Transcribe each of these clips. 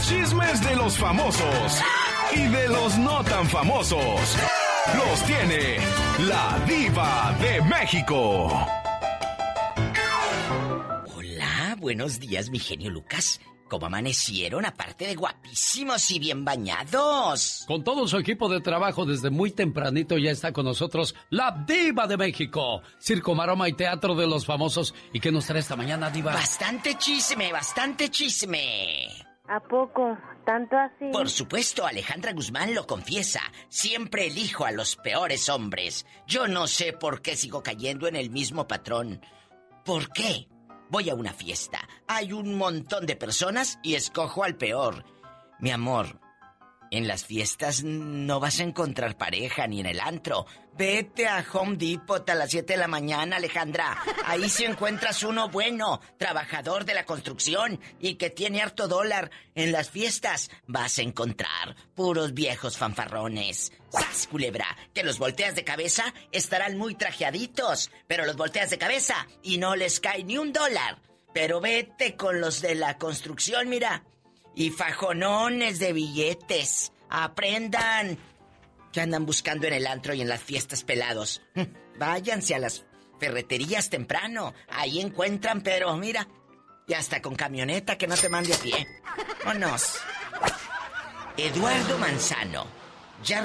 Los chismes de los famosos y de los no tan famosos los tiene la diva de México. Hola, buenos días, mi genio Lucas. ¿Cómo amanecieron? Aparte de guapísimos y bien bañados. Con todo su equipo de trabajo desde muy tempranito ya está con nosotros la Diva de México. Circo, Maroma y Teatro de los Famosos. ¿Y qué nos trae esta mañana, Diva? Bastante chisme, bastante chisme. ¿A poco? ¿Tanto así? Por supuesto, Alejandra Guzmán lo confiesa. Siempre elijo a los peores hombres. Yo no sé por qué sigo cayendo en el mismo patrón. ¿Por qué? Voy a una fiesta. Hay un montón de personas y escojo al peor. Mi amor, en las fiestas no vas a encontrar pareja ni en el antro. Vete a Home Depot a las 7 de la mañana, Alejandra. Ahí si encuentras uno bueno, trabajador de la construcción y que tiene harto dólar. En las fiestas vas a encontrar puros viejos fanfarrones. ¡Sas, culebra! Que los volteas de cabeza estarán muy trajeaditos, pero los volteas de cabeza y no les cae ni un dólar. Pero vete con los de la construcción, mira. Y fajonones de billetes. Aprendan. Que andan buscando en el antro y en las fiestas pelados. Váyanse a las ferreterías temprano. Ahí encuentran, pero mira. Y hasta con camioneta que no te mande a pie. Vámonos. Eduardo Manzano. Ya,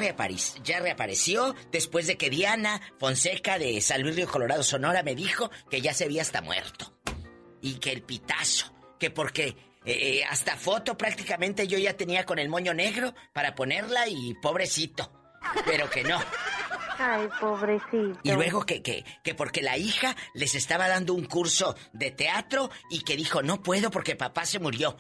ya reapareció después de que Diana Fonseca de San Luis Río Colorado, Sonora, me dijo que ya se había hasta muerto. Y que el pitazo, que porque eh, hasta foto prácticamente yo ya tenía con el moño negro para ponerla y pobrecito. Pero que no. Ay, pobrecito. Y luego que, que, que porque la hija les estaba dando un curso de teatro y que dijo, no puedo porque papá se murió.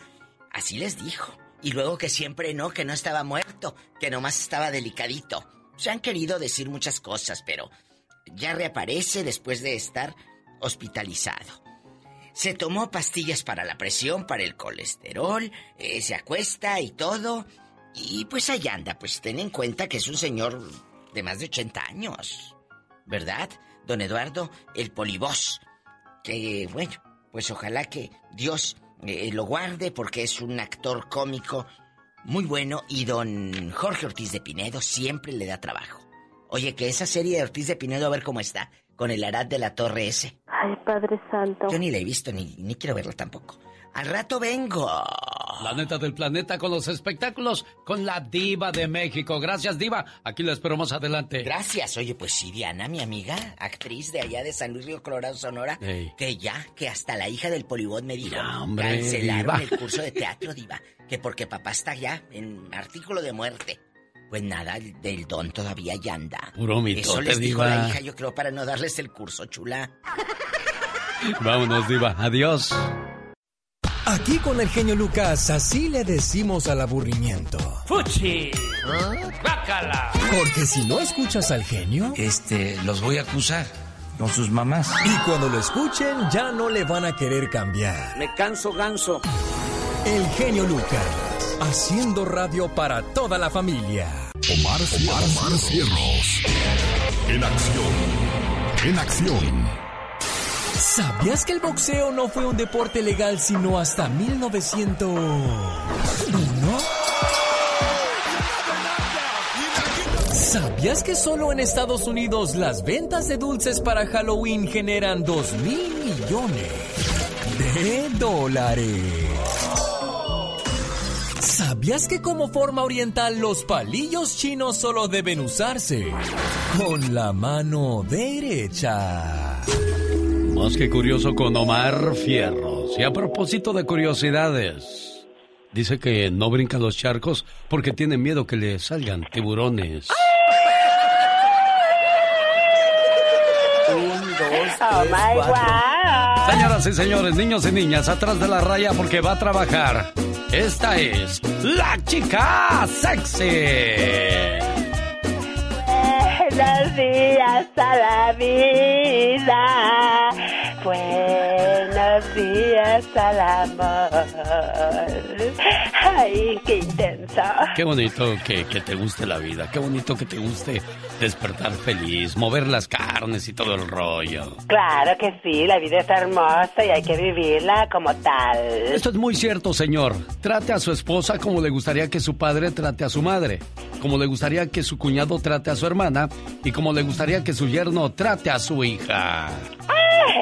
Así les dijo. Y luego que siempre no, que no estaba muerto, que nomás estaba delicadito. Se han querido decir muchas cosas, pero ya reaparece después de estar hospitalizado. Se tomó pastillas para la presión, para el colesterol, eh, se acuesta y todo. Y pues ahí anda, pues ten en cuenta que es un señor de más de 80 años. ¿Verdad? Don Eduardo, el polibos. Que bueno, pues ojalá que Dios eh, lo guarde porque es un actor cómico muy bueno y don Jorge Ortiz de Pinedo siempre le da trabajo. Oye, que esa serie de Ortiz de Pinedo a ver cómo está, con el Arad de la Torre ese. Ay, Padre Santo. Yo ni la he visto ni, ni quiero verla tampoco. Al rato vengo. La neta del planeta con los espectáculos con la diva de México. Gracias, diva. Aquí la espero más adelante. Gracias. Oye, pues sí, Diana, mi amiga, actriz de allá de San Luis Río Colorado, Sonora, que ya, que hasta la hija del polibón me dijo, cancelaron el curso de teatro, diva, que porque papá está allá en artículo de muerte. Pues nada, del don todavía ya anda. Puro mitote, Eso les dijo diva. la hija, yo creo, para no darles el curso, chula. Vámonos, diva. Adiós. Aquí con el genio Lucas, así le decimos al aburrimiento. ¡Fuchi! ¡Bácala! Porque si no escuchas al genio, Este, los voy a acusar con sus mamás. y cuando lo escuchen ya no le van a querer cambiar. Me canso ganso. El genio Lucas, haciendo radio para toda la familia. Omar, Omar, Cierros. En acción. En acción. ¿Sabías que el boxeo no fue un deporte legal sino hasta 1901? ¿Sabías que solo en Estados Unidos las ventas de dulces para Halloween generan 2 mil millones de dólares? ¿Sabías que como forma oriental los palillos chinos solo deben usarse con la mano derecha? Más que curioso con Omar Fierros. Y a propósito de curiosidades, dice que no brinca los charcos porque tiene miedo que le salgan tiburones. Un, dos, Oh tres. God. Señoras y señores, niños y niñas, atrás de la raya porque va a trabajar. Esta es la chica sexy. Buenos días a la vida. Buenos días al amor. Ay, qué intensa. Qué bonito que, que, te guste la vida, qué bonito que te guste despertar feliz, mover las carnes y todo el rollo. Claro que sí, la vida es hermosa y hay que vivirla como tal. Esto es muy cierto, señor. Trate a su esposa como le gustaría que su padre trate a su madre, como le gustaría que su cuñado trate a su hermana y como le gustaría que su yerno trate a su hija.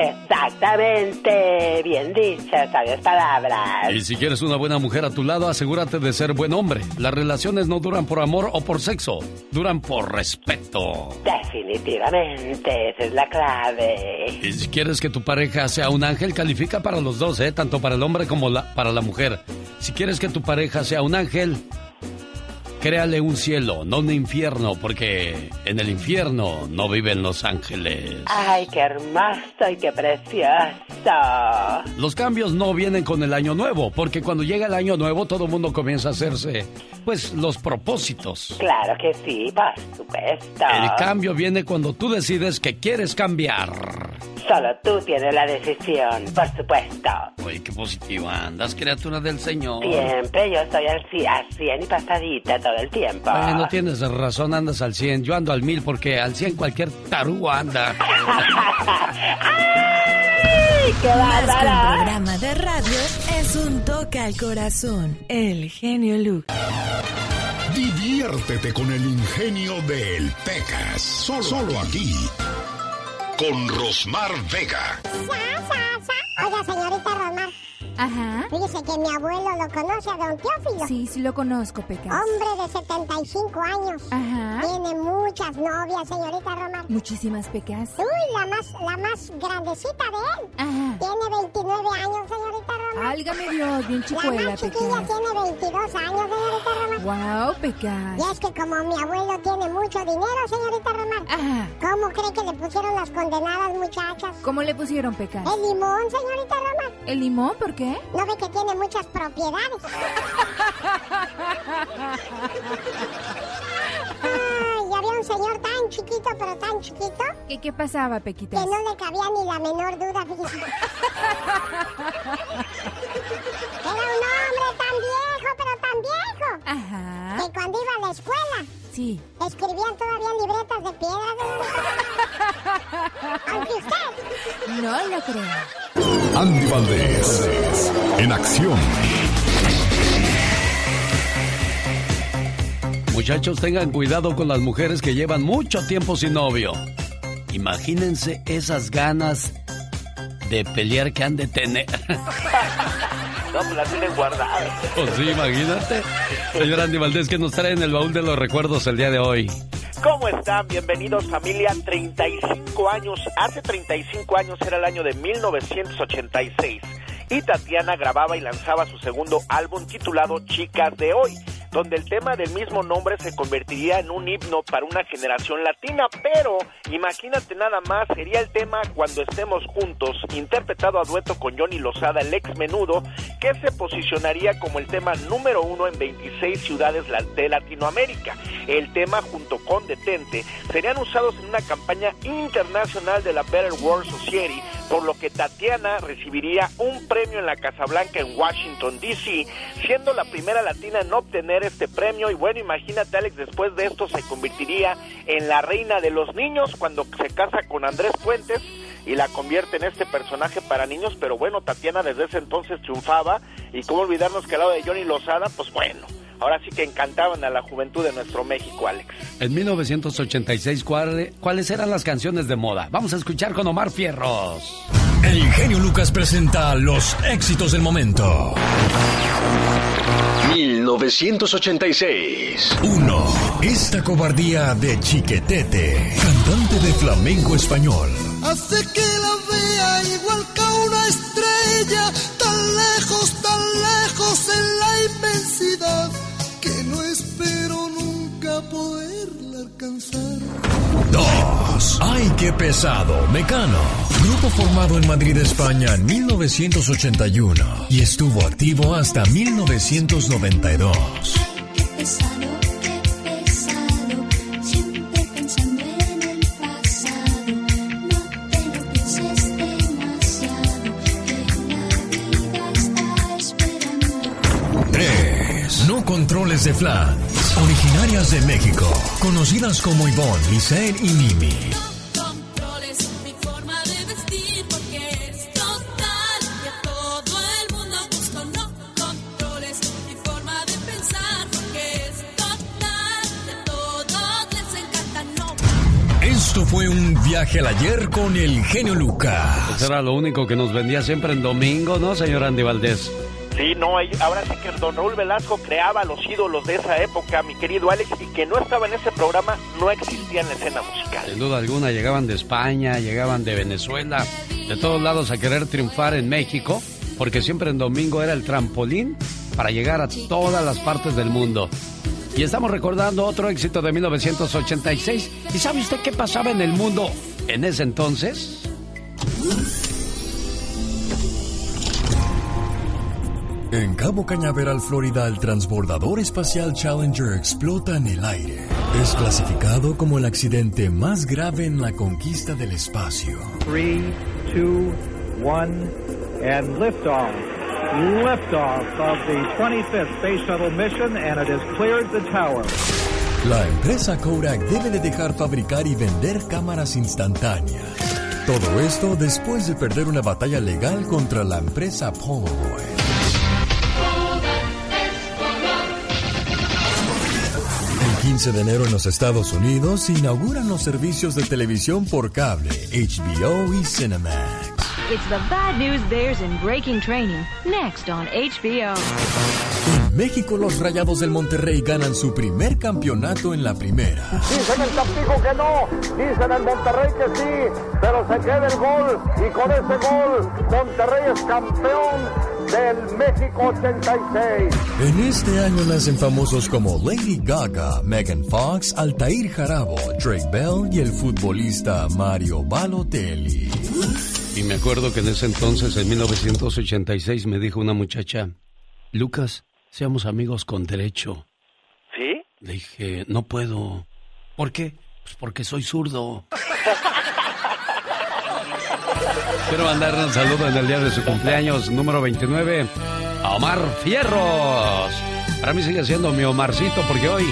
Exactamente, bien dicho, sabias palabras. Y si quieres una buena mujer a tu lado, asegúrate de ser buen hombre. Las relaciones no duran por amor o por sexo, duran por respeto. Definitivamente, esa es la clave. Y si quieres que tu pareja sea un ángel, califica para los dos, ¿eh? tanto para el hombre como para la mujer. Si quieres que tu pareja sea un ángel, créale un cielo, no un infierno, porque en el infierno no viven los ángeles. Ay, qué hermoso y qué precioso. Los cambios no vienen con el año nuevo, porque cuando llega el año nuevo todo el mundo comienza a hacerse, pues, los propósitos. Claro que sí, por supuesto. El cambio viene cuando tú decides que quieres cambiar. Solo tú tienes la decisión, por supuesto. Uy, qué positiva andas, criatura del Señor. Siempre, yo estoy al 100 y pasadita todo el tiempo. no tienes razón, andas al 100. Yo ando al 1000 porque al 100 cualquier tarugo anda. ¡Ay, qué Más que un programa de radio, es un toque al corazón. El genio Lucas. Diviértete con el ingenio del Pecas. Solo, solo aquí con Rosmar Vega. Oiga, señorita. Ajá. Fíjese que mi abuelo lo conoce a don Teófilo. Sí, sí lo conozco, Pecas. Hombre de 75 años. Ajá. Tiene muchas novias, señorita Romar. Muchísimas, Pecas. Uy, la más, la más grandecita de él. Ajá. Tiene 29 años, señorita Romar. Álgame Dios, bien chicuela, La más chiquilla Pecas. tiene 22 años, señorita Romar. Wow, Pecas. Y es que como mi abuelo tiene mucho dinero, señorita Romar. Ajá. ¿Cómo cree que le pusieron las condenadas muchachas? ¿Cómo le pusieron, Pecas? El limón, señorita Romar. ¿El limón? ¿Por qué? ¿No ve que tiene muchas propiedades? Un señor tan chiquito, pero tan chiquito, ¿Qué, qué pasaba, que Pequitas? no le cabía ni la menor duda. Era un hombre tan viejo, pero tan viejo, Ajá. que cuando iba a la escuela, Sí. escribían todavía libretas de piedra. Aunque usted, No lo creo. Andy Valdés. En acción. Muchachos, tengan cuidado con las mujeres que llevan mucho tiempo sin novio. Imagínense esas ganas de pelear que han de tener. No, pues la tienen guardada. Pues sí, imagínate. Señor Andy Valdés, que nos trae en el baúl de los recuerdos el día de hoy? ¿Cómo están? Bienvenidos familia. 35 años. Hace 35 años era el año de 1986. Y Tatiana grababa y lanzaba su segundo álbum titulado Chicas de Hoy, donde el tema del mismo nombre se convertiría en un himno para una generación latina. Pero imagínate nada más, sería el tema Cuando estemos juntos, interpretado a dueto con Johnny Lozada, el ex menudo, que se posicionaría como el tema número uno en 26 ciudades de Latinoamérica. El tema junto con Detente serían usados en una campaña internacional de la Better World Society, por lo que Tatiana recibiría un premio en la Casa Blanca en Washington, D.C., siendo la primera latina en obtener este premio. Y bueno, imagínate, Alex, después de esto se convertiría en la reina de los niños cuando se casa con Andrés Puentes y la convierte en este personaje para niños. Pero bueno, Tatiana desde ese entonces triunfaba. Y cómo olvidarnos que al lado de Johnny Lozada, pues bueno. Ahora sí que encantaban a la juventud de nuestro México, Alex. En 1986, ¿cuál- ¿cuáles eran las canciones de moda? Vamos a escuchar con Omar Fierros. El genio Lucas presenta los éxitos del momento. 1986. 1. Esta cobardía de Chiquetete, cantante de flamenco español. Hace que la vea igual que una estrella, 2. ¡Ay, qué pesado! Mecano. Grupo formado en Madrid, España en 1981 y estuvo activo hasta 1992. Qué pesado, qué pesado, siempre pensando en el pasado. No te lo pienses demasiado, que la vida está esperando. 3. Max. No controles de flan. Originarias de México. Conocidas como Ivonne, Lisette y Mimi. Esto fue un viaje al ayer con el genio Lucas. Eso era lo único que nos vendía siempre en domingo, ¿no, señor Andy Valdés? Sí, no, ahora sí que don Raúl Velasco creaba los ídolos de esa época, mi querido Alex, y que no estaba en ese programa, no existía en la escena musical. Sin duda alguna, llegaban de España, llegaban de Venezuela, de todos lados a querer triunfar en México, porque siempre en domingo era el trampolín para llegar a todas las partes del mundo. Y estamos recordando otro éxito de 1986. ¿Y sabe usted qué pasaba en el mundo en ese entonces? En Cabo Cañaveral, Florida, el transbordador espacial Challenger explota en el aire. Es clasificado como el accidente más grave en la conquista del espacio. Three, two, one, and liftoff. Liftoff of the 25th Space Shuttle mission, and it has cleared the tower. La empresa Kodak debe de dejar fabricar y vender cámaras instantáneas. Todo esto después de perder una batalla legal contra la empresa Polaroid. 15 de enero en los Estados Unidos se inauguran los servicios de televisión por cable, HBO y Cinemax. It's the bad news bears in breaking training. Next on HBO. En México los Rayados del Monterrey ganan su primer campeonato en la primera. Dicen el Tampico que no, dicen el Monterrey que sí, pero se queda el gol y con ese gol Monterrey es campeón del México 86. En este año nacen famosos como Lady Gaga, Megan Fox, Altair Jarabo, Drake Bell y el futbolista Mario Balotelli. Y me acuerdo que en ese entonces, en 1986, me dijo una muchacha, Lucas, seamos amigos con derecho. ¿Sí? Le dije, no puedo. ¿Por qué? Pues porque soy zurdo. Quiero mandarle un saludo en el día de su cumpleaños, número 29, a Omar Fierros. Para mí sigue siendo mi Omarcito porque hoy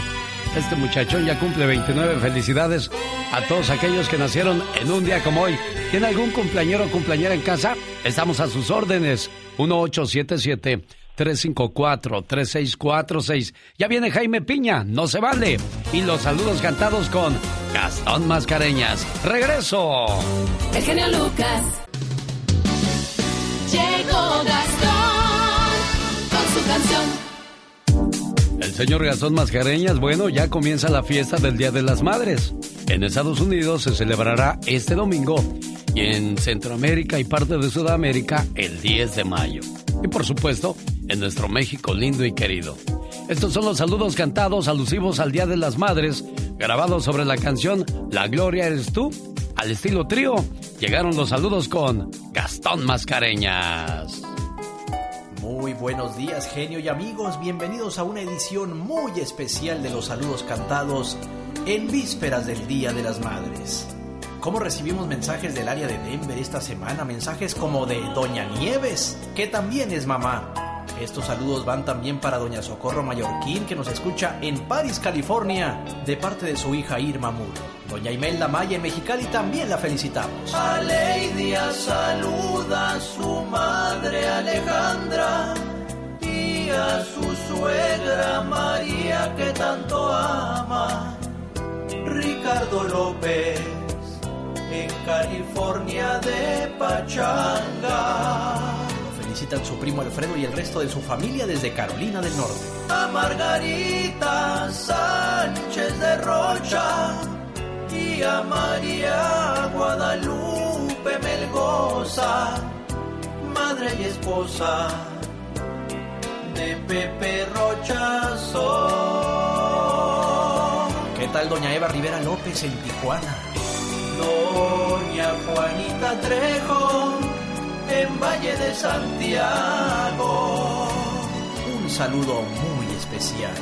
este muchachón ya cumple 29. Felicidades a todos aquellos que nacieron en un día como hoy. ¿Tiene algún cumpleañero o cumpleañera en casa? Estamos a sus órdenes. 1877 354-3646. Ya viene Jaime Piña, no se vale. Y los saludos cantados con Gastón Mascareñas. ¡Regreso! El genio Lucas. Llegó Gastón con su canción. El señor Gastón Mascareñas, bueno, ya comienza la fiesta del Día de las Madres. En Estados Unidos se celebrará este domingo y en Centroamérica y parte de Sudamérica el 10 de mayo. Y por supuesto, en nuestro México lindo y querido. Estos son los saludos cantados alusivos al Día de las Madres, grabados sobre la canción La Gloria eres tú, al estilo trío. Llegaron los saludos con Gastón Mascareñas. Muy buenos días, genio y amigos. Bienvenidos a una edición muy especial de los saludos cantados en vísperas del Día de las Madres. ¿Cómo recibimos mensajes del área de Denver esta semana? Mensajes como de Doña Nieves, que también es mamá. Estos saludos van también para Doña Socorro Mallorquín, que nos escucha en París, California, de parte de su hija Irma Muro. Doña Imelda Maya en Mexicali también la felicitamos. A Leidia saluda a su madre Alejandra y a su suegra María que tanto ama. Ricardo López en California de Pachanga. Lo felicitan su primo Alfredo y el resto de su familia desde Carolina del Norte. A Margarita Sánchez de Rocha y a María Guadalupe Melgoza, madre y esposa de Pepe Rocha. ¿Qué tal Doña Eva Rivera López en Tijuana? doña Juanita Trejo en Valle de Santiago. Un saludo muy especial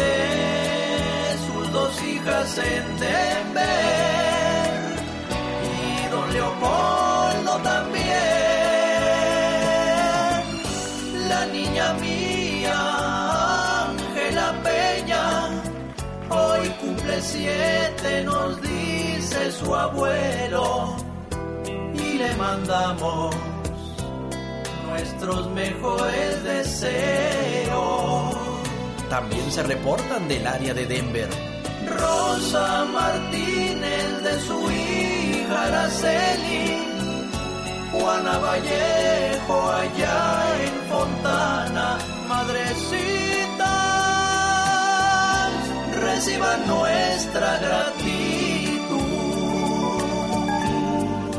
de sus dos hijas en Denver y don Leopoldo también. La niña mía, Ángela Peña, hoy cumple siete, nos su abuelo, y le mandamos nuestros mejores deseos. También se reportan del área de Denver. Rosa Martínez de su hija Araceli, Juana Vallejo allá en Fontana, madrecitas, reciban nuestra gratitud.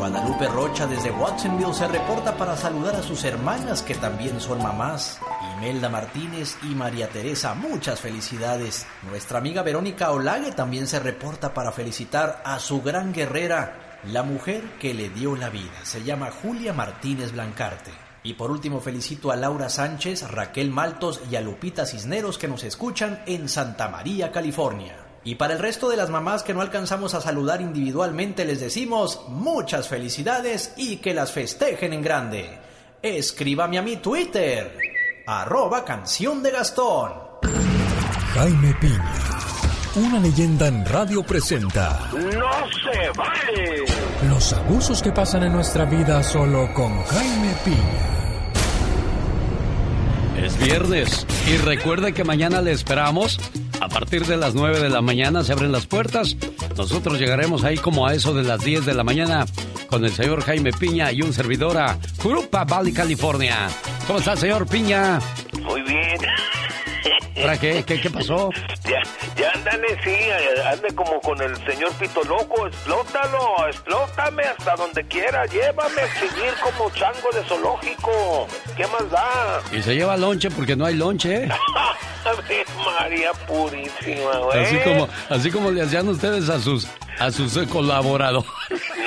Guadalupe Rocha desde Watsonville se reporta para saludar a sus hermanas que también son mamás. Imelda Martínez y María Teresa, muchas felicidades. Nuestra amiga Verónica Olague también se reporta para felicitar a su gran guerrera, la mujer que le dio la vida. Se llama Julia Martínez Blancarte. Y por último felicito a Laura Sánchez, Raquel Maltos y a Lupita Cisneros que nos escuchan en Santa María, California. Y para el resto de las mamás que no alcanzamos a saludar individualmente les decimos muchas felicidades y que las festejen en grande. Escríbame a mi Twitter, arroba canción de Gastón. Jaime Piña, una leyenda en radio presenta ¡No se vale! los abusos que pasan en nuestra vida solo con Jaime Piña. Es viernes y recuerde que mañana le esperamos. A partir de las 9 de la mañana se abren las puertas. Nosotros llegaremos ahí como a eso de las 10 de la mañana con el señor Jaime Piña y un servidor a Curupa Valley, California. ¿Cómo está, señor Piña? Muy bien. ¿Para qué? ¿Qué, qué pasó? Ya, ya ándale, sí, ande como con el señor Pito Loco, explótalo, explótame hasta donde quiera, llévame a exhibir como chango de zoológico. ¿Qué más da? Y se lleva lonche porque no hay lonche. ¿eh? María purísima, güey. Así como, así como le hacían ustedes a sus, a sus eh, colaboradores.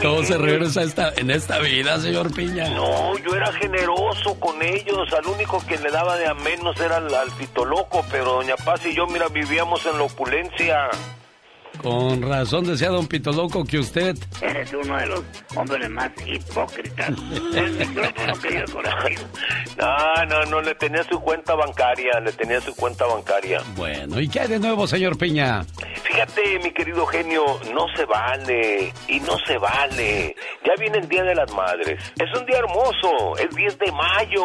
Todo se regresa esta, en esta vida, señor Piña. No, yo era generoso con ellos. Al único que le daba de a menos era al, al Loco, pero doña Paz y yo, mira, vivíamos en la opulencia. Con razón decía don Pito Loco que usted. Eres uno de los hombres más hipócritas. El micrófono que yo corazón. No, no, no, le tenía su cuenta bancaria, le tenía su cuenta bancaria. Bueno, ¿y qué hay de nuevo, señor Piña? Fíjate, mi querido genio, no se vale, y no se vale. Ya viene el Día de las Madres. Es un día hermoso, el 10 de mayo,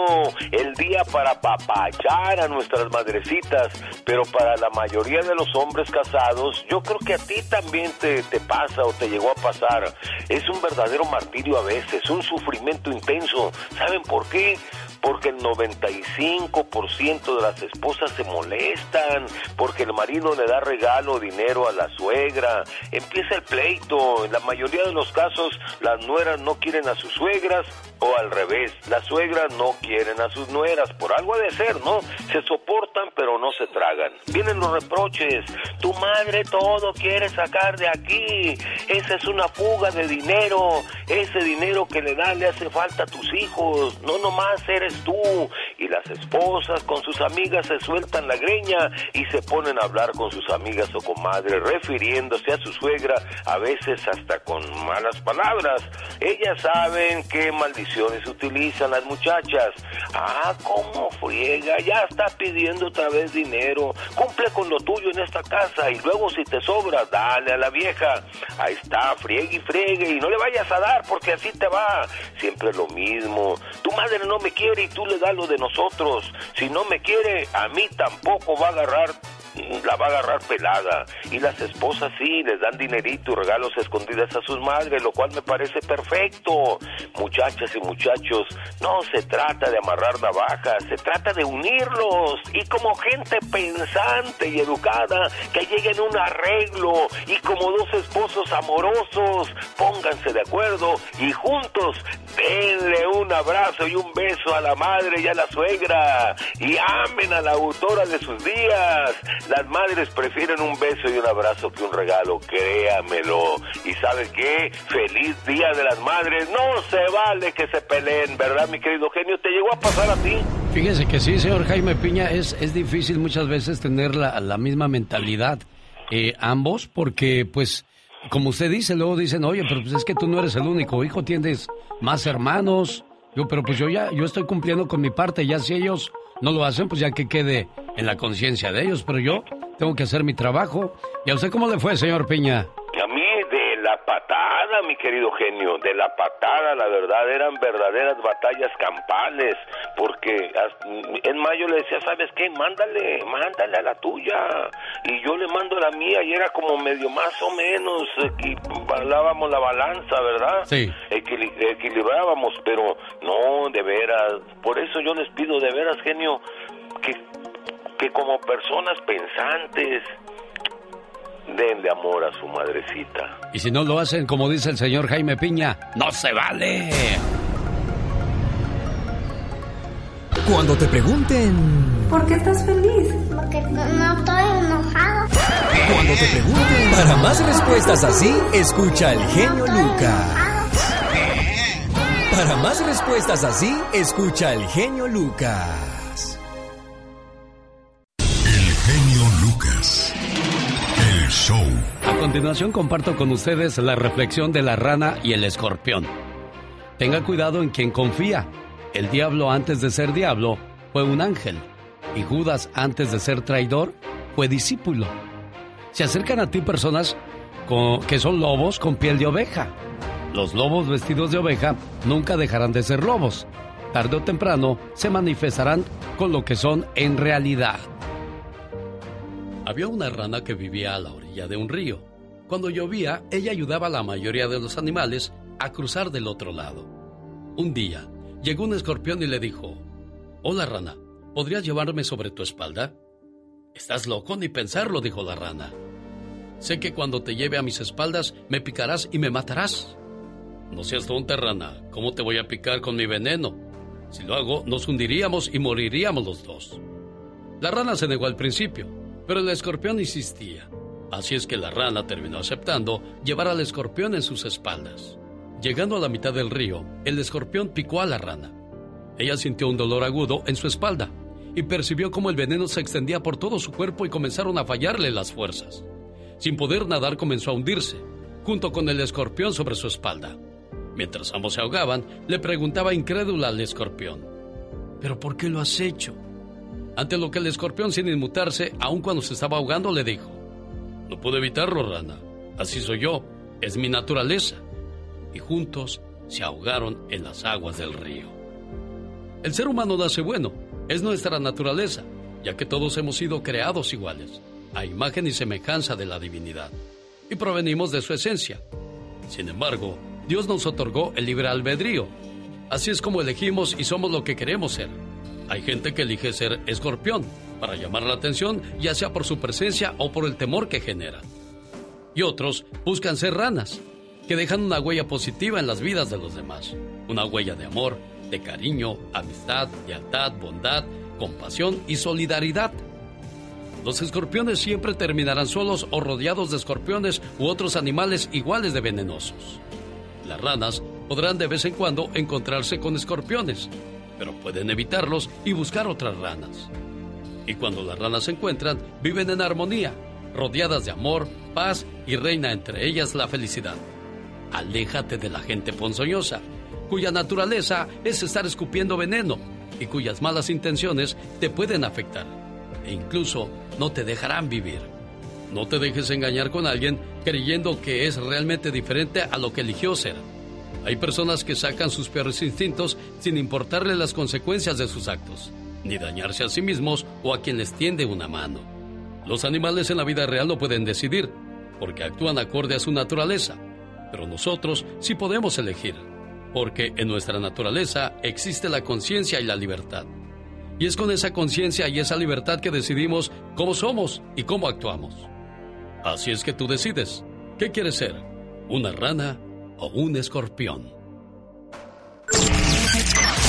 el día para papachar a nuestras madrecitas. Pero para la mayoría de los hombres casados, yo creo que a ti también te, te pasa o te llegó a pasar. Es un verdadero martirio a veces, un sufrimiento intenso. ¿Saben por qué? Porque el 95% de las esposas se molestan, porque el marido le da regalo dinero a la suegra, empieza el pleito, en la mayoría de los casos las nueras no quieren a sus suegras o al revés, las suegras no quieren a sus nueras, por algo de ser, ¿no? Se soportan pero no se tragan. Vienen los reproches, tu madre todo quiere sacar de aquí, esa es una fuga de dinero, ese dinero que le da le hace falta a tus hijos, no nomás eres tú. Y las esposas con sus amigas se sueltan la greña y se ponen a hablar con sus amigas o comadres, refiriéndose a su suegra, a veces hasta con malas palabras. Ellas saben qué maldiciones utilizan las muchachas. Ah, cómo friega, ya está pidiendo otra vez dinero. Cumple con lo tuyo en esta casa y luego si te sobra, dale a la vieja. Ahí está, friegue y friegue y no le vayas a dar porque así te va. Siempre lo mismo. Tu madre no me quiere y tú le das lo de nosotros. Si no me quiere, a mí tampoco va a agarrar la va a agarrar pelada. Y las esposas sí, les dan dinerito y regalos escondidas a sus madres, lo cual me parece perfecto. Muchachas y muchachos, no se trata de amarrar navajas, se trata de unirlos. Y como gente pensante y educada, que lleguen a un arreglo. Y como dos esposos amorosos, pónganse de acuerdo y juntos denle un abrazo y un beso a la madre y a la suegra. Y amen a la autora de sus días. Las madres prefieren un beso y un abrazo que un regalo, créamelo. Y ¿sabe qué? Feliz Día de las Madres. No se vale que se peleen, ¿verdad, mi querido genio? ¿Te llegó a pasar a ti? Fíjese que sí, señor Jaime Piña, es, es difícil muchas veces tener la, la misma mentalidad eh, ambos, porque pues, como usted dice, luego dicen, oye, pero pues es que tú no eres el único hijo, tienes más hermanos. Yo, pero pues yo ya, yo estoy cumpliendo con mi parte, ya si ellos no lo hacen, pues ya que quede en la conciencia de ellos, pero yo tengo que hacer mi trabajo. ¿Y a usted cómo le fue, señor Piña? Y la patada, mi querido genio, de la patada, la verdad, eran verdaderas batallas campales, porque en mayo le decía, ¿sabes qué? Mándale, mándale a la tuya, y yo le mando a la mía, y era como medio más o menos, hablábamos la balanza, ¿verdad? Sí. Equili- equilibrábamos, pero no, de veras, por eso yo les pido de veras, genio, que, que como personas pensantes, denle amor a su madrecita. Y si no lo hacen, como dice el señor Jaime Piña, no se vale. Cuando te pregunten, ¿Por qué estás feliz? Porque no, no estoy enojado. cuando te pregunten, para más respuestas así, escucha al genio Lucas. Para más respuestas así, escucha al genio Lucas. El genio Lucas. A continuación comparto con ustedes la reflexión de la rana y el escorpión. Tenga cuidado en quien confía. El diablo antes de ser diablo fue un ángel y Judas antes de ser traidor fue discípulo. Se acercan a ti personas que son lobos con piel de oveja. Los lobos vestidos de oveja nunca dejarán de ser lobos. Tarde o temprano se manifestarán con lo que son en realidad. Había una rana que vivía a la orilla de un río. Cuando llovía, ella ayudaba a la mayoría de los animales a cruzar del otro lado. Un día, llegó un escorpión y le dijo, Hola rana, ¿podrías llevarme sobre tu espalda? Estás loco ni pensarlo, dijo la rana. Sé que cuando te lleve a mis espaldas me picarás y me matarás. No seas tonta, rana. ¿Cómo te voy a picar con mi veneno? Si lo hago, nos hundiríamos y moriríamos los dos. La rana se negó al principio, pero el escorpión insistía. Así es que la rana terminó aceptando llevar al escorpión en sus espaldas. Llegando a la mitad del río, el escorpión picó a la rana. Ella sintió un dolor agudo en su espalda y percibió cómo el veneno se extendía por todo su cuerpo y comenzaron a fallarle las fuerzas. Sin poder nadar comenzó a hundirse, junto con el escorpión sobre su espalda. Mientras ambos se ahogaban, le preguntaba incrédula al escorpión, ¿pero por qué lo has hecho? Ante lo que el escorpión, sin inmutarse, aun cuando se estaba ahogando, le dijo, No pude evitarlo, rana. Así soy yo. Es mi naturaleza. Y juntos se ahogaron en las aguas del río. El ser humano nace bueno. Es nuestra naturaleza, ya que todos hemos sido creados iguales, a imagen y semejanza de la divinidad. Y provenimos de su esencia. Sin embargo, Dios nos otorgó el libre albedrío. Así es como elegimos y somos lo que queremos ser. Hay gente que elige ser escorpión para llamar la atención, ya sea por su presencia o por el temor que genera. Y otros buscan ser ranas, que dejan una huella positiva en las vidas de los demás. Una huella de amor, de cariño, amistad, lealtad, bondad, compasión y solidaridad. Los escorpiones siempre terminarán solos o rodeados de escorpiones u otros animales iguales de venenosos. Las ranas podrán de vez en cuando encontrarse con escorpiones, pero pueden evitarlos y buscar otras ranas. Y cuando las ranas se encuentran, viven en armonía, rodeadas de amor, paz y reina entre ellas la felicidad. Aléjate de la gente ponzoñosa, cuya naturaleza es estar escupiendo veneno y cuyas malas intenciones te pueden afectar e incluso no te dejarán vivir. No te dejes engañar con alguien creyendo que es realmente diferente a lo que eligió ser. Hay personas que sacan sus peores instintos sin importarle las consecuencias de sus actos, ni dañarse a sí mismos o a quien les tiende una mano. Los animales en la vida real no pueden decidir, porque actúan acorde a su naturaleza, pero nosotros sí podemos elegir, porque en nuestra naturaleza existe la conciencia y la libertad. Y es con esa conciencia y esa libertad que decidimos cómo somos y cómo actuamos. Así es que tú decides, ¿qué quieres ser? ¿Una rana o un escorpión?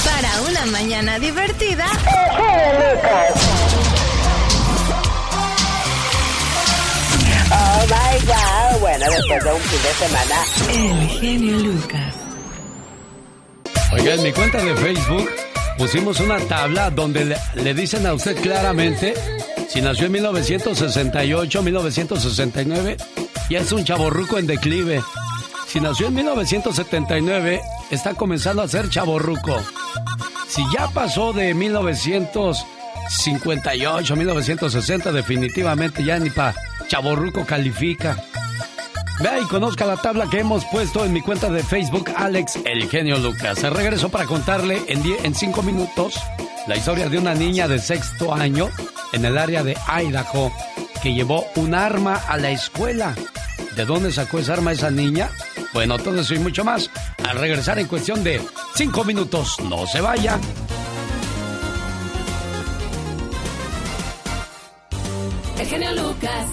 Para una mañana divertida. Oh my God. Bueno, después de un fin de semana. El genio Lucas. Oiga, en mi cuenta de Facebook pusimos una tabla donde le, le dicen a usted claramente si nació en 1968, 1969, ya es un chaborruco en declive. Si nació en 1979, está comenzando a ser chaborruco. Si ya pasó de 1900, 58, 1960, definitivamente ya ni pa' chaborruco califica. Vea y conozca la tabla que hemos puesto en mi cuenta de Facebook, Alex El Genio Lucas. Regreso para contarle en, en cinco minutos la historia de una niña de sexto año en el área de Idaho que llevó un arma a la escuela. ¿De dónde sacó esa arma esa niña? Bueno, todo eso y mucho más al regresar en cuestión de cinco minutos. No se vaya. El genio Lucas.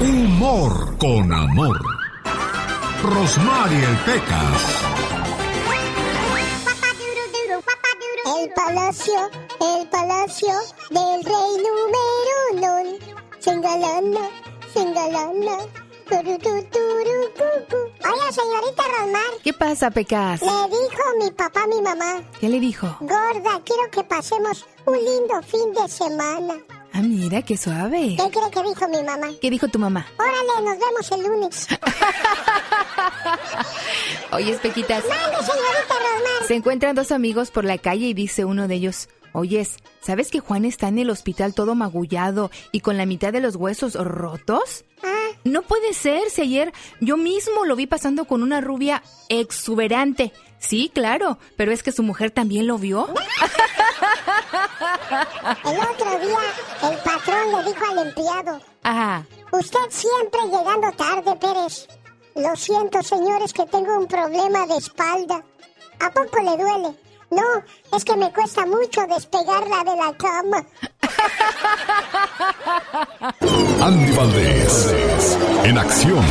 Humor con amor. Rosmarie el Pecas. El palacio, el palacio del rey número uno. Cu, cu. Oye, señorita Rosmar. ¿Qué pasa, Pecas? Le dijo mi papá a mi mamá. ¿Qué le dijo? Gorda, quiero que pasemos un lindo fin de semana. Ah, mira, qué suave. ¿Qué cree que dijo mi mamá? ¿Qué dijo tu mamá? Órale, nos vemos el lunes. Oye, Pequitas. Mande, señorita Rosmar. Se encuentran dos amigos por la calle y dice uno de ellos, Oyes, ¿sabes que Juan está en el hospital todo magullado y con la mitad de los huesos rotos? Ah. No puede ser, si ayer yo mismo lo vi pasando con una rubia exuberante. Sí, claro, pero es que su mujer también lo vio. El otro día, el patrón le dijo al empleado, Ajá. usted siempre llegando tarde, Pérez. Lo siento, señores, que tengo un problema de espalda. ¿A poco le duele? No, es que me cuesta mucho despegarla de la cama. Andy Valdés. En acción.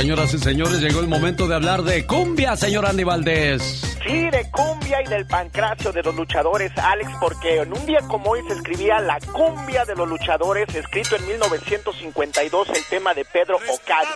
Señoras y señores, llegó el momento de hablar de cumbia, señor Andy Valdés. Sí, de cumbia y del pancracio de los luchadores, Alex, porque en un día como hoy se escribía La cumbia de los luchadores, escrito en 1952 el tema de Pedro Ocadi,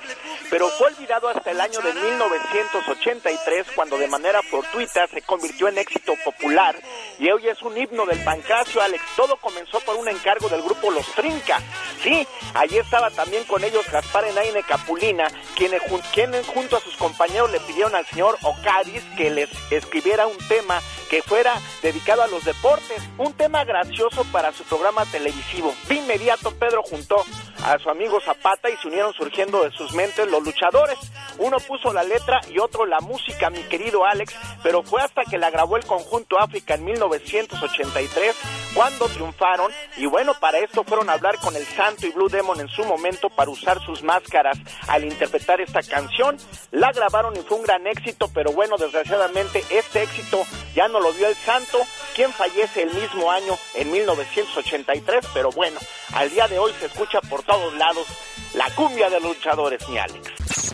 pero fue olvidado hasta el año de 1983 cuando de manera fortuita se convirtió en éxito popular y hoy es un himno del pancracio, Alex. Todo comenzó por un encargo del grupo Los Trinca. Sí, allí estaba también con ellos Gaspar Enaine Capulina, quienes, jun- quienes junto a sus compañeros le pidieron al señor Ocadis que les escribiera un tema que fuera dedicado a los deportes, un tema gracioso para su programa televisivo. De inmediato Pedro juntó a su amigo Zapata y se unieron surgiendo de sus mentes los luchadores. Uno puso la letra y otro la música, mi querido Alex, pero fue hasta que la grabó el conjunto África en 1983 cuando triunfaron y bueno, para esto fueron a hablar con el Santo y Blue Demon en su momento para usar sus máscaras al interpretar esta canción. La grabaron y fue un gran éxito, pero bueno, desgraciadamente este éxito ya no lo vio el Santo, quien fallece el mismo año en 1983, pero bueno, al día de hoy se escucha por todos lados la cumbia de luchadores, mi Alex.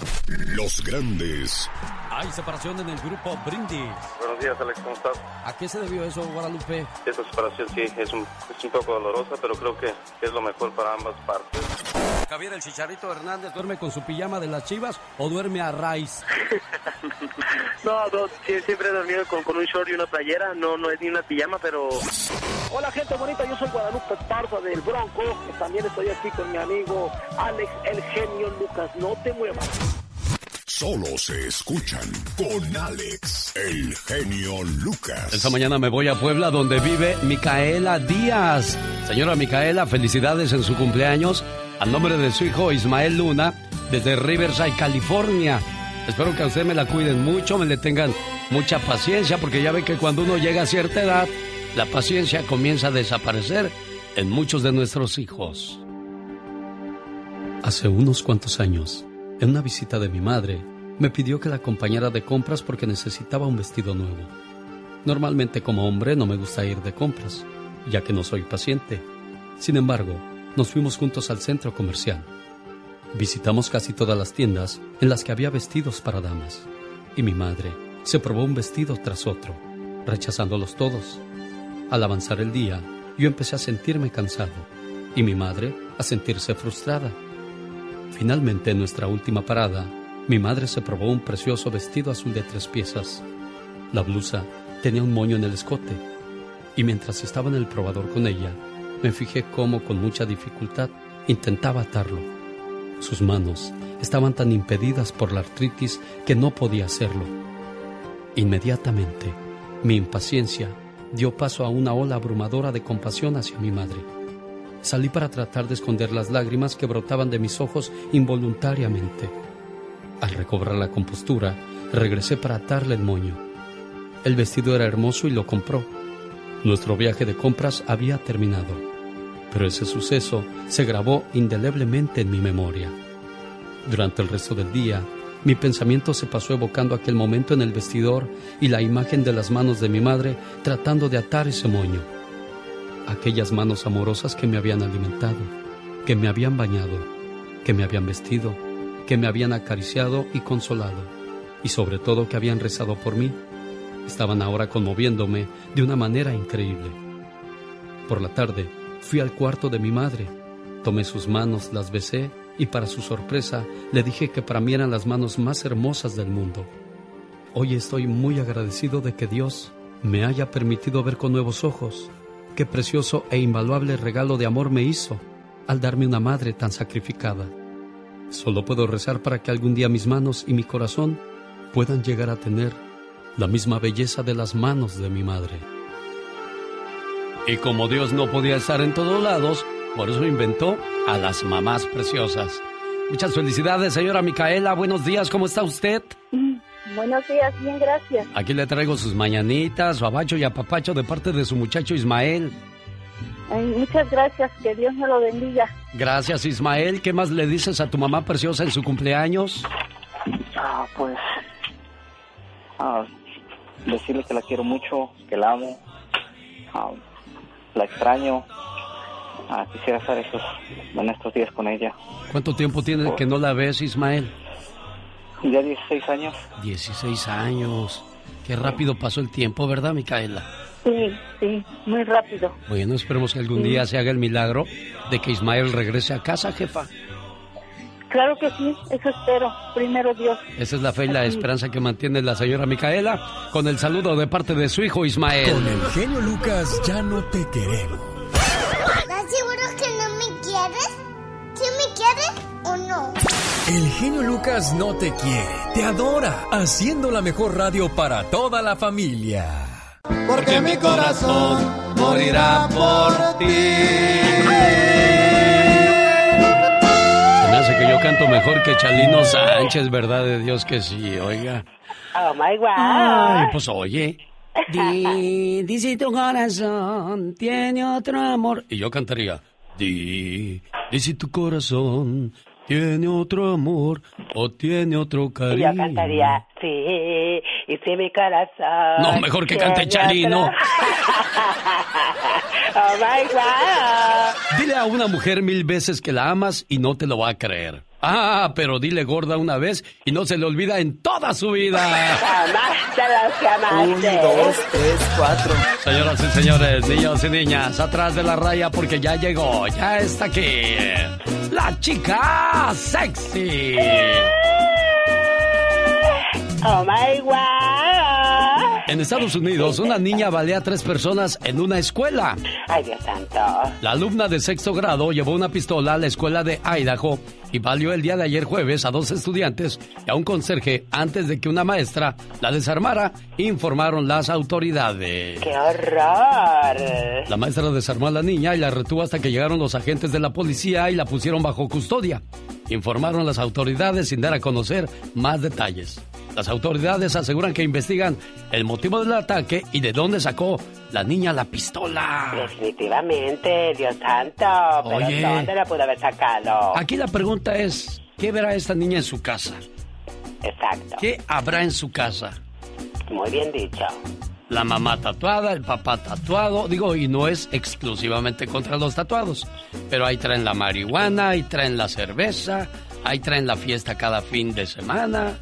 Los grandes Hay separación en el grupo Brindis. Buenos días, Alex, ¿cómo estás? ¿A qué se debió eso, Guadalupe? Esta separación sí es un, es un poco dolorosa, pero creo que es lo mejor para ambas partes. Javier el Chicharito Hernández duerme con su pijama de las chivas o duerme a raíz. No, siempre he dormido con, con un short y una playera, no, no es ni una pijama, pero... Hola gente bonita, yo soy Guadalupe Esparza del Bronco, también estoy aquí con mi amigo Alex el genio Lucas, no te muevas. Solo se escuchan con Alex, el genio Lucas. Esta mañana me voy a Puebla donde vive Micaela Díaz. Señora Micaela, felicidades en su cumpleaños a nombre de su hijo Ismael Luna desde Riverside, California. Espero que a usted me la cuiden mucho, me le tengan mucha paciencia porque ya ve que cuando uno llega a cierta edad, la paciencia comienza a desaparecer en muchos de nuestros hijos. Hace unos cuantos años, en una visita de mi madre, me pidió que la acompañara de compras porque necesitaba un vestido nuevo. Normalmente como hombre no me gusta ir de compras, ya que no soy paciente. Sin embargo, nos fuimos juntos al centro comercial. Visitamos casi todas las tiendas en las que había vestidos para damas, y mi madre se probó un vestido tras otro, rechazándolos todos. Al avanzar el día, yo empecé a sentirme cansado, y mi madre a sentirse frustrada. Finalmente, en nuestra última parada, mi madre se probó un precioso vestido azul de tres piezas. La blusa tenía un moño en el escote, y mientras estaba en el probador con ella, me fijé cómo con mucha dificultad intentaba atarlo. Sus manos estaban tan impedidas por la artritis que no podía hacerlo. Inmediatamente, mi impaciencia dio paso a una ola abrumadora de compasión hacia mi madre. Salí para tratar de esconder las lágrimas que brotaban de mis ojos involuntariamente. Al recobrar la compostura, regresé para atarle el moño. El vestido era hermoso y lo compró. Nuestro viaje de compras había terminado, pero ese suceso se grabó indeleblemente en mi memoria. Durante el resto del día, mi pensamiento se pasó evocando aquel momento en el vestidor y la imagen de las manos de mi madre tratando de atar ese moño. Aquellas manos amorosas que me habían alimentado, que me habían bañado, que me habían vestido, que me habían acariciado y consolado, y sobre todo que habían rezado por mí, estaban ahora conmoviéndome de una manera increíble. Por la tarde, fui al cuarto de mi madre, tomé sus manos, las besé y para su sorpresa le dije que para mí eran las manos más hermosas del mundo. Hoy estoy muy agradecido de que Dios me haya permitido ver con nuevos ojos qué precioso e invaluable regalo de amor me hizo al darme una madre tan sacrificada. Solo puedo rezar para que algún día mis manos y mi corazón puedan llegar a tener la misma belleza de las manos de mi madre. Y como Dios no podía estar en todos lados, por eso inventó a las mamás preciosas. Muchas felicidades, señora Micaela. Buenos días, ¿cómo está usted? Buenos días, bien, gracias. Aquí le traigo sus mañanitas, su abacho y apapacho de parte de su muchacho Ismael. Ay, muchas gracias, que Dios me lo bendiga. Gracias, Ismael. ¿Qué más le dices a tu mamá preciosa en su cumpleaños? Ah, pues. ah, decirle que la quiero mucho, que la amo, ah, la extraño. Ah, quisiera estar estos, en estos días con ella. ¿Cuánto tiempo tiene que no la ves, Ismael? Ya 16 años. 16 años. Qué rápido pasó el tiempo, ¿verdad, Micaela? Sí, sí, muy rápido. Bueno, esperemos que algún Sí. día se haga el milagro de que Ismael regrese a casa, jefa. Claro que sí, eso espero. Primero Dios. Esa es la fe y la Así. esperanza que mantiene la señora Micaela con el saludo de parte de su hijo Ismael. Con el genio Lucas ya no te queremos. ¿Estás seguro que no me quieres? ¿Sí me quieres o no? El genio Lucas no te quiere, te adora, haciendo la mejor radio para toda la familia. Porque mi corazón morirá por Se me hace que yo canto mejor que Chalino Sánchez, ¿verdad de Dios que sí? Oiga. Oh my God. Ay, pues oye. Di, di si tu corazón tiene otro amor. Y yo cantaría. Di, di si tu corazón tiene otro amor o tiene otro cariño. yo cantaría, sí, y si mi corazón. No, mejor que cante Chalino. otro- oh my God. Dile a una mujer mil veces que la amas y no te lo va a creer. Ah, pero dile gorda una vez y no se le olvida en toda su vida. Amaste a los que amaste. tres, cuatro. Señoras y señores, niños y niñas, atrás de la raya porque ya llegó, ya está aquí. La chica sexy. Oh my God. En Estados Unidos, una niña balea a tres personas en una escuela. Ay, Dios santo. La alumna de sexto grado llevó una pistola a la escuela de Idaho y valió el día de ayer jueves a dos estudiantes y a un conserje antes de que una maestra la desarmara, informaron las autoridades. ¡Qué horror! La maestra desarmó a la niña y la retuvo hasta que llegaron los agentes de la policía y la pusieron bajo custodia. Informaron las autoridades sin dar a conocer más detalles. Las autoridades aseguran que investigan el motivo del ataque y de dónde sacó la niña la pistola. Definitivamente, Dios santo. Pero Oye. ¿dónde la pudo haber sacado? Aquí la pregunta es, ¿qué verá esta niña en su casa? Exacto. ¿Qué habrá en su casa? Muy bien dicho. La mamá tatuada, el papá tatuado, digo, y no es exclusivamente contra los tatuados, pero ahí traen la marihuana, ahí traen la cerveza, ahí traen la fiesta cada fin de semana.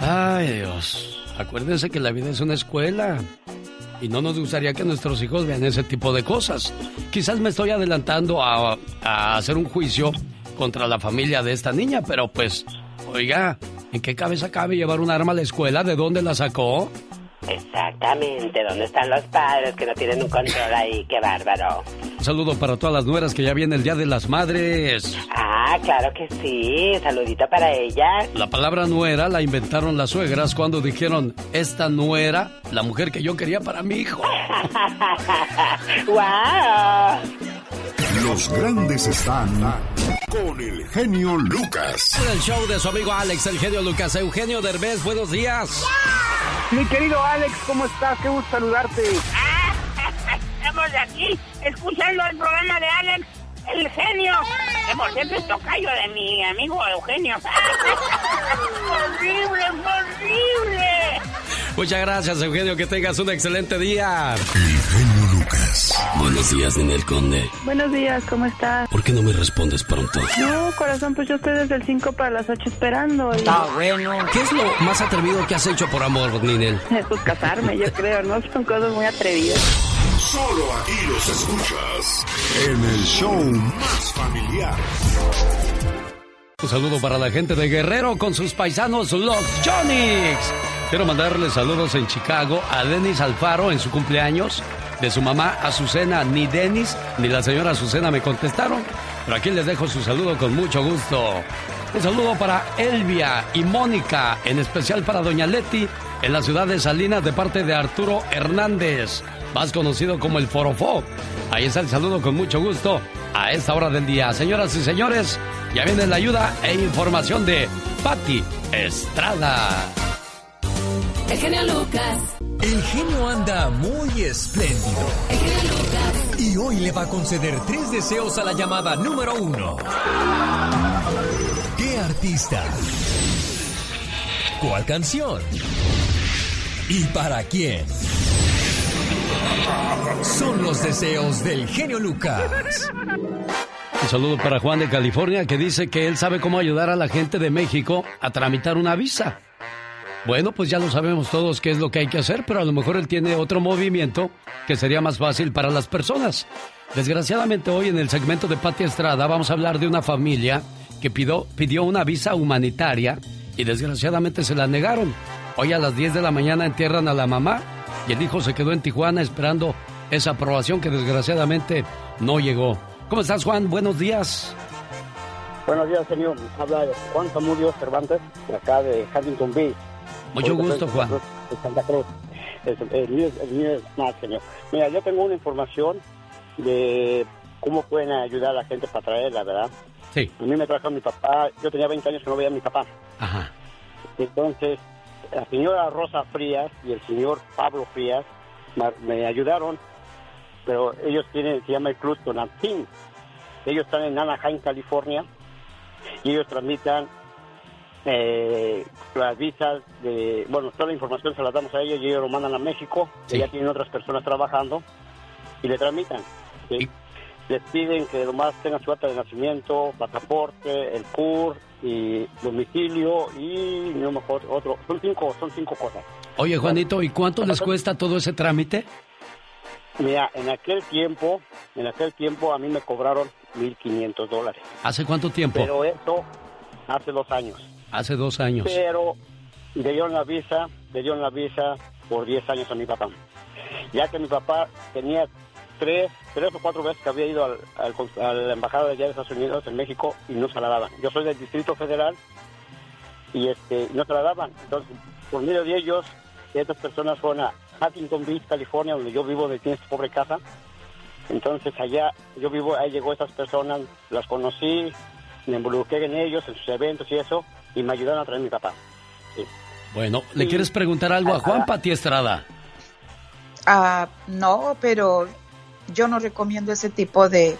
Ay Dios, acuérdense que la vida es una escuela y no nos gustaría que nuestros hijos vean ese tipo de cosas. Quizás me estoy adelantando a, a hacer un juicio contra la familia de esta niña, pero pues, oiga, ¿en qué cabeza cabe llevar un arma a la escuela? ¿De dónde la sacó? Exactamente. ¿Dónde están los padres que no tienen un control ahí? ¡Qué bárbaro! Un saludo para todas las nueras que ya viene el Día de las Madres. Ah, claro que sí. Saludito para ellas. La palabra nuera la inventaron las suegras cuando dijeron, esta nuera, la mujer que yo quería para mi hijo. ¡Wow! Los grandes están con el genio Lucas. En el show de su amigo Alex, el genio Lucas. Eugenio Derbez, buenos días. Mi querido Alex, ¿cómo estás? Qué gusto saludarte. Estamos aquí escuchando el programa de Alex, el genio. Que por cierto es tocayo de mi amigo Eugenio. ¡Horrible, horrible! Muchas gracias, Eugenio. Que tengas un excelente día. Buenos días, Ninel Conde. Buenos días, ¿cómo estás? ¿Por qué no me respondes pronto? No, corazón, pues yo estoy desde el 5 para las 8 esperando. Y... Está bueno. ¿Qué es lo más atrevido que has hecho por amor, Ninel? Pues casarme, yo creo, ¿no? Son cosas muy atrevidas. Solo aquí los escuchas en el show más familiar. Un saludo para la gente de Guerrero con sus paisanos los Jonix. Quiero mandarle saludos en Chicago a Denis Alfaro en su cumpleaños. De su mamá Azucena, ni Denis ni la señora Azucena me contestaron. Pero aquí les dejo su saludo con mucho gusto. Un saludo para Elvia y Mónica, en especial para Doña Leti, en la ciudad de Salinas, de parte de Arturo Hernández, más conocido como el Forofó. Ahí está el saludo con mucho gusto a esta hora del día. Señoras y señores, ya viene la ayuda e información de Patti Estrada. El genio Lucas. El genio anda muy espléndido. El genio Lucas. Y hoy le va a conceder tres deseos a la llamada número uno. ¿Qué artista? ¿Cuál canción? ¿Y para quién? Son los deseos del genio Lucas. Un saludo para Juan de California que dice que él sabe cómo ayudar a la gente de México a tramitar una visa. Bueno, pues ya lo sabemos todos qué es lo que hay que hacer, pero a lo mejor él tiene otro movimiento que sería más fácil para las personas. Desgraciadamente hoy en el segmento de Pati Estrada vamos a hablar de una familia que pidió, pidió una visa humanitaria y desgraciadamente se la negaron. Hoy a las 10 de la mañana entierran a la mamá y el hijo se quedó en Tijuana esperando esa aprobación que desgraciadamente no llegó. ¿Cómo estás, Juan? Buenos días. Buenos días, señor. Habla Juan Zamudio Cervantes, de acá de Huntington Beach. Mucho gusto, Juan. En Santa Cruz. El mío es más, señor. Mira, yo tengo una información de cómo pueden ayudar a la gente para traerla, ¿verdad? Sí. A mí me trajo mi papá, yo tenía 20 años que no veía a mi papá. Ajá. Entonces, la señora Rosa Frías y el señor Pablo Frías me ayudaron, pero ellos tienen, se llama el Club Tonantzin. Ellos están en Anaheim, California, y ellos tramitan eh, las visas de, bueno, toda la información se la damos a ellos y ellos lo mandan a México, que ya tienen otras personas trabajando y le tramitan. ¿sí? Les piden que nomás tengan su acta de nacimiento, pasaporte, el CUR y domicilio y no mejor otro, son cinco, son cinco cosas. Oye, Juanito, ¿y cuánto les cuesta todo ese trámite? Mira, en aquel tiempo, en aquel tiempo a mí me cobraron 1.500 dólares, ¿Hace cuánto tiempo? pero eso hace dos años. Hace dos años. Pero le dieron la visa, le dieron la visa por 10 años a mi papá. Ya que mi papá tenía tres, tres o cuatro veces que había ido al, al a la embajada de allá de Estados Unidos en México y no se la daban. Yo soy del Distrito Federal y este no se la daban. Entonces, por medio de ellos, estas personas fueron a Huntington Beach, California, donde yo vivo, donde tiene su pobre casa. Entonces allá, yo vivo, ahí llegó esas personas, las conocí, me involucré en ellos, en sus eventos y eso, y me ayudaron a traer a mi papá. Sí. Bueno, ¿le Sí. quieres preguntar algo a Juan Pati Estrada? Ah, no, pero yo no recomiendo ese tipo de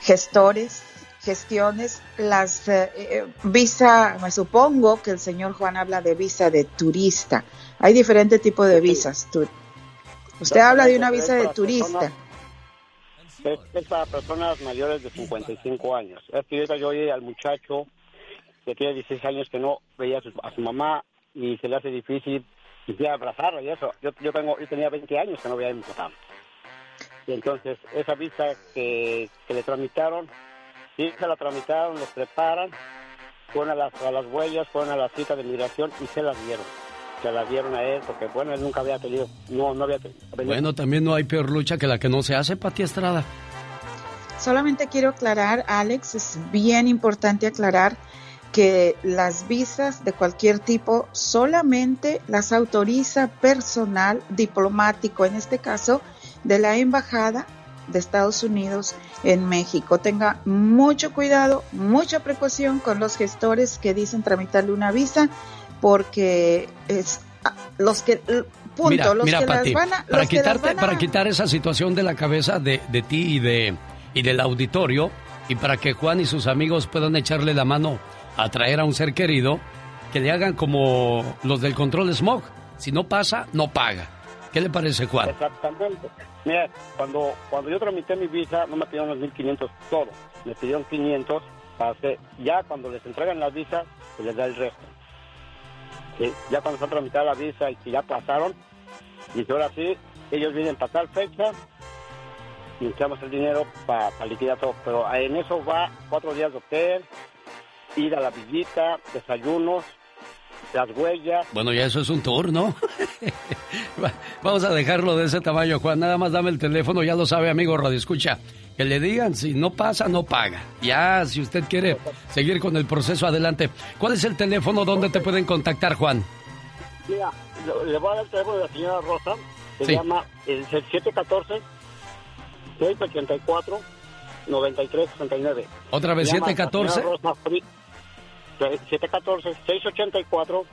gestores, gestiones. Las eh, eh, visa, me supongo que el señor Juan habla de visa de turista. Hay diferentes tipos de visas. Tu- Usted habla de una visa de turista. Es, es para personas mayores de 55 años. Es que yo oí al muchacho que tiene 16 años que no veía a su, a su mamá y se le hace difícil quisiera abrazarla y eso. Yo, yo, tengo, yo tenía 20 años que no veía a mi papá. Y entonces esa visa que, que le tramitaron, sí se la tramitaron, los preparan, fueron a las, a las huellas, fueron a la cita de migración y se las dieron. Se las dieron a él porque, bueno, él nunca había tenido, no, no había tenido. Bueno, también no hay peor lucha que la que no se hace, Pati Estrada. Solamente quiero aclarar, Alex, es bien importante aclarar que las visas de cualquier tipo solamente las autoriza personal diplomático, en este caso de la Embajada de Estados Unidos en México. Tenga mucho cuidado, mucha precaución con los gestores que dicen tramitarle una visa, porque es ah, los que punto, mira, los mira, que Pati, las van a, para quitarte, a- para quitar esa situación de la cabeza de, de ti y de y del auditorio y para que Juan y sus amigos puedan echarle la mano a traer a un ser querido, que le hagan como los del control smog. Si no pasa, no paga. ¿Qué le parece, Juan? Exactamente. Mira, cuando, cuando yo tramité mi visa, no me pidieron los 1500 todo, me pidieron 500 para hacer, ya cuando les entregan la visa, se les da el resto. Ya cuando están tramitada la visa y que ya pasaron, dice ahora sí, ellos vienen para tal fecha y echamos el dinero para liquidar todo. Pero en eso va cuatro días de hotel, ir a la visita, desayunos, las huellas. Bueno, ya eso es un tour, ¿no? Va- Vamos a dejarlo de ese tamaño, Juan. Nada más dame el teléfono, ya lo sabe, amigo Radio Escucha. Que le digan, si no pasa, no paga. Ya, si usted quiere seguir con el proceso, adelante. ¿Cuál es el teléfono donde te pueden contactar, Juan? Mira, le voy a dar el teléfono de la señora Rosa, se Sí. llama el 714-684-9369. Otra vez, Se llama la 714. Señora Rosa Fri-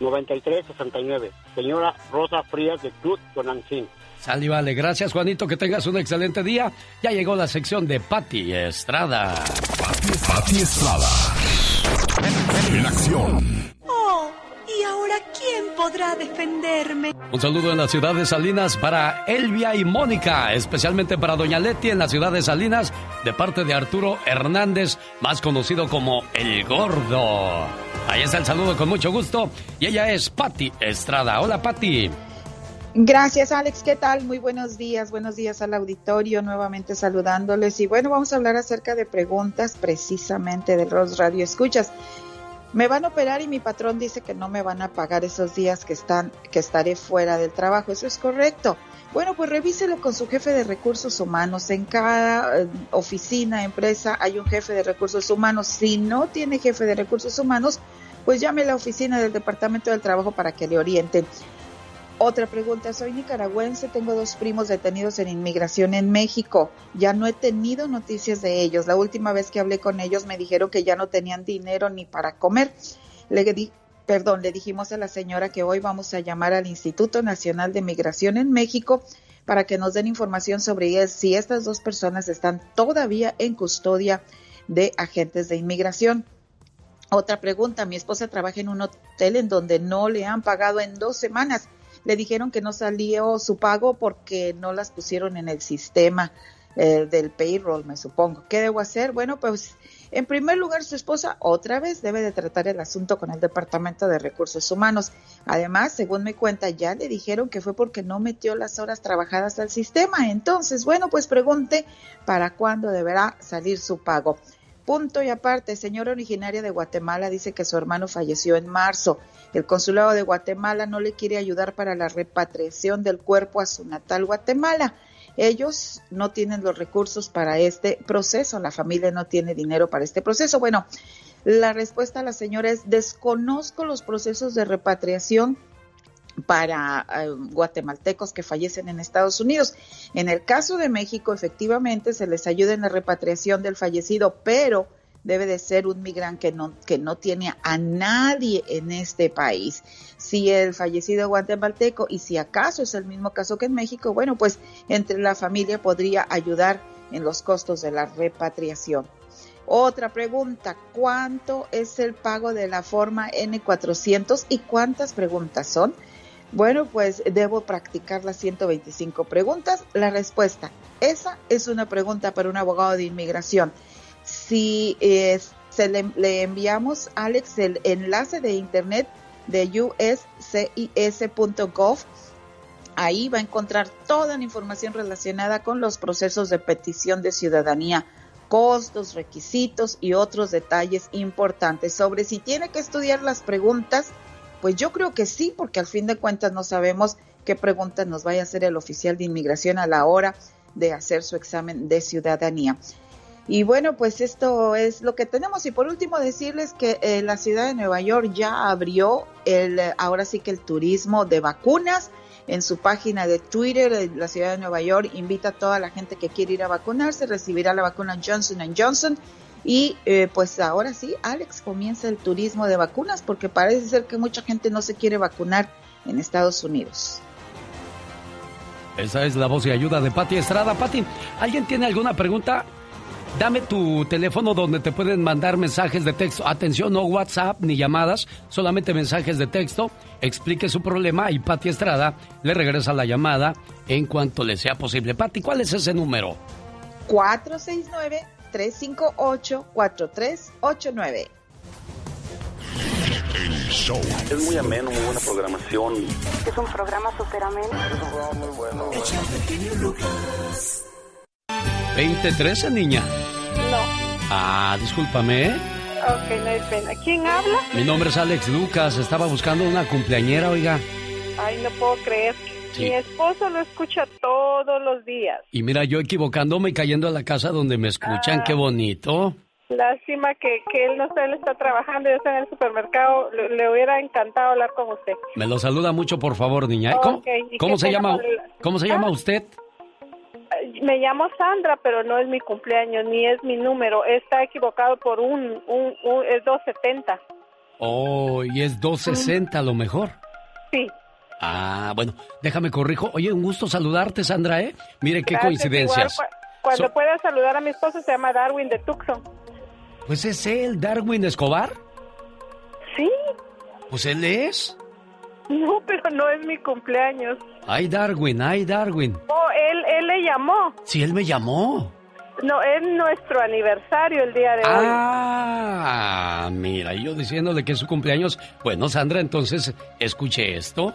714-684-9369. Señora Rosa Frías de Cruz Donancín. Sal y vale. Gracias, Juanito. Que tengas un excelente día. Ya llegó la sección de Patti Estrada. Pati Estrada. En acción. Oh, ¿y ahora quién podrá defenderme? Un saludo en la ciudad de Salinas para Elvia y Mónica, especialmente para Doña Leti en la ciudad de Salinas, de parte de Arturo Hernández, más conocido como El Gordo. Ahí está el saludo con mucho gusto. Y ella es Patti Estrada. Hola, Patti. Gracias, Alex. ¿Qué tal? Muy buenos días. Buenos días al auditorio, nuevamente saludándoles. Y bueno, vamos a hablar acerca de preguntas precisamente de los Radio Escuchas. Me van a operar y mi patrón dice que no me van a pagar esos días que están que estaré fuera del trabajo. Eso es correcto. Bueno, pues revíselo con su jefe de recursos humanos. En cada eh, oficina, empresa, hay un jefe de recursos humanos. Si no tiene jefe de recursos humanos, pues llame a la oficina del Departamento del Trabajo para que le orienten. Otra pregunta, soy nicaragüense, tengo dos primos detenidos en inmigración en México. Ya no he tenido noticias de ellos. La última vez que hablé con ellos me dijeron que ya no tenían dinero ni para comer. Le di, perdón, le dijimos a la señora que hoy vamos a llamar al Instituto Nacional de Migración en México para que nos den información sobre si estas dos personas están todavía en custodia de agentes de inmigración. Otra pregunta, mi esposa trabaja en un hotel en donde no le han pagado en dos semanas. Le dijeron que no salió su pago porque no las pusieron en el sistema eh, del payroll, me supongo. ¿Qué debo hacer? Bueno, pues en primer lugar su esposa otra vez debe de tratar el asunto con el Departamento de Recursos Humanos. Además, según me cuenta, ya le dijeron que fue porque no metió las horas trabajadas al sistema. Entonces, bueno, pues pregunte para cuándo deberá salir su pago. Punto y aparte, señora originaria de Guatemala dice que su hermano falleció en marzo. El consulado de Guatemala no le quiere ayudar para la repatriación del cuerpo a su natal Guatemala. Ellos no tienen los recursos para este proceso, la familia no tiene dinero para este proceso. Bueno, la respuesta a la señora es desconozco los procesos de repatriación para eh, guatemaltecos que fallecen en Estados Unidos. En el caso de México, efectivamente, se les ayuda en la repatriación del fallecido, pero debe de ser un migrante que no, que no tiene a nadie en este país. Si el fallecido guatemalteco, y si acaso es el mismo caso que en México, bueno, pues entre la familia podría ayudar en los costos de la repatriación. Otra pregunta, ¿cuánto es el pago de la forma N400 y cuántas preguntas son? Bueno, pues debo practicar las 125 preguntas. La respuesta, esa es una pregunta para un abogado de inmigración. Si eh, se le, le, enviamos, Alex, el enlace de internet de uscis.gov, ahí va a encontrar toda la información relacionada con los procesos de petición de ciudadanía, costos, requisitos y otros detalles importantes. Sobre si tiene que estudiar las preguntas, pues yo creo que sí, porque al fin de cuentas no sabemos qué preguntas nos vaya a hacer el oficial de inmigración a la hora de hacer su examen de ciudadanía. Y bueno, pues esto es lo que tenemos. Y por último decirles que eh, la ciudad de Nueva York ya abrió el, ahora sí que el turismo de vacunas. En su página de Twitter, la ciudad de Nueva York invita a toda la gente que quiere ir a vacunarse, recibirá la vacuna Johnson Johnson. Y eh, pues ahora sí, Alex, comienza el turismo de vacunas porque parece ser que mucha gente no se quiere vacunar en Estados Unidos. Esa es la voz y ayuda de Pati Estrada. Pati, ¿alguien tiene alguna pregunta? Dame tu teléfono donde te pueden mandar mensajes de texto. Atención, no WhatsApp ni llamadas, solamente mensajes de texto. Explique su problema y Pati Estrada le regresa la llamada en cuanto le sea posible. Pati, ¿cuál es ese número? 469-358-4389. El show. Es muy ameno, muy buena programación. Es un programa súper ameno. Es un programa muy bueno. 2013, niña. No. Ah, discúlpame. ¿eh? Ok, no hay pena. ¿Quién habla? Mi nombre es Alex Lucas. Estaba buscando una cumpleañera, oiga. Ay, no puedo creer. Sí. Mi esposo lo escucha todos los días. Y mira, yo equivocándome y cayendo a la casa donde me escuchan. Qué bonito. Lástima que, que él no está, él está trabajando, yo estoy en el supermercado. Le, le hubiera encantado hablar con usted. Me lo saluda mucho, por favor, niña. ¿Cómo, Ok, ¿y cómo qué se llama? el- ¿Cómo se Ah. llama usted? Eh, Me llamo Sandra, pero no es mi cumpleaños, ni es mi número. Está equivocado por un, un, un es 270. Oh, y es 260 a lo mejor. Sí. Ah, bueno, déjame corrijo. Oye, un gusto saludarte, Sandra, ¿eh? Mire qué Gracias, coincidencias. igual, cuando So- pueda saludar a mi esposo, se llama Darwin de Tucson. Pues es él, Darwin Escobar. Sí. Pues él es. No, pero no es mi cumpleaños. Ay, Darwin, ay, Darwin. Oh, él, él le llamó. Si él me llamó. No, es nuestro aniversario el día de hoy. Ah, mira, yo diciéndole que es su cumpleaños. Bueno, Sandra, entonces, escuche esto.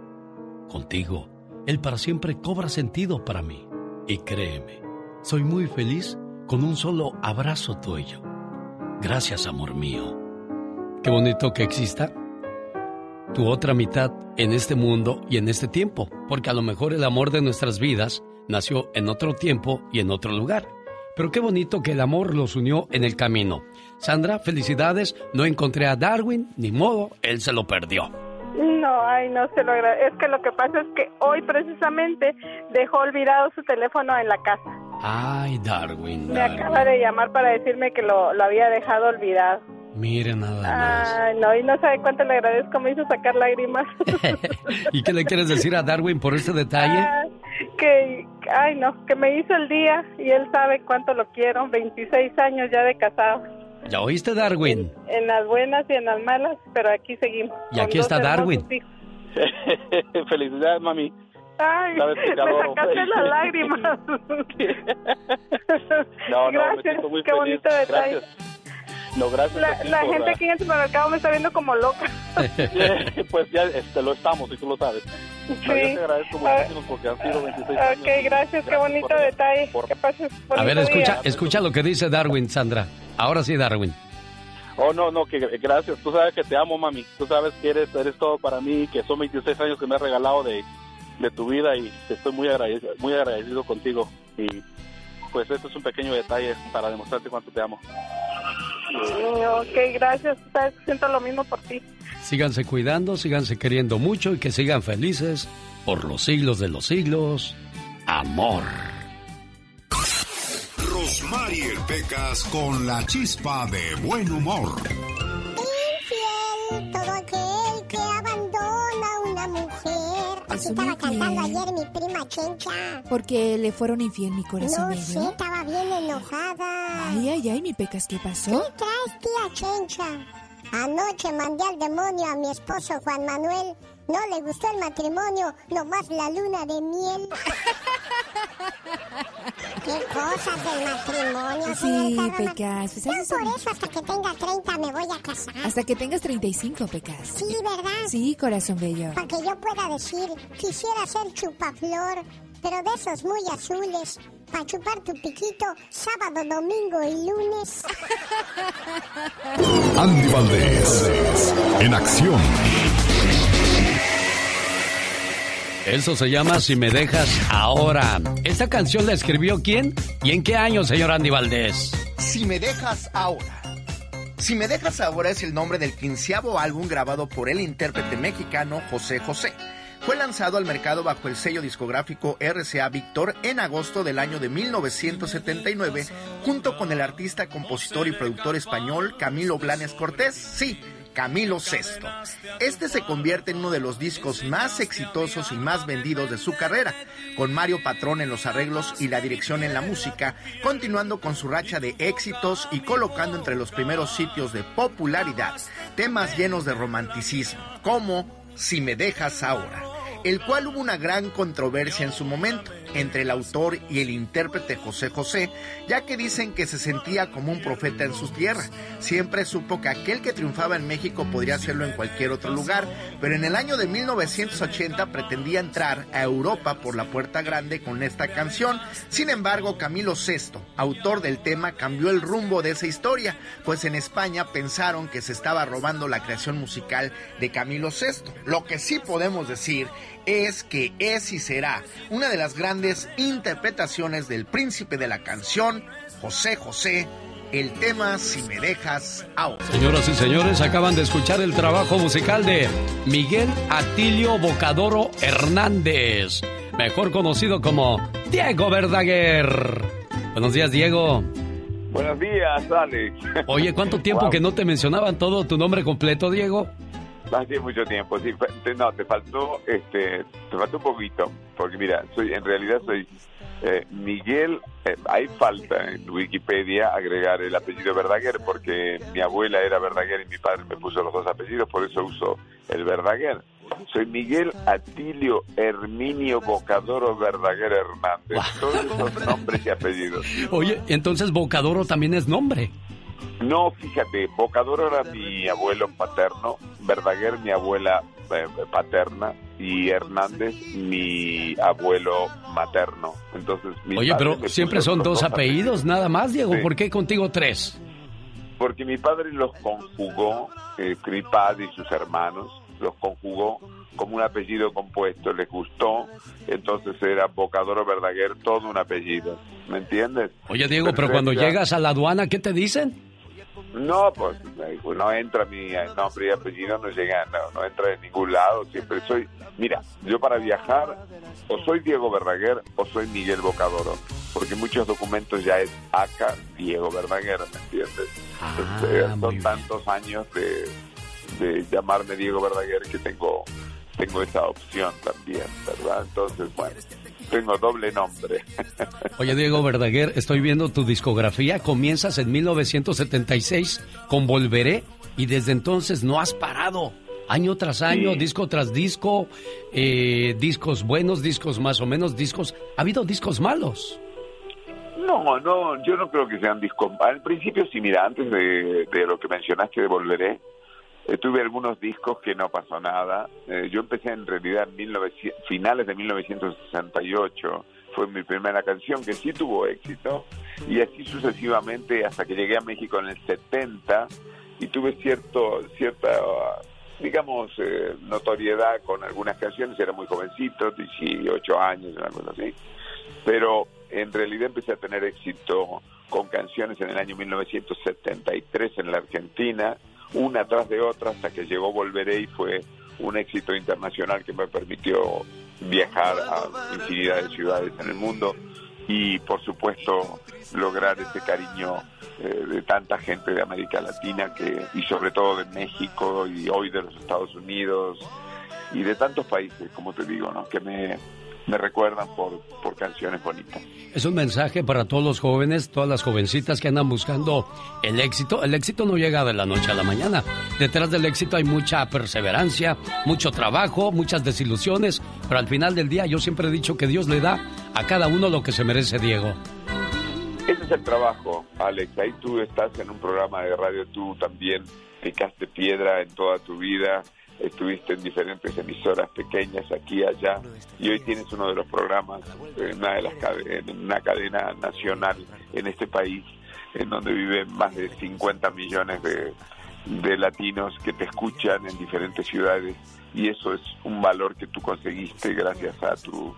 Contigo, el para siempre cobra sentido para mí. Y créeme, soy muy feliz con un solo abrazo tuyo. Gracias, amor mío. Qué bonito que exista tu otra mitad en este mundo y en este tiempo, porque a lo mejor el amor de nuestras vidas nació en otro tiempo y en otro lugar. Pero qué bonito que el amor los unió en el camino. Sandra, felicidades, no encontré a Darwin, ni modo, él se lo perdió. No, ay, no se lo agradezco. Es que lo que pasa es que hoy precisamente dejó olvidado su teléfono en la casa. Ay, Darwin, Me Darwin. acaba de llamar para decirme que lo, lo había dejado olvidado. Mire nada más. Ay, no, y no sabe cuánto le agradezco. Me hizo sacar lágrimas. ¿Y qué le quieres decir a Darwin por este detalle? Ah, que, ay, no, que me hizo el día y él sabe cuánto lo quiero. 26 años ya de casado. ¿Ya oíste, Darwin? En las buenas y en las malas, pero aquí seguimos. Y aquí está Darwin. Felicidades, mami. Ay, me sacaste las lágrimas. No, no, me Gracias, siento muy qué feliz. bonito detalle. Gracias. No, gracias. La, ti la por, gente ah, aquí en el supermercado me está viendo como loca. pues ya este, lo estamos y tú lo sabes. No, yo te agradezco muchísimo porque han sido 26 años. Ok, gracias, qué bonito detalle. Que pases A ver, escucha, día. escucha lo que dice Darwin, Sandra. Ahora sí, Darwin. Oh, no, no, que gracias. Tú sabes que te amo, mami. Tú sabes que eres, eres todo para mí, que son 26 años que me has regalado de, de tu vida y estoy muy agradecido, muy agradecido contigo. Y pues esto es un pequeño detalle para demostrarte cuánto te amo. Ok, gracias. Siento lo mismo por ti. Síganse cuidando, síganse queriendo mucho y que sigan felices por los siglos de los siglos. Amor. Rosmarie Pecas con la chispa de buen humor. Infiel, todo aquel que abandona Así estaba cantando ayer mi prima Chencha. Porque le fueron infiel mi corazón No sé, estaba bien enojada. Ay, ay, ay, mi pecas, ¿qué ¿Qué pasó? traes, tía Chencha? Anoche mandé al demonio a mi esposo Juan Manuel. No le gustó el matrimonio, nomás la luna de miel. Qué cosas del matrimonio, Sí. Pecas, pues, Ya esas por eso hasta que tenga 30 me voy a casar. Hasta que tengas 35, Pecas. Sí, ¿verdad? Sí, corazón bello. Para que yo pueda decir, quisiera ser chupaflor, pero de esos muy azules, para chupar tu piquito sábado, domingo y lunes. Andy Valdés, en acción. Eso se llama Si me dejas ahora. ¿Esta canción la escribió quién? ¿Y en qué año, señor Andy Valdés? Si me dejas ahora. Si me dejas ahora es el nombre del quinceavo álbum grabado por el intérprete mexicano José José. Fue lanzado al mercado bajo el sello discográfico RCA Victor en agosto del año de 1979, junto con el artista, compositor y productor español Camilo Blanes Cortés. Sí, Camilo VI. Este se convierte en uno de los discos más exitosos y más vendidos de su carrera, con Mario Patrón en los arreglos y la dirección en la música, continuando con su racha de éxitos y colocando entre los primeros sitios de popularidad temas llenos de romanticismo, como Si me dejas ahora, el cual hubo una gran controversia en su momento entre el autor y el intérprete José José, ya que dicen que se sentía como un profeta en su tierra. Siempre supo que aquel que triunfaba en México podría hacerlo en cualquier otro lugar, pero en el año de 1980 pretendía entrar a Europa por la puerta grande con esta canción. Sin embargo, Camilo VI, autor del tema, cambió el rumbo de esa historia, pues en España pensaron que se estaba robando la creación musical de Camilo VI. Lo que sí podemos decir es que es y será una de las grandes interpretaciones del príncipe de la canción, José José, el tema Si me dejas ahora. Señoras y señores, acaban de escuchar el trabajo musical de Miguel Atilio Bocadoro Hernández, mejor conocido como Diego Verdaguer. Buenos días, Diego. Buenos días, Alex. Oye, ¿cuánto tiempo Wow. que no te mencionaban todo tu nombre completo, Diego? Hace mucho tiempo, sí. Te- No, te faltó, este, te faltó un poquito, porque mira, soy, en realidad soy eh, Miguel. eh, hay falta en Wikipedia agregar el apellido Verdaguer, porque mi abuela era Verdaguer y mi padre me puso los dos apellidos, por eso uso el Verdaguer. Soy Miguel Atilio Herminio Bocadoro Verdaguer Hernández. Todos esos nombres y apellidos. Oye, entonces Bocadoro también es nombre. No, fíjate, Bocadoro era mi abuelo paterno, Verdaguer mi abuela eh, paterna y Hernández mi abuelo materno. Entonces, mi Oye, pero siempre son dos apellidos, nada más, Diego. Sí. ¿Por qué contigo tres? Porque mi padre los conjugó, eh, padre y sus hermanos los conjugó como un apellido compuesto, les gustó, entonces era Bocadoro Verdaguer todo un apellido, ¿me entiendes? Oye, Diego, pero cuando llegas a la aduana, ¿qué te dicen? No, pues no entra mi nombre y apellido, no llega, no, no entra en ningún lado. Siempre soy, mira, yo para viajar o soy Diego Verdaguer o soy Miguel Bocadoro, porque muchos documentos ya es acá Diego Verdaguer, ¿me entiendes? Entonces, eh, son tantos años de, de llamarme Diego Verdaguer que tengo tengo esa opción también, ¿verdad? Entonces, bueno, tengo doble nombre. Oye, Diego Verdaguer, estoy viendo tu discografía. Comienzas en 1976 con Volveré y desde entonces no has parado. Año tras año, Sí. disco tras disco, eh, discos buenos, discos más o menos, discos... ¿Ha habido discos malos? No, no, yo no creo que sean discos. Al principio sí, mira, antes de, de lo que mencionaste de Volveré, eh, tuve algunos discos que no pasó nada. Eh, yo empecé en realidad en 1900 finales de 1968, fue mi primera canción que sí tuvo éxito, y así sucesivamente hasta que llegué a México en el 70 y tuve cierto, cierta, digamos, eh, notoriedad con algunas canciones, era muy jovencito, 18 años, cosa así. Pero en realidad empecé a tener éxito con canciones en el año 1973 en la Argentina, una tras de otra hasta que llegó Volveré y fue un éxito internacional que me permitió viajar a infinidad de ciudades en el mundo y por supuesto lograr ese cariño eh, de tanta gente de América Latina que y sobre todo de México y hoy de los Estados Unidos y de tantos países como te digo no que me, me recuerdan por, por canciones bonitas Es un mensaje para todos los jóvenes, todas las jovencitas que andan buscando el éxito. El éxito no llega de la noche a la mañana. Detrás del éxito hay mucha perseverancia, mucho trabajo, muchas desilusiones, pero al final del día yo siempre he dicho que Dios le da a cada uno lo que se merece, Diego. es el trabajo, Alex. Ahí tú estás en un programa de radio, tú también picaste piedra en toda tu vida, estuviste en diferentes emisoras pequeñas aquí y allá, y hoy tienes uno de los programas en una, de las en una cadena nacional en este país, en donde viven más de 50 millones de, de latinos que te escuchan en diferentes ciudades, y eso es un valor que tú conseguiste gracias a tu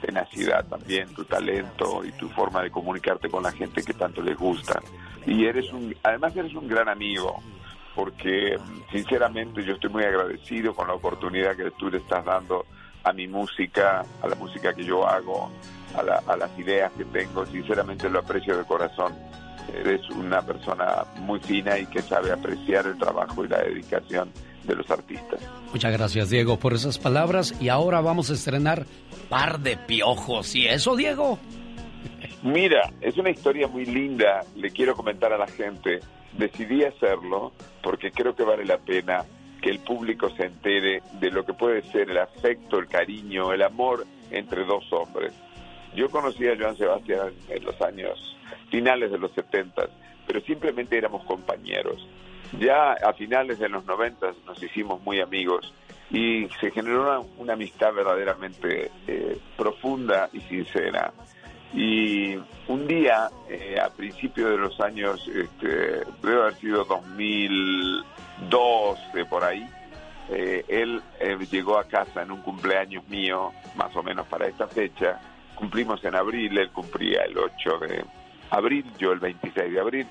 tenacidad también, tu talento y tu forma de comunicarte con la gente que tanto les gusta. Y eres un, además eres un gran amigo, porque sinceramente yo estoy muy agradecido con la oportunidad que tú le estás dando a mi música, a la música que yo hago, a, la- a las ideas que tengo. Sinceramente lo aprecio de corazón. Eres una persona muy fina y que sabe apreciar el trabajo y la dedicación de los artistas. Muchas gracias, Diego, por esas palabras. Y ahora vamos a estrenar Par de Piojos. ¿Y eso, Diego? Mira, es una historia muy linda, le quiero comentar a la gente. Decidí hacerlo porque creo que vale la pena que el público se entere de lo que puede ser el afecto, el cariño, el amor entre dos hombres. Yo conocí a Joan Sebastián en los años finales de los 70, pero simplemente éramos compañeros. Ya a finales de los 90 nos hicimos muy amigos y se generó una, amistad verdaderamente eh, profunda y sincera. Y un día, eh, a principios de los años, este, debe haber sido 2002, de por ahí, eh, él eh, llegó a casa en un cumpleaños mío, más o menos para esta fecha. Cumplimos en abril, él cumplía el 8 de abril, yo el 26 de abril.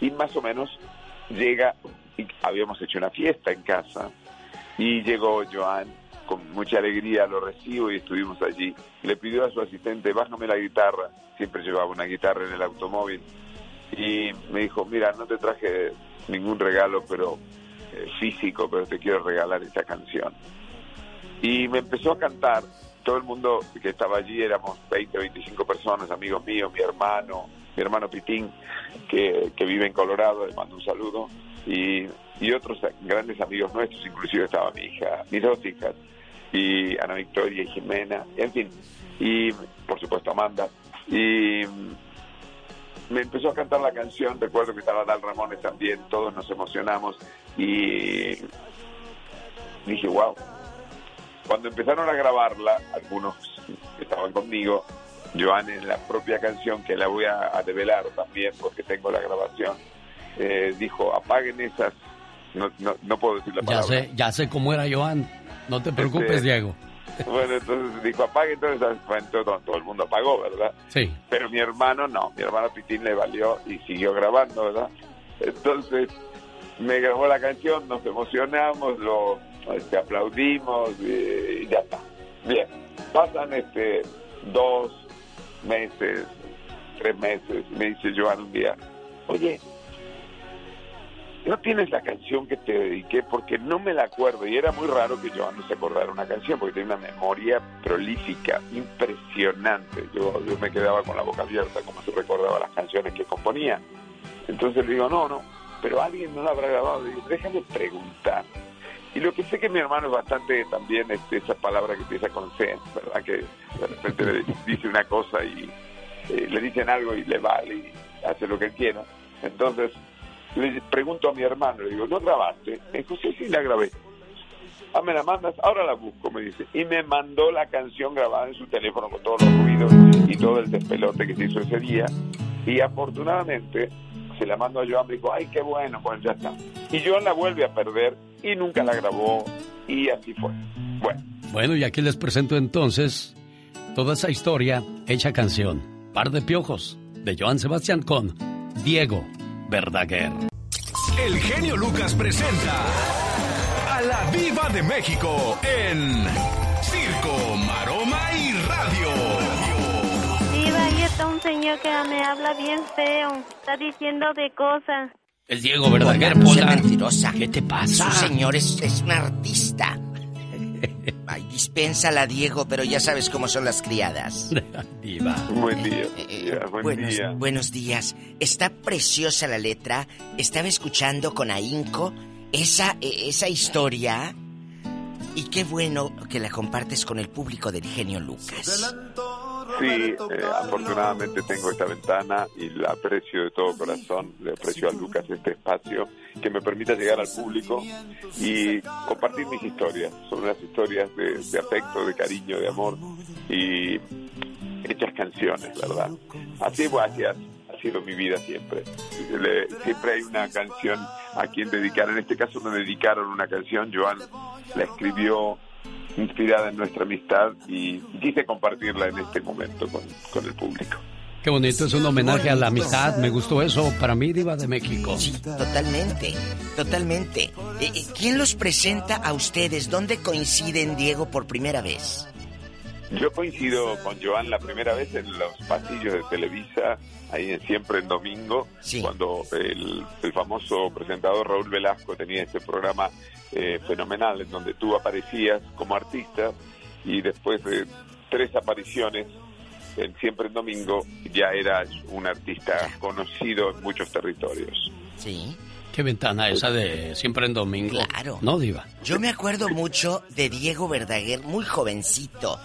Y más o menos llega, y habíamos hecho una fiesta en casa, y llegó Joan con mucha alegría, lo recibo y estuvimos allí. Le pidió a su asistente, bájame la guitarra, siempre llevaba una guitarra en el automóvil, y me dijo, mira, no te traje ningún regalo, pero eh, físico, pero te quiero regalar esta canción. Y me empezó a cantar, todo el mundo que estaba allí, éramos 20, 25 personas, amigos míos, mi hermano, mi hermano Pitín, que, que vive en Colorado, le mando un saludo, y, y otros grandes amigos nuestros, inclusive estaba mi hija, mis dos hijas, y Ana Victoria y Jimena, en fin, y por supuesto Amanda, y me empezó a cantar la canción, recuerdo que estaba Dal Ramones también, todos nos emocionamos y dije, wow. Cuando empezaron a grabarla, algunos que estaban conmigo, Joan en la propia canción, que la voy a, a develar también porque tengo la grabación, eh, dijo, apaguen esas, no, no, no puedo decir la Ya palabra. sé, ya sé cómo era Joan. No te preocupes, Este- Diego. Bueno, entonces dijo, apaguen todas esas, bueno, todo, todo el mundo apagó, ¿verdad? Sí. Pero mi hermano no, mi hermano Pitín le valió y siguió grabando, ¿verdad? Entonces me grabó la canción, nos emocionamos, lo este, aplaudimos y, y ya está. Bien, pasan este dos meses, tres meses, me dice Joan un día, oye, ¿no tienes la canción que te dediqué? Porque no me la acuerdo. Y era muy raro que Joan no se acordara una canción, porque tiene una memoria prolífica, impresionante. Yo, yo me quedaba con la boca abierta, como se recordaba las canciones que componía. Entonces le digo, no, no, pero alguien no la habrá grabado. Digo, déjame preguntar. Y lo que sé que mi hermano es bastante también este, esa palabra que empieza con C, ¿verdad? Que de repente le dice una cosa y eh, le dicen algo y le vale y hace lo que quiera. Entonces le pregunto a mi hermano, le digo, ¿no grabaste? Me dijo, sí, sí, la grabé. Ah, me la mandas, ahora la busco, me dice. Y me mandó la canción grabada en su teléfono con todos los ruidos y todo el despelote que se hizo ese día. Y afortunadamente se la mando a Joan, me dijo, ay, qué bueno, pues ya está. Y Joan la vuelve a perder y nunca la grabó y así fue. Bueno, Bueno, y aquí les presento entonces toda esa historia hecha canción. Par de Piojos, de Joan Sebastián con Diego Verdaguer. El genio Lucas presenta a la Viva de México en Circo, Maroma y Radio. Diva, ahí está un señor que me habla bien feo. Está diciendo de cosas. Es Diego Verdaguer, no mentirosa. ¿Qué te pasa? Su señor es, es un artista. Ay, dispénsala, Diego, pero ya sabes cómo son las criadas. Diva. Buen día. buen buenos, día. buenos días. Está preciosa la letra. Estaba escuchando con ahínco esa, eh, esa historia. Y qué bueno que la compartes con el público del genio Lucas. Sí, eh, afortunadamente tengo esta ventana y la aprecio de todo corazón, le aprecio a Lucas este espacio que me permita llegar al público y compartir mis historias. Son unas historias de, de afecto, de cariño, de amor y hechas canciones, ¿verdad? Así, ha ha sido mi vida siempre. Le- siempre hay una canción a quien dedicar. En este caso me dedicaron una canción, Joan la escribió inspirada en nuestra amistad y quise compartirla en este momento con, con el público. Qué bonito, es un homenaje a la amistad. Me gustó eso para mí, Diva de México. Totalmente, totalmente. Eh, eh, ¿Quién los presenta a ustedes? ¿Dónde coinciden, Diego, por primera vez? Yo coincido con Joan la primera vez en los pasillos de Televisa, ahí en Siempre en Domingo, cuando el, el famoso presentador Raúl Velasco tenía este programa eh, fenomenal en donde tú aparecías como artista y después de tres apariciones en Siempre en Domingo ya eras un artista conocido en muchos territorios. Sí. Qué ventana esa de siempre en domingo. Claro. No, Diva. Yo me acuerdo mucho de Diego Verdaguer, muy jovencito,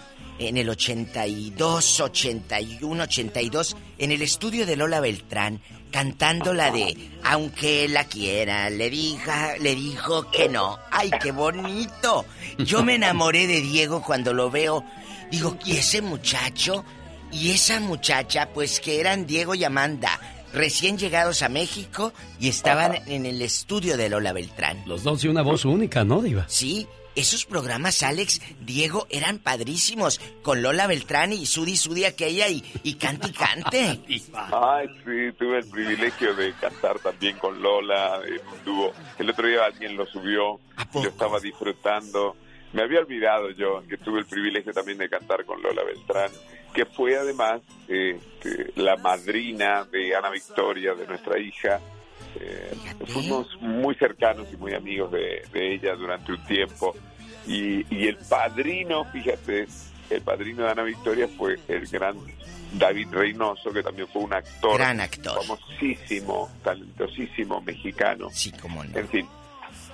en el 82, 81, 82, en el estudio de Lola Beltrán, cantando la de Aunque la quiera, le diga, le dijo que no. ¡Ay, qué bonito! Yo me enamoré de Diego cuando lo veo. Digo, ¿y ese muchacho? Y esa muchacha, pues que eran Diego y Amanda, recién llegados a México y estaban en el estudio de Lola Beltrán. Los dos y una voz única, ¿no, Diva? Sí, esos programas, Alex, Diego, eran padrísimos. Con Lola Beltrán y Sudi Sudi aquella y, y cante y cante. Ay, sí, tuve el privilegio de cantar también con Lola en un dúo. El otro día alguien lo subió, yo estaba disfrutando. Me había olvidado yo que tuve el privilegio también de cantar con Lola Beltrán, que fue además este, la madrina de Ana Victoria, de nuestra hija. Eh, fuimos muy cercanos y muy amigos de, de ella durante un tiempo. Y, y el padrino, fíjate, el padrino de Ana Victoria fue el gran David Reynoso, que también fue un actor, Gran actor. famosísimo, talentosísimo mexicano. Sí, cómo no. En fin,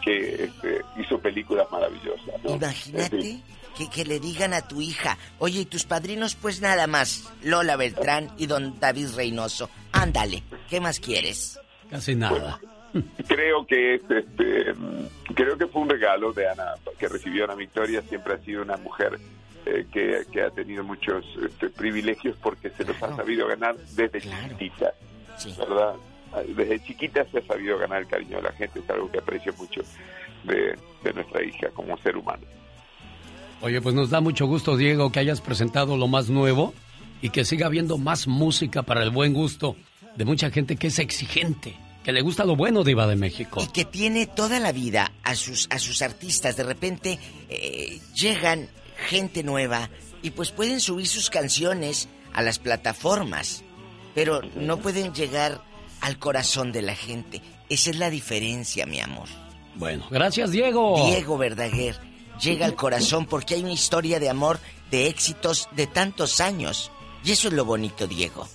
que este, hizo películas maravillosas. ¿no? En Imagínate fin, que, que le digan a tu hija, oye, ¿y tus padrinos? Pues nada más, Lola Beltrán y don David Reynoso. Ándale, ¿qué más quieres? Casi nada. creo que es, este, mm, creo que fue un regalo de Ana que recibió Ana Victoria. Siempre ha sido una mujer eh, que, que ha tenido muchos este, privilegios porque se los ha sabido ganar desde chiquitita, ¿verdad? Desde chiquita se ha sabido ganar el cariño de la gente. Es algo que aprecio mucho de, de nuestra hija como ser humano. Oye, pues nos da mucho gusto, Diego, que hayas presentado lo más nuevo y que siga habiendo más música para el buen gusto de mucha gente que es exigente, que le gusta lo bueno, Diva de México. Y que tiene toda la vida a sus, a sus artistas. De repente eh, llegan gente nueva y pues pueden subir sus canciones a las plataformas, pero no pueden llegar al corazón de la gente. Esa es la diferencia, mi amor. Bueno, gracias, Diego. Diego Verdaguer llega al corazón porque hay una historia de amor, de éxitos de tantos años. Y eso es lo bonito, Diego.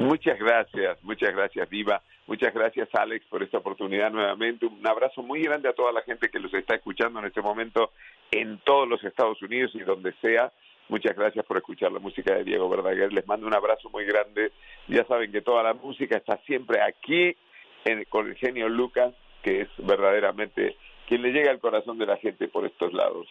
Muchas gracias, muchas gracias, Diva. Muchas gracias, Alex, por esta oportunidad nuevamente. Un abrazo muy grande a toda la gente que los está escuchando en este momento en todos los Estados Unidos y donde sea. Muchas gracias por escuchar la música de Diego Verdaguer. Les mando un abrazo muy grande. Ya saben que toda la música está siempre aquí en- con el genio Lucas, que es verdaderamente quien le llega al corazón de la gente por estos lados.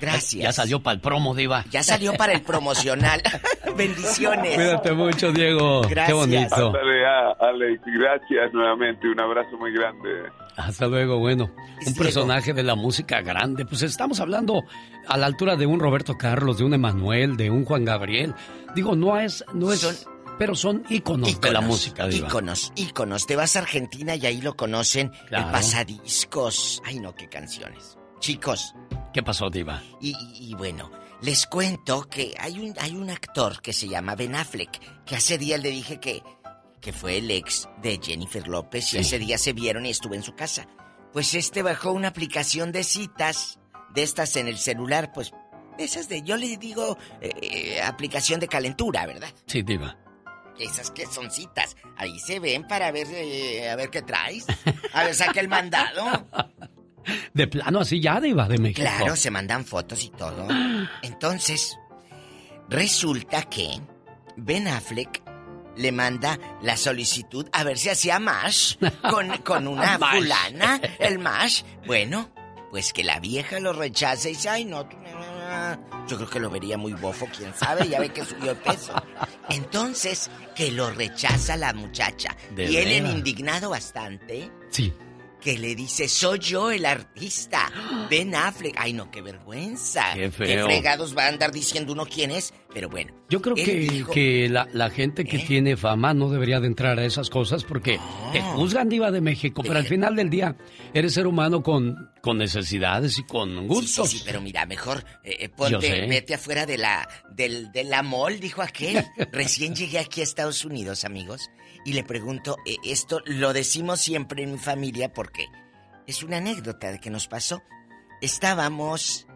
Gracias. Ya salió para el promo, Diva. Ya salió para el promocional. Bendiciones. Cuídate mucho, Diego. Qué bonito. Ándale, Alex, gracias nuevamente. Un abrazo muy grande. Hasta luego, bueno. Un personaje de la música grande. Pues estamos hablando a la altura de un Roberto Carlos, de un Emanuel, de un Juan Gabriel. Digo, no es, no es, pero son íconos, de la música, Diva. Íconos, íconos. Te vas a Argentina y ahí lo conocen. Claro. El pasadiscos. Ay, no, qué canciones. Chicos. ¿Qué pasó, Diva? Y, y- bueno, les cuento que hay un, hay un actor que se llama Ben Affleck, que hace días le dije que, que fue el ex de Jennifer López y ese día se vieron y estuve en su casa. Pues este bajó una aplicación de citas, de estas en el celular, pues, esas de, yo le digo, eh, eh, aplicación de calentura, ¿verdad? Sí, Diva. Esas que son citas. Ahí se ven para ver, eh, a ver qué traes. A ver, saca el mandado. De plano así ya, Diva de México. Claro, se mandan fotos y todo. Entonces, Resulta que Ben Affleck le manda la solicitud a ver si hacía mash con, con una fulana, el mash. Bueno, pues que la vieja lo rechaza y dice, ay no, tú, no, no, no". yo creo que lo vería muy bofo, quién sabe, ya ve que subió de peso. Entonces, que lo rechaza la muchacha. ¿De y él en indignado bastante, Sí. Que le dice, soy yo el artista, Ben Affleck. Ay no, qué vergüenza. Qué feo. fregados va a andar diciendo uno quién es, pero bueno. Yo creo que, dijo- que la, la gente que tiene fama no debería de entrar a esas cosas porque te juzgan diva de México, pero al final del día eres ser humano con, con necesidades y con Sí, sí, gustos. sí, pero mira, mejor eh, eh, ponte, vete afuera de la, del, de la mall, dijo aquel. Recién llegué aquí a Estados Unidos, amigos, y le pregunto, eh, esto lo decimos siempre en mi familia porque es una anécdota de que nos pasó. Estábamos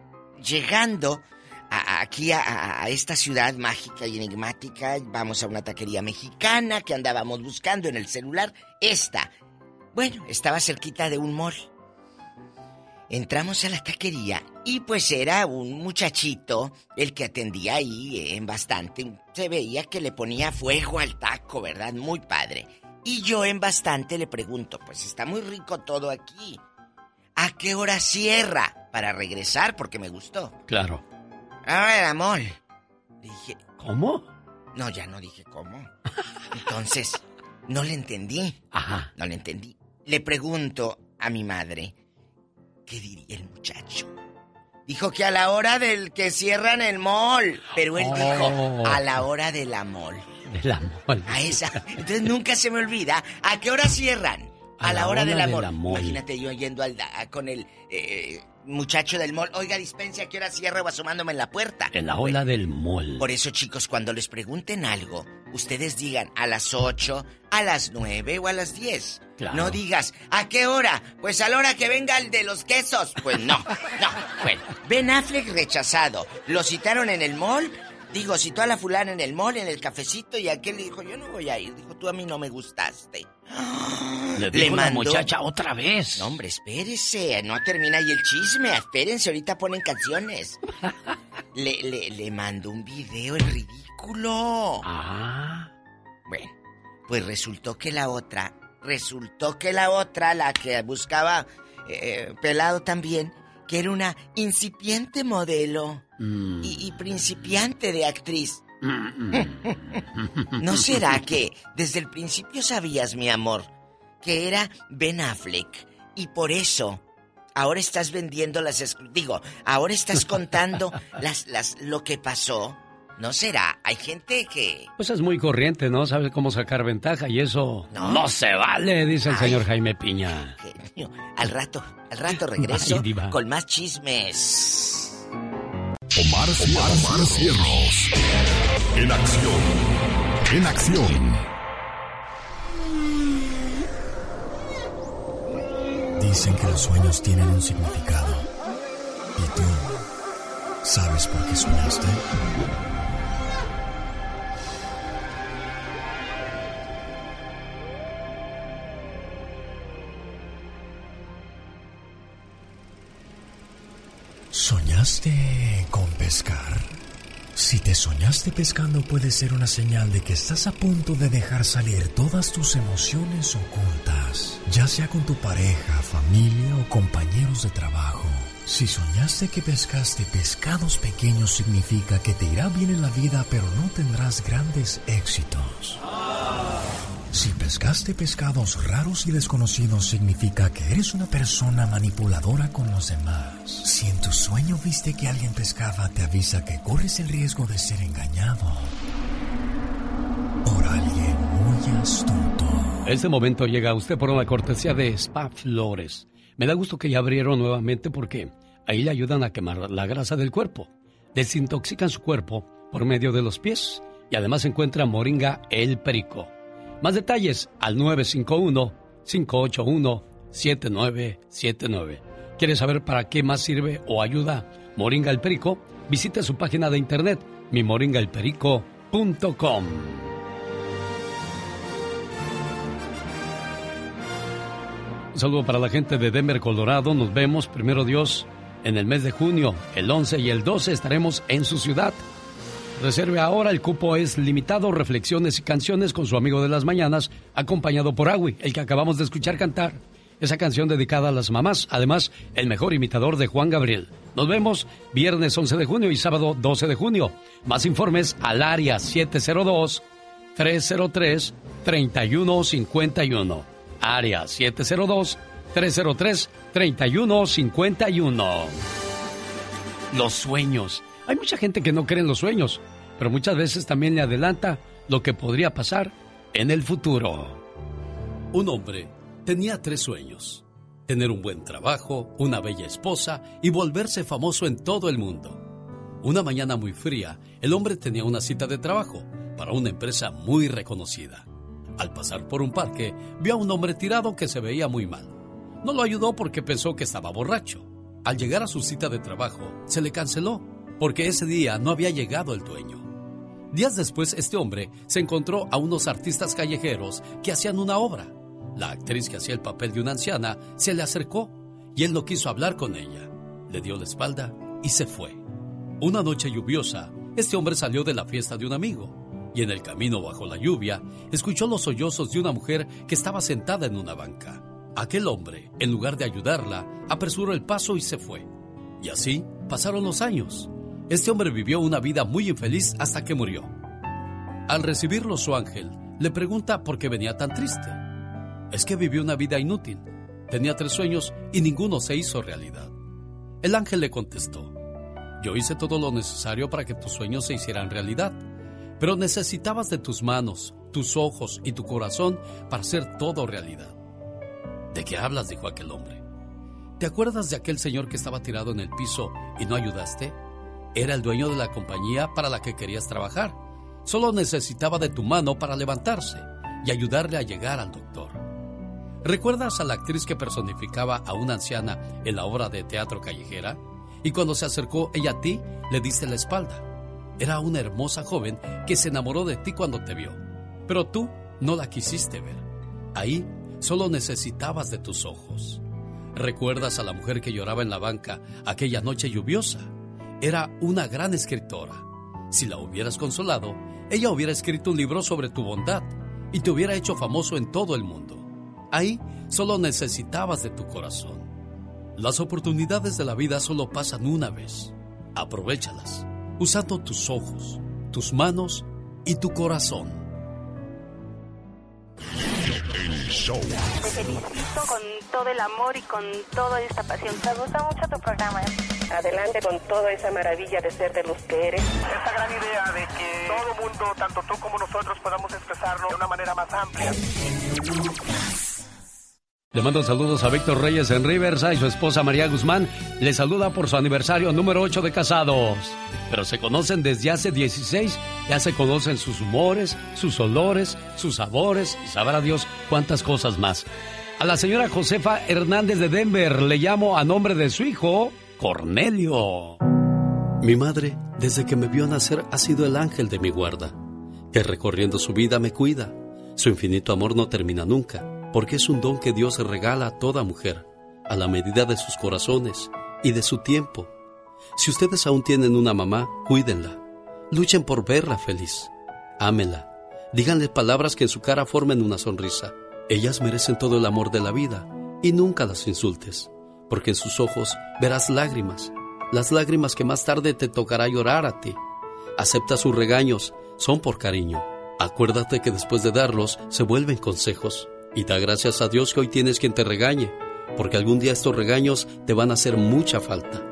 llegando a- aquí a- a esta ciudad mágica y enigmática, vamos a una taquería mexicana que andábamos buscando en el celular. Esta, bueno, estaba cerquita de un mall. Entramos a la taquería y pues era un muchachito el que atendía ahí en bastante. Se veía que le ponía fuego al taco, ¿verdad? Muy padre. Y yo en bastante le pregunto, pues está muy rico todo aquí. ¿A qué hora cierra? Para regresar porque me gustó. Claro. A ver, amor. Dije, ¿Cómo? no, ya no dije cómo. Entonces, no le entendí. Ajá. No le entendí. Le pregunto a mi madre, ¿qué diría el muchacho? Dijo que a la hora del que cierran el mall. Pero él Oh. dijo, a la hora de la mall. Del amor. A esa. Entonces nunca se me olvida. ¿A qué hora cierran? A, la, hora, del amor. Imagínate yo yendo al, a- con el eh, muchacho del mall. Oiga, dispense, ¿a qué hora cierra? O asomándome en la puerta. En la ola del mall. Por eso, chicos, cuando les pregunten algo, ustedes digan a las 8, a las 9 o a las 10. Claro. No digas, ¿a qué hora? Pues a la hora que venga el de los quesos. Pues no, no. Bueno, Ben Affleck rechazado. Lo citaron en el mall. Digo, citó a la fulana en el mall, en el cafecito, y aquel le dijo, yo no voy a ir. Dijo, tú a mí no me gustaste. Le dijo la mandó- muchacha otra vez. No, hombre, espérese. No termina ahí el chisme. Espérense, ahorita ponen canciones. Le, le, le mandó un video el ridículo. Ah. Bueno, pues resultó que la otra, resultó que la otra, la que buscaba eh, pelado también, que era una incipiente modelo Mm. y, y principiante de actriz. ¿No será que desde el principio sabías, mi amor, que era Ben Affleck y por eso ahora estás vendiendo las digo, ahora estás contando las las lo que pasó? ¿No será? Hay gente que Pues es muy corriente, ¿no? Sabe cómo sacar ventaja y eso no, se vale, dice el Ay. señor Jaime Piña. genio. Al rato, al rato regreso Ay, con más chismes. Omar, Omar, Omar Cierros. En acción. En acción. Dicen que los sueños tienen un significado. ¿Y tú sabes por qué soñaste? ¿Soñaste con pescar? Si te soñaste pescando puede ser una señal de que estás a punto de dejar salir todas tus emociones ocultas, ya sea con tu pareja, familia o compañeros de trabajo. Si soñaste que pescaste pescados pequeños significa que te irá bien en la vida pero no tendrás grandes éxitos. Si pescaste pescados raros y desconocidos significa que eres una persona manipuladora con los demás. Si en tu sueño viste que alguien pescaba, te avisa que corres el riesgo de ser engañado por alguien muy astuto. Este momento llega a usted por una cortesía de Spa Flores. Me da gusto que ya abrieron nuevamente porque ahí le ayudan a quemar la grasa del cuerpo. Desintoxican su cuerpo por medio de los pies y además encuentra Moringa El Perico. Más detalles al 951-581-7979. ¿Quieres saber para qué más sirve o ayuda Moringa El Perico? Visita su página de internet mimoringaelperico.com. Un saludo para la gente de Denver, Colorado. Nos vemos, primero Dios, en el mes de junio. El 11 y el 12 estaremos en su ciudad. Reserve ahora, el cupo es limitado, reflexiones y canciones con su amigo de las mañanas, acompañado por Agui, el que acabamos de escuchar cantar. Esa canción dedicada a las mamás, además, el mejor imitador de Juan Gabriel. Nos vemos viernes 11 de junio y sábado 12 de junio. Más informes al área 702-303-3151. Área 702-303-3151. Los sueños. Hay mucha gente que no cree en los sueños, pero muchas veces también le adelanta lo que podría pasar en el futuro. Un hombre tenía tres sueños. Tener un buen trabajo, una bella esposa y volverse famoso en todo el mundo. Una mañana muy fría, el hombre tenía una cita de trabajo para una empresa muy reconocida. Al pasar por un parque, vio a un hombre tirado que se veía muy mal. No lo ayudó porque pensó que estaba borracho. Al llegar a su cita de trabajo, se le canceló porque ese día no había llegado el dueño. Días después, este hombre se encontró a unos artistas callejeros que hacían una obra. La actriz que hacía el papel de una anciana se le acercó y él no quiso hablar con ella. Le dio la espalda y se fue. Una noche lluviosa, este hombre salió de la fiesta de un amigo y en el camino bajo la lluvia escuchó los sollozos de una mujer que estaba sentada en una banca. Aquel hombre, en lugar de ayudarla, apresuró el paso y se fue. Y así pasaron los años. Este hombre vivió una vida muy infeliz hasta que murió. Al recibirlo su ángel, le pregunta por qué venía tan triste. Es que vivió una vida inútil. Tenía tres sueños y ninguno se hizo realidad. El ángel le contestó, yo hice todo lo necesario para que tus sueños se hicieran realidad, pero necesitabas de tus manos, tus ojos y tu corazón para hacer todo realidad. ¿De qué hablas? dijo aquel hombre. ¿Te acuerdas de aquel señor que estaba tirado en el piso y no ayudaste? Era el dueño de la compañía para la que querías trabajar. Solo necesitaba de tu mano para levantarse y ayudarle a llegar al doctor. ¿Recuerdas a la actriz que personificaba a una anciana en la obra de teatro callejera? Y cuando se acercó ella a ti, le diste la espalda. Era una hermosa joven que se enamoró de ti cuando te vio, pero tú no la quisiste ver. Ahí solo necesitabas de tus ojos. ¿Recuerdas a la mujer que lloraba en la banca aquella noche lluviosa? Era una gran escritora. Si la hubieras consolado, ella hubiera escrito un libro sobre tu bondad y te hubiera hecho famoso en todo el mundo. Ahí solo necesitabas de tu corazón. Las oportunidades de la vida solo pasan una vez. Aprovechalas, usando tus ojos, tus manos y tu corazón. Te felicito con todo el amor y con toda esta pasión. Me gusta mucho tu programa. Adelante con toda esa maravilla de ser de los que eres. Esta gran idea de que todo mundo, tanto tú como nosotros, podamos expresarlo de una manera más amplia. Le mando saludos a Víctor Reyes en Riverside y su esposa María Guzmán le saluda por su aniversario número 8 de casados. Pero se conocen desde hace 16, ya se conocen sus humores, sus olores, sus sabores y sabrá Dios cuántas cosas más. A la señora Josefa Hernández de Denver le llamo a nombre de su hijo, Cornelio. Mi madre, desde que me vio nacer, ha sido el ángel de mi guarda, que recorriendo su vida me cuida. Su infinito amor no termina nunca porque es un don que Dios regala a toda mujer, a la medida de sus corazones y de su tiempo. Si ustedes aún tienen una mamá, cuídenla. Luchen por verla feliz. Ámela. Díganle palabras que en su cara formen una sonrisa. Ellas merecen todo el amor de la vida y nunca las insultes, porque en sus ojos verás lágrimas, las lágrimas que más tarde te tocará llorar a ti. Acepta sus regaños, son por cariño. Acuérdate que después de darlos se vuelven consejos. Y da gracias a Dios que hoy tienes quien te regañe, porque algún día estos regaños te van a hacer mucha falta.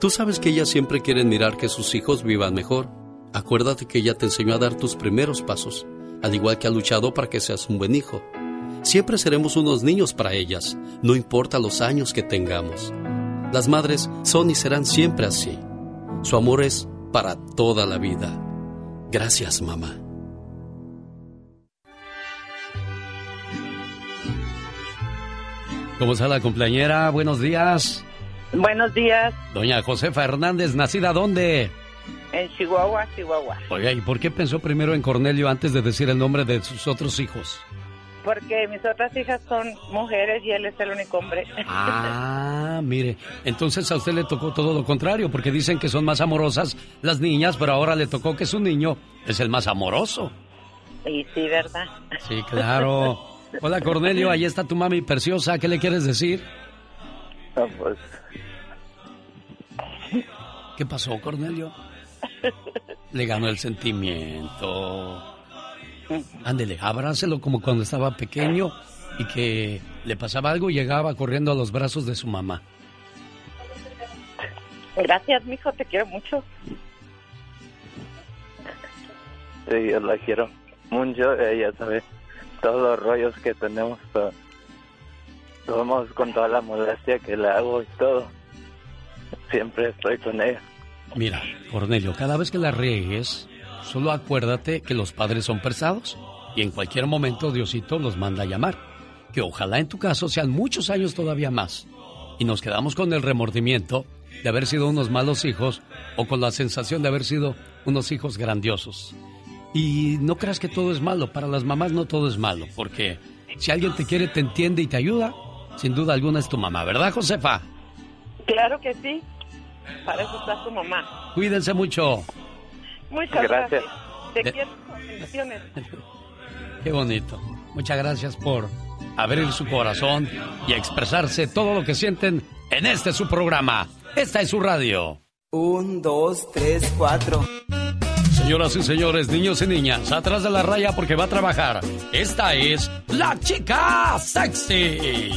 Tú sabes que ellas siempre quieren mirar que sus hijos vivan mejor. Acuérdate que ella te enseñó a dar tus primeros pasos, al igual que ha luchado para que seas un buen hijo. Siempre seremos unos niños para ellas, no importa los años que tengamos. Las madres son y serán siempre así. Su amor es para toda la vida. Gracias, mamá. ¿Cómo está la cumpleañera? Buenos días. Buenos días. Doña Josefa Hernández, ¿nacida dónde? En Chihuahua, Chihuahua. Oiga, ¿y por qué pensó primero en Cornelio antes de decir el nombre de sus otros hijos? porque mis otras hijas son mujeres y él es el único hombre. Ah, mire, entonces a usted le tocó todo lo contrario, porque dicen que son más amorosas las niñas, pero ahora le tocó que su niño es el más amoroso. Y sí, ¿verdad? Sí, claro. Hola Cornelio, ahí está tu mami preciosa, ¿qué le quieres decir? pues. ¿Qué pasó, Cornelio? Le ganó el sentimiento. Ándele, abrácelo como cuando estaba pequeño y que le pasaba algo y llegaba corriendo a los brazos de su mamá. Gracias, mijo, te quiero mucho. Sí, yo la quiero mucho. Ella sabe todos los rollos que tenemos. Pero tomamos con toda la molestia que le hago y todo. Siempre estoy con ella. Mira, Cornelio, cada vez que la riegues, solo acuérdate que los padres son pesados y en cualquier momento Diosito los manda a llamar. Que ojalá en tu caso sean muchos años todavía más. Y nos quedamos con el remordimiento de haber sido unos malos hijos o con la sensación de haber sido unos hijos grandiosos. Y no creas que todo es malo, para las mamás no todo es malo, porque si alguien te quiere, te entiende y te ayuda, sin duda alguna es tu mamá, ¿verdad, Josefa? Claro que sí. Para eso está tu mamá. Cuídense mucho. Muchas Gracias. gracias. Te Eh. quiero. Bendiciones. Qué bonito. Muchas gracias por abrir su corazón y expresarse todo lo que sienten en este su programa. Esta es su radio. Un, dos, tres, cuatro. Señoras y señores, niños y niñas, atrás de la raya porque va a trabajar. Esta es la chica sexy.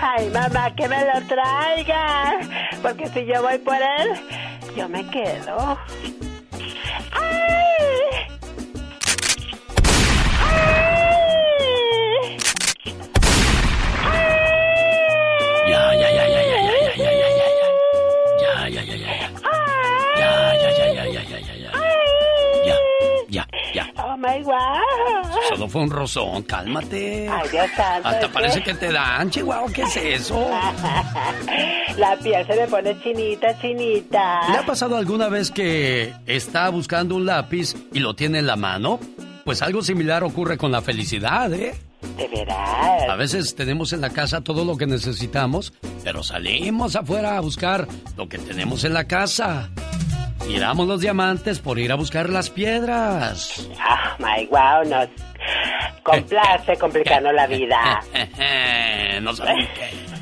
Ay, mamá, que me lo traiga. Porque si yo voy por él, yo me quedo. My wow. Solo fue un rozón, cálmate. Ay, Dios santo. Hasta parece que te dan, Chihuahua, ¿qué es eso? La piel se me pone chinita, chinita. ¿Le ha pasado alguna vez que está buscando un lápiz y lo tiene en la mano? Pues algo similar ocurre con la felicidad, ¿eh? De veras. A veces tenemos en la casa todo lo que necesitamos, pero salimos afuera a buscar lo que tenemos en la casa. Tiramos los diamantes por ir a buscar las piedras. Oh my wow, nos complace complicarnos la vida. no saben qué.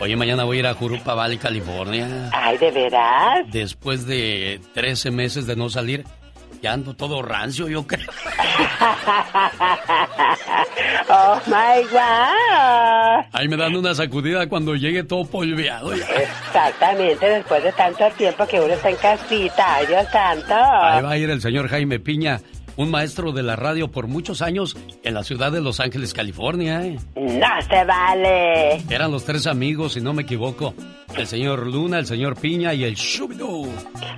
Oye, mañana voy a ir a Jurupa Valley, California. Ay, ¿de veras? Después de 13 meses de no salir, ya ando todo rancio, yo creo. Oh my wow. Ahí me dan una sacudida cuando llegue todo polveado. ya. Exactamente, después de tanto tiempo que uno está en casita. Dios santo. Ahí va a ir el señor Jaime Piña, un maestro de la radio por muchos años en la ciudad de Los Ángeles, California. ¿eh? No se vale. Eran los tres amigos, si no me equivoco. El señor Luna, el señor Piña y el Shubidoo.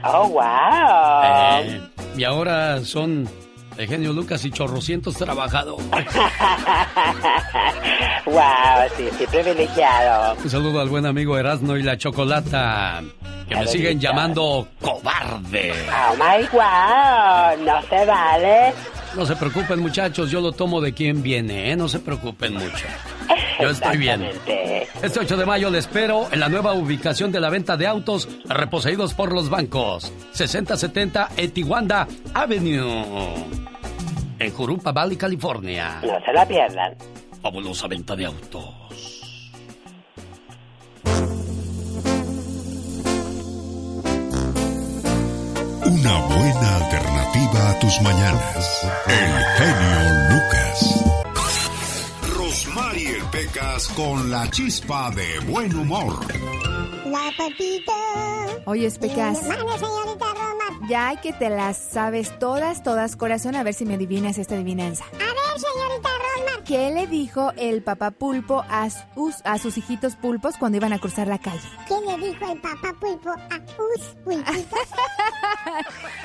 Oh, wow. Eh, y ahora son el genio Lucas y chorrocientos trabajadores. wow, sí, sí, privilegiado. Un saludo al buen amigo Erasmo y la Chocolata, que me siguen llamando cobarde. Oh my wow, no se vale. No se preocupen muchachos, yo lo tomo de quien viene, ¿eh? No se preocupen mucho. Yo estoy bien. Este 8 de mayo le espero en la nueva ubicación de la venta de autos reposeídos por los bancos. 6070 Etiwanda Avenue. En Jurupa Valley, California. No se la pierdan. Fabulosa venta de autos. Una buena alternativa a tus mañanas. El genio Lucas. Rosmarie Pecas con la chispa de buen humor. La patita. Oye, Pecas. Mande, señorita. Ya que te las sabes todas, todas, corazón, a ver si me adivinas esta adivinanza. A ver, señorita Roma. ¿Qué le dijo el papá pulpo a sus, a sus hijitos pulpos cuando iban a cruzar la calle? ¿Qué le dijo el papá pulpo a us pulpitos?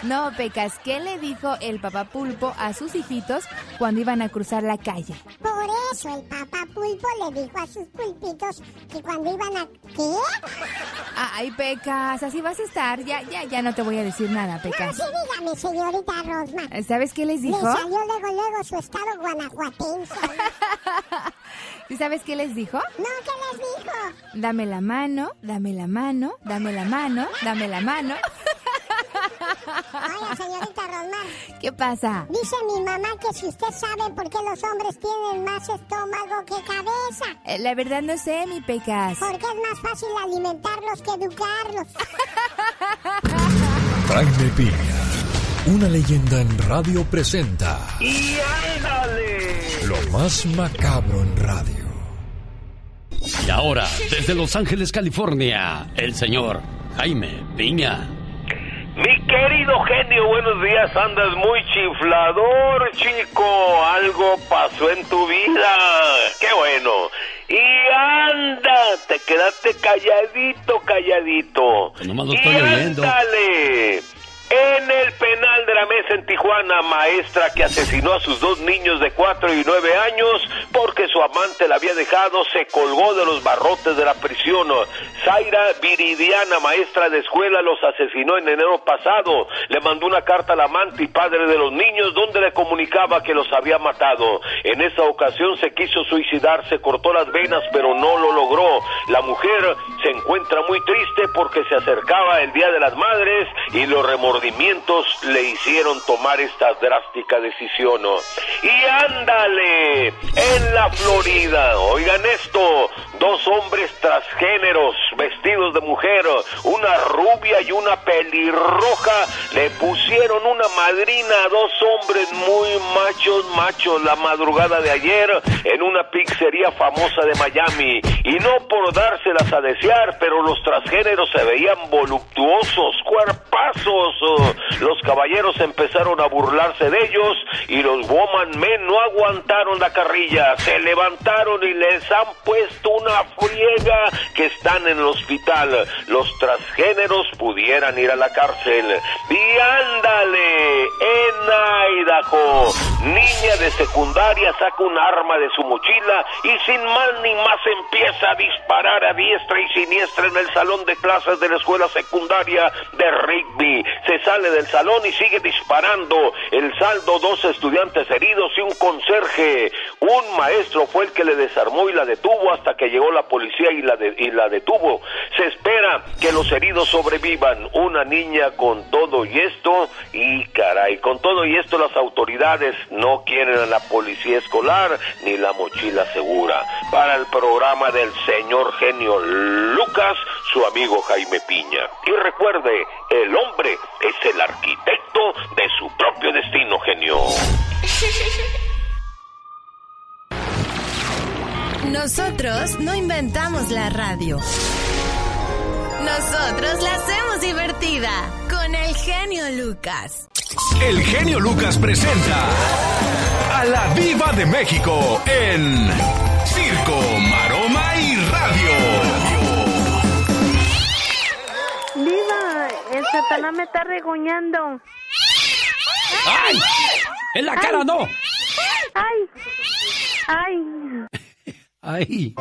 No, Pecas, ¿qué le dijo el papá pulpo a sus hijitos cuando iban a cruzar la calle? Por eso el papá pulpo le dijo a sus pulpitos que cuando iban a... ¿Qué? Ay, Pecas, así vas a estar. Ya, ya, ya no te voy a decir nada, No, Pecas. sí, dígame, señorita Rosma. ¿Sabes qué les Le dijo? salió luego, luego su estado guanajuatense. ¿Sí sabes qué les dijo? No, ¿qué les dijo? Dame la mano, dame la mano, dame la mano, dame la mano. Oiga, señorita Rosmar. ¿Qué pasa? Dice mi mamá que si usted sabe por qué los hombres tienen más estómago que cabeza. Eh, La verdad no sé, mi Pecas. Porque es más fácil alimentarlos que educarlos. Jaime Piña, una leyenda en radio presenta ¡Y ándale! lo más macabro en radio. Y ahora, desde Los Ángeles, California, el señor Jaime Piña. Mi querido genio, buenos días. Andas muy chiflador, chico. Algo pasó en tu vida. Qué bueno. Y anda, te quedaste calladito, calladito. nomás lo y estoy oyendo. ándale. En el penal de la mesa en Tijuana, maestra que asesinó a sus dos niños de 4 y 9 años porque su amante la había dejado, se colgó de los barrotes de la prisión. Zaira Viridiana, maestra de escuela, los asesinó en enero pasado. Le mandó una carta al amante y padre de los niños donde le comunicaba que los había matado. En esa ocasión se quiso suicidar, se cortó las venas, pero no lo logró. La mujer se encuentra muy triste porque se acercaba el Día de las Madres y los remordimientos le hicieron tomar esta drástica decisión. Y ándale, en la Florida, oigan esto, dos hombres transgéneros vestidos de mujer, una rubia y una pelirroja, le pusieron una madrina a dos hombres muy machos, machos la madrugada de ayer en una pizzería famosa de Miami. Y no por dárselas a desear, pero los transgéneros se veían voluptuosos, cuerpazos. Los caballeros empezaron a burlarse de ellos y los woman men no aguantaron la carrilla, se levantaron y les han puesto una friega que están en el hospital. Los transgéneros pudieran ir a la cárcel. Y ándale, en Idaho, niña de secundaria saca un arma de su mochila y sin más ni más empieza a disparar a diestra y siniestra en el salón de clases de la escuela secundaria de Rigby. Sale del salón y sigue disparando. El saldo, dos estudiantes heridos y un conserje. Un maestro fue el que le desarmó y la detuvo hasta que llegó la policía y la, y la detuvo. Se espera que los heridos sobrevivan. Una niña con todo y esto, y caray, con todo y esto las autoridades no quieren a la policía escolar ni la mochila segura. Para el programa del señor genio Lucas, su amigo Jaime Piña. Y recuerde, el hombre es el arquitecto de su propio destino, genio. Nosotros no inventamos la radio. Nosotros la hacemos divertida con el genio Lucas. El genio Lucas presenta a la Viva de México en Circo, Maroma Satanás me está regoñando. ¡Ay! ¡En la cara no! ¡Ay! ¡Ay! ¡Ay!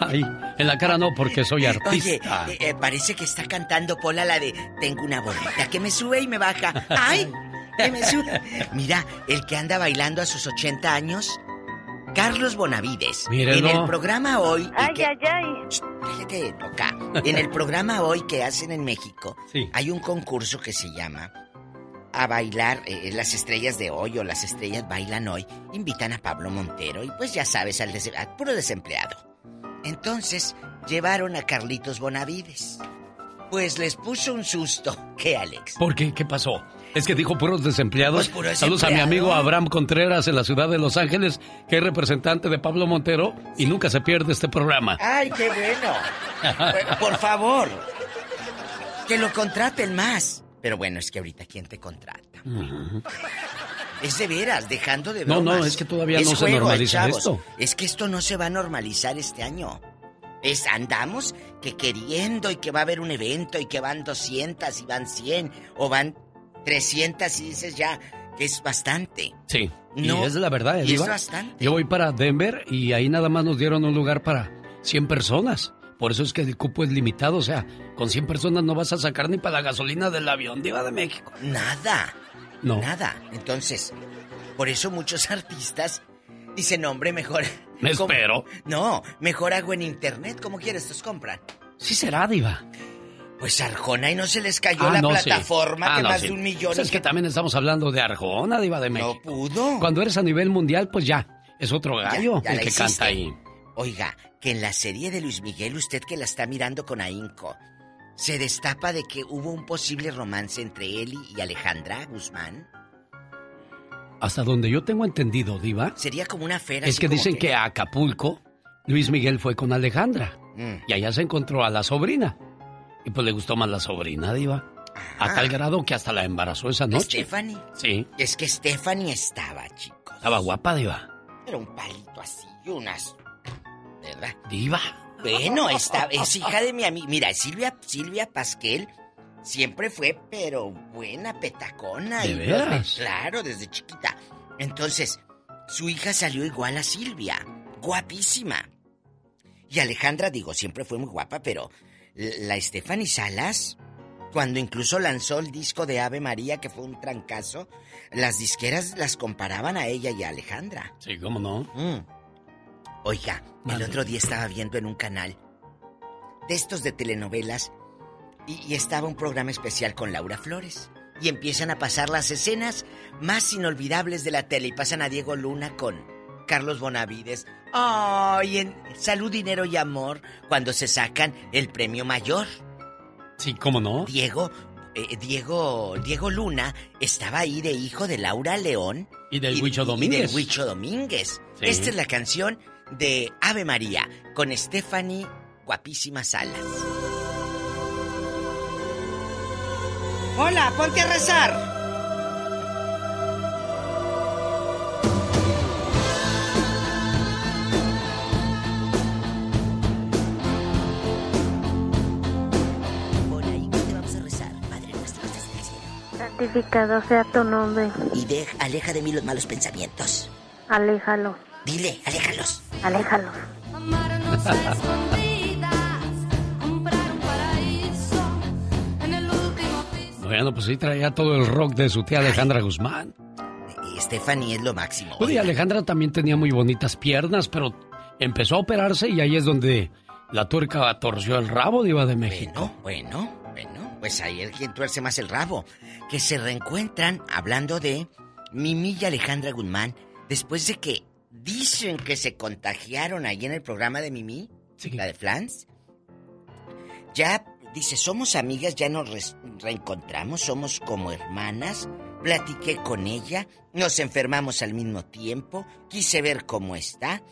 ¡Ay! En la cara no, porque soy Oye, artista. eh, eh, parece que está cantando Pola la de Tengo una bolita que me sube y me baja. ¡Ay! Que me sube. Mira, el que anda bailando a sus 80 años, Carlos Bonavides. Mírelo. En el programa hoy. ¡Ay, que- ay, ay! Shh, cállate, loca. En el programa hoy que hacen en México, Sí. hay un concurso que se llama A bailar, eh, las estrellas de hoy o las estrellas bailan hoy, invitan a Pablo Montero y pues ya sabes, al, des- al puro desempleado. Entonces, llevaron a Carlitos Bonavides. Pues les puso un susto. ¿Qué, Alex? ¿Por qué? ¿Qué pasó? Es que dijo puros desempleados. Pues puro Saludos a mi amigo Abraham Contreras en la ciudad de Los Ángeles, que es representante de Pablo Montero y nunca se pierde este programa. ¡Ay, qué bueno! Por- favor, que lo contraten más. Pero bueno, es que ahorita ¿quién te contrata? Es de veras, dejando de No, no, bromas. es que todavía Es no se normaliza chavos. esto. Es que esto no se va a normalizar este año. Es, andamos que queriendo y que va a haber un evento y que van 200 y van 100 o van 300 y dices ya que es bastante. Sí. No, y es la verdad, y es bastante. Yo voy para Denver y ahí nada más nos dieron un lugar para 100 personas. Por eso es que el cupo es limitado, o sea, con 100 personas no vas a sacar ni para la gasolina del avión, diva de México. Nada. No. Nada. Entonces, por eso muchos artistas dicen, hombre, mejor... Me espero. No, mejor hago en internet. ¿Cómo quieres? ¿Los compran? Sí será, diva. Pues Arjona y no se les cayó Ah, la no, sí. plataforma Ah, que no, más sí. de un millón. Es que también estamos hablando de Arjona, diva de México. No pudo. Cuando eres a nivel mundial, pues ya, es otro gallo Ya- ya el que hiciste. canta ahí. Oiga, que en la serie de Luis Miguel, usted que la está mirando con ahínco, se destapa de que hubo un posible romance entre él y Alejandra Guzmán. Hasta donde yo tengo entendido, diva, Sería como una fera. es que dicen que a Acapulco Luis Miguel fue con Alejandra Mm. y allá se encontró a la sobrina. Y pues le gustó más la sobrina, diva. A tal grado que hasta la embarazó esa noche. Stephanie. Sí, Es que Stephanie estaba, chicos. estaba guapa, diva. Era un palito así y unas. ¿Verdad? Diva. Bueno, esta, es hija de mi amiga. Mira, Silvia, Silvia Pasquel siempre fue, pero buena petacona. ¿De y veras? Claro, desde chiquita. Entonces, su hija salió igual a Silvia. Guapísima. Y Alejandra, digo, siempre fue muy guapa, pero la Stephanie Salas, cuando incluso lanzó el disco de Ave María, que fue un trancazo, las disqueras las comparaban a ella y a Alejandra. Sí, ¿cómo no? Mm. Oiga, el otro día estaba viendo en un canal de estos de telenovelas y, y estaba un programa especial con Laura Flores. Y empiezan a pasar las escenas más inolvidables de la tele y pasan a Diego Luna con Carlos Bonavides. ¡Ay! en Salud, Dinero y Amor cuando se sacan el premio mayor. Sí, ¿cómo no? Diego, eh, Diego, Diego Luna estaba ahí de hijo de Laura León. Y del y- Huicho y Domínguez. del Huicho Domínguez. Sí. Esta es la canción de Ave María con Stephanie Guapísima Salas. Hola, ponte a rezar. Santificado sea tu nombre. Y de, aleja de mí los malos pensamientos. Aléjalo. Dile, aléjalos. Aléjalo. Bueno, pues sí traía todo el rock de su tía Alejandra Guzmán. Y Stephanie es lo máximo. Bueno, y Alejandra también tenía muy bonitas piernas, pero empezó a operarse y ahí es donde la tuerca torció el rabo, diva de México. Bueno, bueno, pues ahí el quien tuerce más el rabo. Que se reencuentran hablando de Mimi y Alejandra Guzmán después de que dicen que se contagiaron ahí en el programa de Mimi, la de Flans. Ya dice, somos amigas, ya nos reencontramos, somos como hermanas. Platiqué con ella, nos enfermamos al mismo tiempo, quise ver cómo está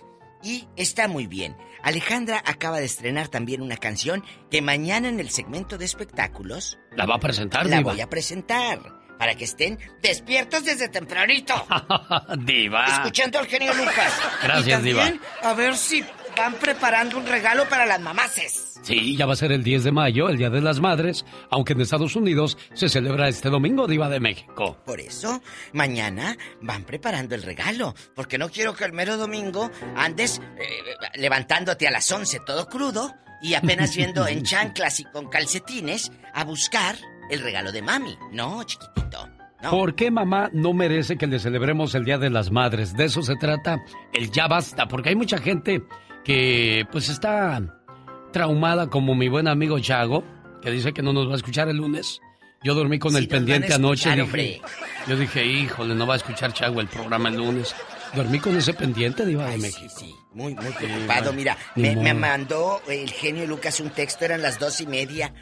y está muy bien. Alejandra acaba de estrenar también una canción que mañana en el segmento de espectáculos La va a presentar, la diva. voy a presentar para que estén despiertos desde tempranito. diva. Escuchando al genio Lucas. Gracias, y también, diva. A ver si van preparando un regalo para las mamaces. Sí, ya va a ser el 10 de mayo, el Día de las Madres, aunque en Estados Unidos se celebra este domingo, diva de México. Por eso, mañana van preparando el regalo, porque no quiero que el mero domingo andes eh, levantándote a las 11 todo crudo y apenas yendo en chanclas y con calcetines a buscar el regalo de mami. No, chiquitito. No. ¿Por qué mamá no merece que le celebremos el Día de las Madres? De eso se trata el ya basta, porque hay mucha gente que pues está traumada como mi buen amigo Chago, que dice que no nos va a escuchar el lunes. Yo dormí con Sí el pendiente anoche. dije- yo dije, híjole, no va a escuchar Chago el programa el lunes. Dormí con ese pendiente de Iba de México. Muy, muy Sí, preocupado. Mira, me, mandó el genio Lucas un texto, eran las dos y media.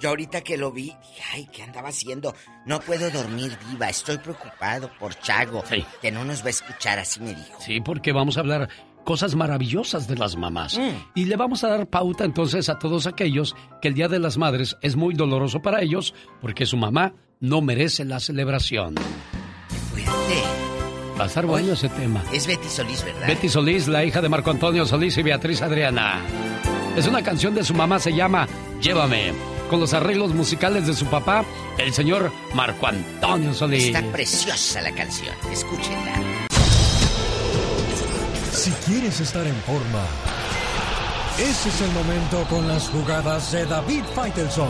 Yo ahorita que lo vi, dije, ay, ¿qué andaba haciendo? No puedo dormir, diva, estoy preocupado por Chago, que no nos va a escuchar, así me dijo. Sí, porque vamos a hablar cosas maravillosas de las mamás. Mm. Y le vamos a dar pauta entonces a todos aquellos que el Día de las Madres es muy doloroso para ellos porque su mamá no merece la celebración. Fuerte. Va a estar bueno ese tema. Es Betty Solís, ¿verdad? Betty Solís, la hija de Marco Antonio Solís y Beatriz Adriana. Es una canción de su mamá, se llama Llévame, con los arreglos musicales de su papá, el señor Marco Antonio Solís. Está preciosa la canción, escúchenla. Si quieres estar en forma, Ese es el momento con las jugadas de David Faitelson.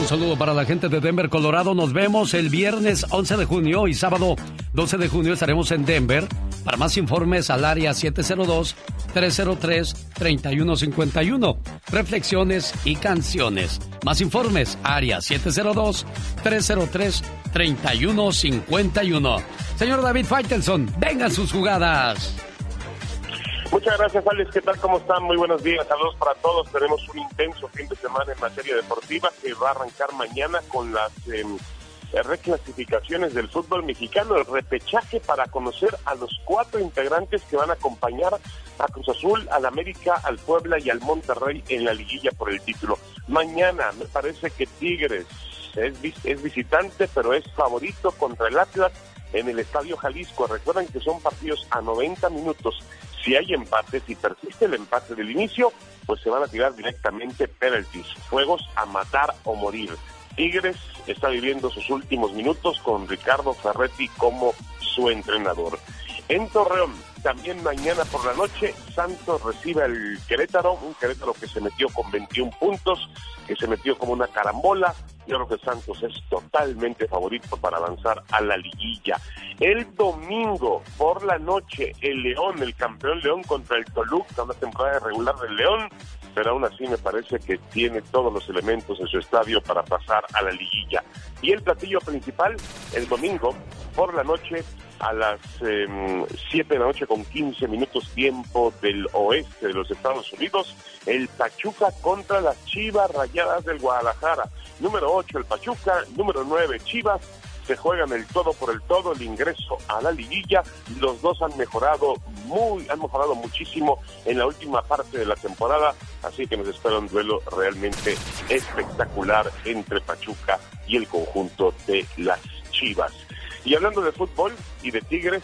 Un saludo para la gente de Denver, Colorado. Nos vemos el viernes 11 de junio y sábado 12 de junio estaremos en Denver. Para más informes al área 702-303-3151. Reflexiones y canciones. Más informes, área 702-303-3151. Señor David Faitelson, vengan sus jugadas. Muchas gracias, Alex. ¿Qué tal? ¿Cómo están? Muy buenos días. Saludos para todos. Tenemos un intenso fin de semana en materia deportiva que va a arrancar mañana con las em, reclasificaciones del fútbol mexicano, el repechaje para conocer a los cuatro integrantes que van a acompañar a Cruz Azul, al América, al Puebla y al Monterrey en la liguilla por el título. Mañana me parece que Tigres es, es visitante, pero es favorito contra el Atlas en el Estadio Jalisco. Recuerden que son partidos a 90 minutos si hay empate, si persiste el empate del inicio, pues se van a tirar directamente penaltis, fuegos a matar o morir. Tigres está viviendo sus últimos minutos con Ricardo Ferretti como su entrenador. En Torreón, también mañana por la noche, Santos recibe al Querétaro, un Querétaro que se metió con 21 puntos, que se metió como una carambola. Yo creo que Santos es totalmente favorito para avanzar a la liguilla. El domingo por la noche, el León, el campeón León contra el Toluca, una temporada regular del León, pero aún así me parece que tiene todos los elementos en su estadio para pasar a la liguilla. Y el platillo principal, el domingo por la noche, a las 7 em, de la noche con 15 minutos tiempo del oeste de los Estados Unidos, el Pachuca contra las Chivas Rayadas del Guadalajara. Número 8 el Pachuca, número 9 Chivas, se juegan el todo por el todo, el ingreso a la liguilla. Los dos han mejorado muy, han mejorado muchísimo en la última parte de la temporada, así que nos espera un duelo realmente espectacular entre Pachuca y el conjunto de las Chivas. Y hablando de fútbol y de Tigres,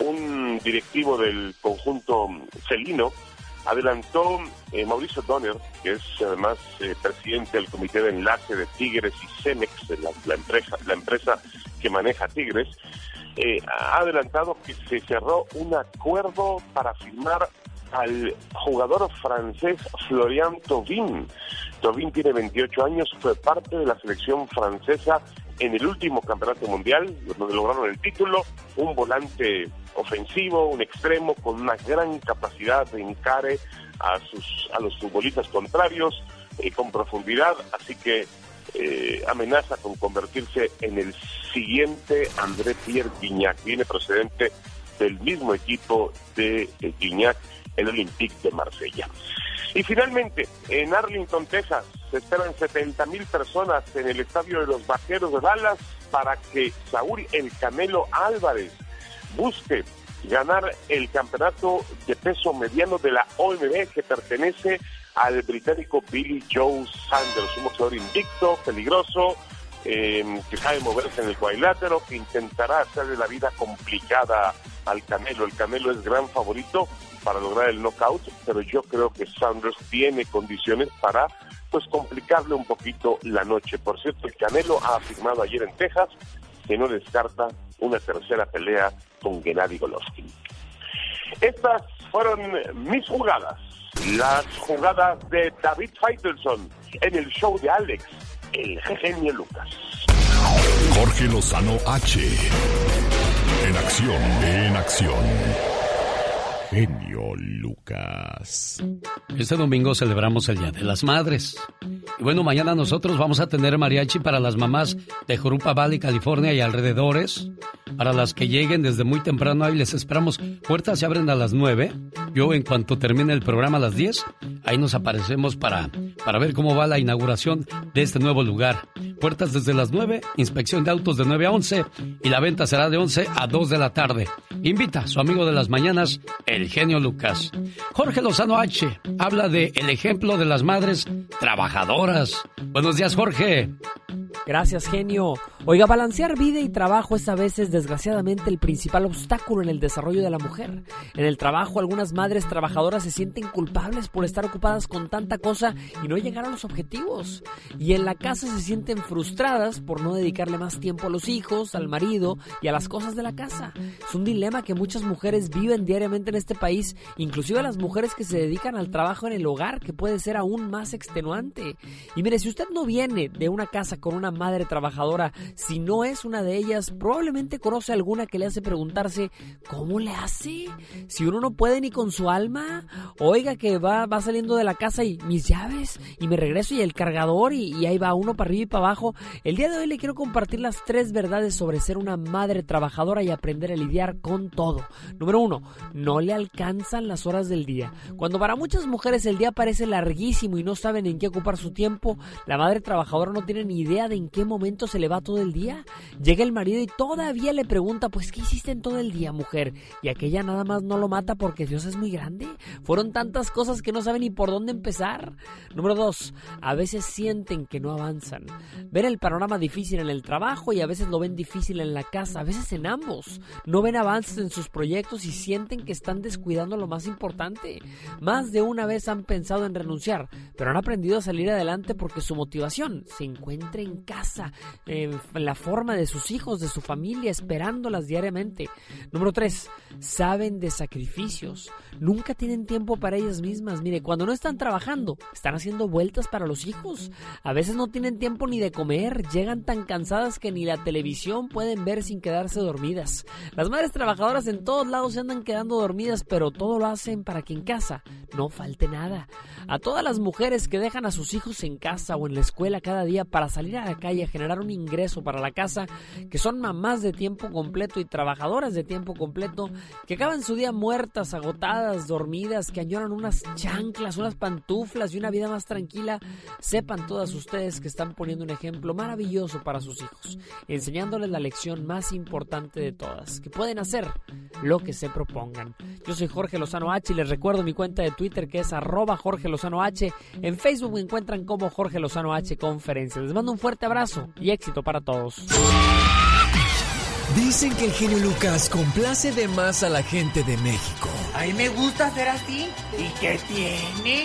un directivo del conjunto celino adelantó eh, Mauricio Donner, que es además eh, presidente del comité de enlace de Tigres y Cemex, la, empresa, la empresa que maneja Tigres, eh, ha adelantado que se cerró un acuerdo para firmar al jugador francés Florian Thauvin. Thauvin tiene 28 años, fue parte de la selección francesa en el último campeonato mundial, donde lograron el título, un volante ofensivo, un extremo con una gran capacidad de encare a, sus, a los futbolistas contrarios, eh, con profundidad, así que eh, amenaza con convertirse en el siguiente André Pierre Guignac, viene procedente del mismo equipo de eh, Guignac, el Olympique de Marsella. Y finalmente, en Arlington, Texas, se esperan 70 mil personas en el estadio de los Vaqueros de Dallas para que Saúl El Canelo Álvarez busque ganar el campeonato de peso mediano de la OMB que pertenece al británico Billy Joe Sanders, un boxeador invicto, peligroso, em, que sabe moverse en el cuadrilátero, que intentará hacerle la vida complicada al Canelo. El Canelo es gran favorito para lograr el knockout, pero yo creo que Sanders tiene condiciones para pues complicarle un poquito la noche. Por cierto, el Canelo ha afirmado ayer en Texas que no descarta una tercera pelea con Gennady Golovkin. Estas fueron mis jugadas, las jugadas de David Faitelson en el show de Alex, el genio Lucas. Jorge Lozano H. En acción, en acción genio Lucas. Este domingo celebramos el Día de las Madres. Y bueno, mañana nosotros vamos a tener mariachi para las mamás de Jurupa Valley, California y alrededores. Para las que lleguen desde muy temprano, ahí les esperamos. Puertas se abren a las 9. Yo, en cuanto termine el programa a las 10, ahí nos aparecemos para, para ver cómo va la inauguración de este nuevo lugar. Puertas desde las 9, inspección de autos de 9 a 11 y la venta será de 11 a 2 de la tarde. Invita a su amigo de las mañanas, el genio Lucas. Jorge Lozano H. habla de el ejemplo de las madres trabajadoras. Buenos días, Jorge. Gracias, genio. Oiga, balancear vida y trabajo es a veces desgraciadamente el principal obstáculo en el desarrollo de la mujer. En el trabajo algunas madres trabajadoras se sienten culpables por estar ocupadas con tanta cosa y no llegar a los objetivos. Y en la casa se sienten frustradas por no dedicarle más tiempo a los hijos, al marido y a las cosas de la casa. Es un dilema que muchas mujeres viven diariamente en este país, inclusive las mujeres que se dedican al trabajo en el hogar, que puede ser aún más extenuante. Y mire, si usted no viene de una casa con una madre trabajadora, si no es una de ellas, probablemente conoce alguna que le hace preguntarse, ¿cómo le hace? Si uno no puede ni con su alma, oiga que va, va saliendo de la casa y mis llaves, y me regreso y el cargador, y, y ahí va uno para arriba y para abajo. El día de hoy le quiero compartir las tres verdades sobre ser una madre trabajadora y aprender a lidiar con todo. Número uno, no le alcanzan las horas del día. Cuando para muchas mujeres el día parece larguísimo y no saben en qué ocupar su tiempo, la madre trabajadora no tiene ni idea de en qué momento se le va todo el día. Llega el marido y todavía le pregunta, pues ¿qué hiciste en todo el día, mujer? Y aquella nada más no lo mata porque Dios es muy grande. Fueron tantas cosas que no saben ni por dónde empezar. Número dos, a veces sienten que no avanzan. Ven el panorama difícil en el trabajo y a veces lo ven difícil en la casa, a veces en ambos. No ven avances en sus proyectos y sienten que están descuidando lo más importante. Más de una vez han pensado en renunciar, pero han aprendido a salir adelante porque su motivación se encuentra en casa, en la forma de sus hijos, de su familia, esperándolas diariamente. Número 3. Saben de sacrificios. Nunca tienen tiempo para ellas mismas. Mire, cuando no están trabajando, están haciendo vueltas para los hijos. A veces no tienen tiempo ni de comer, llegan tan cansadas que ni la televisión pueden ver sin quedarse dormidas. Las madres trabajadoras en todos lados se andan quedando dormidas, pero todo lo hacen para que en casa no falte nada. A todas las mujeres que dejan a sus hijos en casa o en la escuela cada día para salir a la calle a generar un ingreso para la casa, que son mamás de tiempo completo y trabajadoras de tiempo completo, que acaban su día muertas, agotadas, dormidas, que añoran unas chanclas, unas pantuflas y una vida más tranquila, sepan todas ustedes que están poniendo un ejemplo maravilloso para sus hijos, enseñándoles la lección más importante de todas, que pueden hacer lo que se propongan. Yo soy Jorge Lozano H y les recuerdo mi cuenta de Twitter que es arroba Jorge Lozano H. En Facebook me encuentran como Jorge Lozano H Conferencias. Les mando un fuerte abrazo y éxito para todos. Dicen que el genio Lucas complace de más a la gente de México. A mí me gusta ser así. ¿Y qué tiene?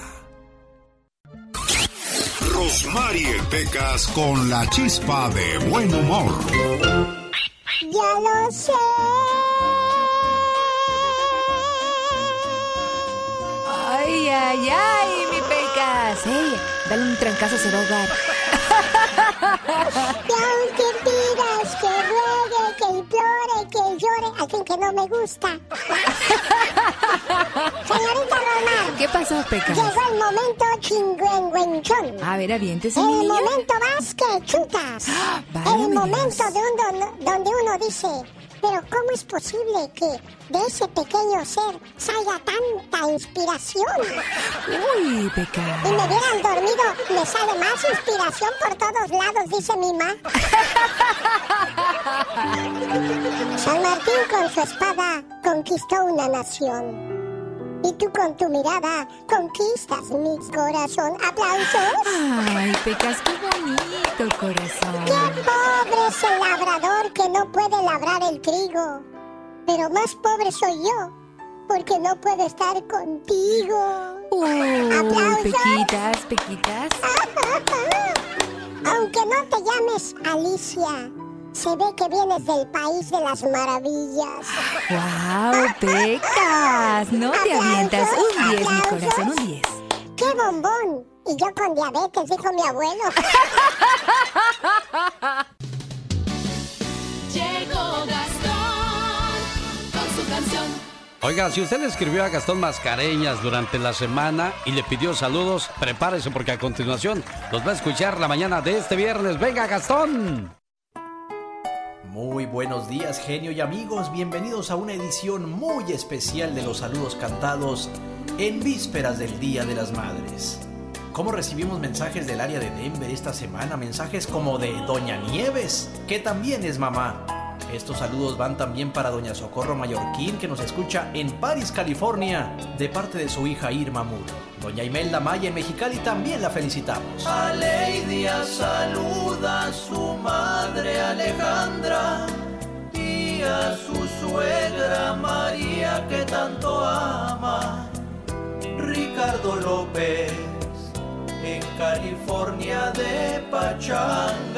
Rosmarie Pecas con la chispa de buen humor. Ya lo sé. Ay, ay, ay, mi Pecas. Ey, dale un trancazo, a aunque pidas, al fin que no me gusta. Señorita Román. ¿Qué pasó, Pecas? Llegó el momento chingüengüenchón. A ver, aviéntese, El niño. momento más que chutas. válgame el momento de un don- donde uno dice, pero ¿cómo es posible que de ese pequeño ser salga tanta inspiración? Uy, Pecas. Y me hubieran dormido, me sale más inspiración por todos lados, dice mi ma. San Martín con su espada conquistó una nación. Y tú con tu mirada conquistas mi corazón. ¿Aplausos? Ay, Pecas, qué bonito, corazón. ¡Qué pobre es el labrador que no puede labrar el trigo! Pero más pobre soy yo, porque no puedo estar contigo. ¡Aplausos! Pequitas, Pequitas. Aunque no te llames Alicia, se ve que vienes del país de las maravillas. ¡Wow, Pecas! No te avientas. Un 10, mi corazón, un 10. ¡Qué bombón! Y yo con diabetes, dijo mi abuelo. Llegó Gastón con su canción. Oiga, si usted le escribió a Gastón Mascareñas durante la semana y le pidió saludos, prepárese porque a continuación los va a escuchar la mañana de este viernes. ¡Venga, Gastón! Muy buenos días, genio y amigos. Bienvenidos a una edición muy especial de los saludos cantados en vísperas del Día de las Madres. ¿Cómo recibimos mensajes del área de Denver esta semana? Mensajes como de Doña Nieves, que también es mamá. Estos saludos van también para Doña Socorro Mallorquín, que nos escucha en París, California, de parte de su hija Irma Muro. Doña Imelda Maya en Mexicali también la felicitamos. A Leidia saluda a su madre Alejandra y a su suegra María que tanto ama. Ricardo López en California de Pachanga.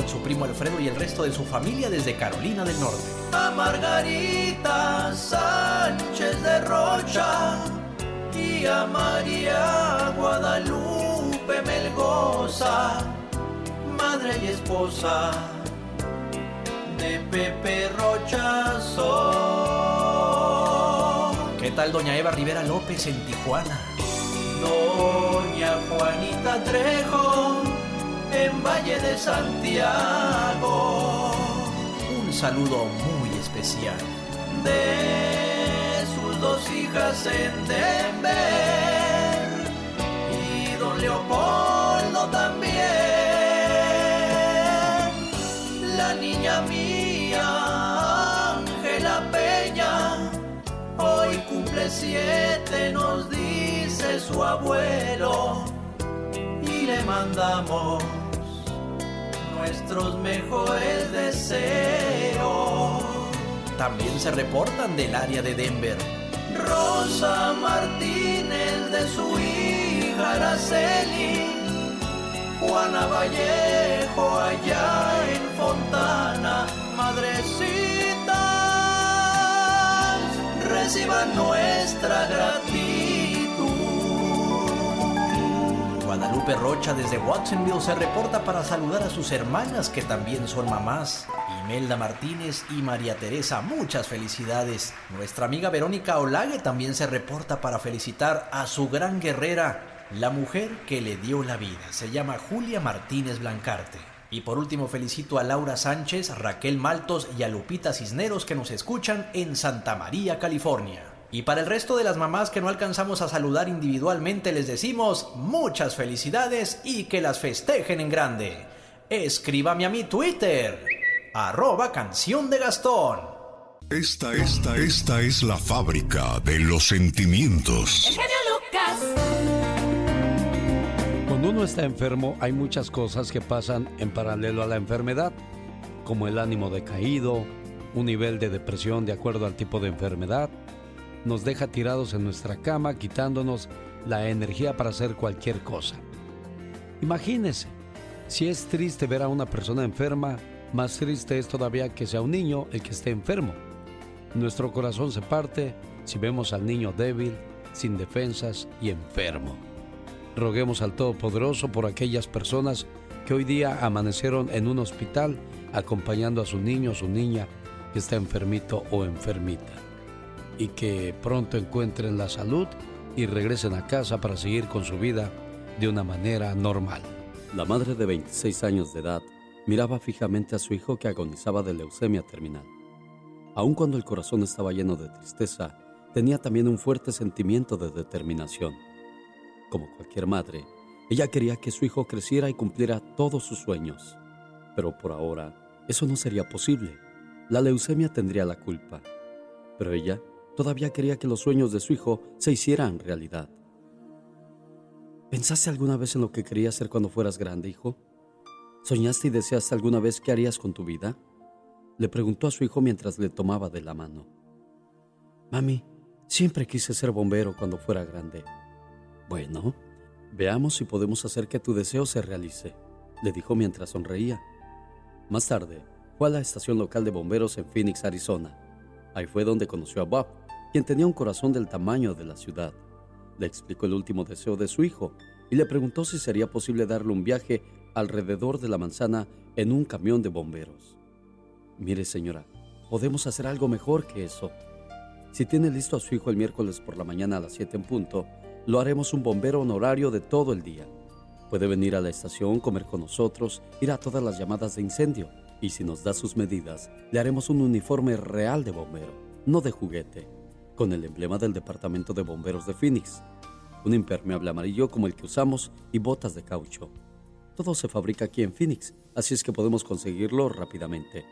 Su primo Alfredo y el resto de su familia desde Carolina del Norte. A Margarita Sánchez de Rocha y a María Guadalupe Melgoza, madre y esposa de Pepe Rochazo. ¿Qué tal doña Eva Rivera López en Tijuana? Doña Juanita Trejo en Valle de Santiago. Un saludo muy especial. De dos hijas en Denver y don Leopoldo también. La niña mía, Ángela Peña, hoy cumple siete, nos dice su abuelo, le mandamos nuestros mejores deseos. También se reportan del área de Denver Rosa Martínez de su hija Araceli, Juana Vallejo allá en Fontana, madrecita, reciban nuestra gratitud. Guadalupe Rocha desde Watsonville se reporta para saludar a sus hermanas que también son mamás. Imelda Martínez y María Teresa, muchas felicidades. Nuestra amiga Verónica Olague también se reporta para felicitar a su gran guerrera, la mujer que le dio la vida. Se llama Julia Martínez Blancarte. Y por último felicito a Laura Sánchez, Raquel Maltos y a Lupita Cisneros que nos escuchan en Santa María, California. Y para el resto de las mamás que no alcanzamos a saludar individualmente les decimos muchas felicidades y que las festejen en grande. Escríbame a mi Twitter arroba canción de Gastón. Esta, esta, esta es la fábrica de los sentimientos. Lucas. Cuando uno está enfermo hay muchas cosas que pasan en paralelo a la enfermedad, como el ánimo decaído, un nivel de depresión de acuerdo al tipo de enfermedad, nos deja tirados en nuestra cama quitándonos la energía para hacer cualquier cosa. Imagínese, si es triste ver a una persona enferma, más triste es todavía que sea un niño el que esté enfermo. Nuestro corazón se parte si vemos al niño débil, sin defensas y enfermo. Roguemos al Todopoderoso por aquellas personas que hoy día amanecieron en un hospital acompañando a su niño o su niña que está enfermito o enfermita. Y que pronto encuentren la salud y regresen a casa para seguir con su vida de una manera normal. La madre de 26 años de edad miraba fijamente a su hijo que agonizaba de leucemia terminal. Aun cuando el corazón estaba lleno de tristeza, tenía también un fuerte sentimiento de determinación. Como cualquier madre, ella quería que su hijo creciera y cumpliera todos sus sueños. Pero por ahora, eso no sería posible. La leucemia tendría la culpa. Pero ella todavía quería que los sueños de su hijo se hicieran realidad. ¿Pensaste alguna vez en lo que querías ser cuando fueras grande, hijo? ¿Soñaste y deseaste alguna vez qué harías con tu vida? Le preguntó a su hijo mientras le tomaba de la mano. Mami, siempre quise ser bombero cuando fuera grande. Bueno, veamos si podemos hacer que tu deseo se realice, le dijo mientras sonreía. Más tarde, fue a la estación local de bomberos en Phoenix, Arizona. Ahí fue donde conoció a Bob, quien tenía un corazón del tamaño de la ciudad. Le explicó el último deseo de su hijo y le preguntó si sería posible darle un viaje alrededor de la manzana en un camión de bomberos. Mire señora, podemos hacer algo mejor que eso. Si tiene listo a su hijo el miércoles por la mañana a las 7 en punto, lo haremos un bombero honorario de todo el día. Puede venir a la estación, comer con nosotros, ir a todas las llamadas de incendio. Y si nos da sus medidas, le haremos un uniforme real de bombero, no de juguete, con el emblema del Departamento de Bomberos de Phoenix, un impermeable amarillo como el que usamos y botas de caucho. Todo se fabrica aquí en Phoenix, así es que podemos conseguirlo rápidamente.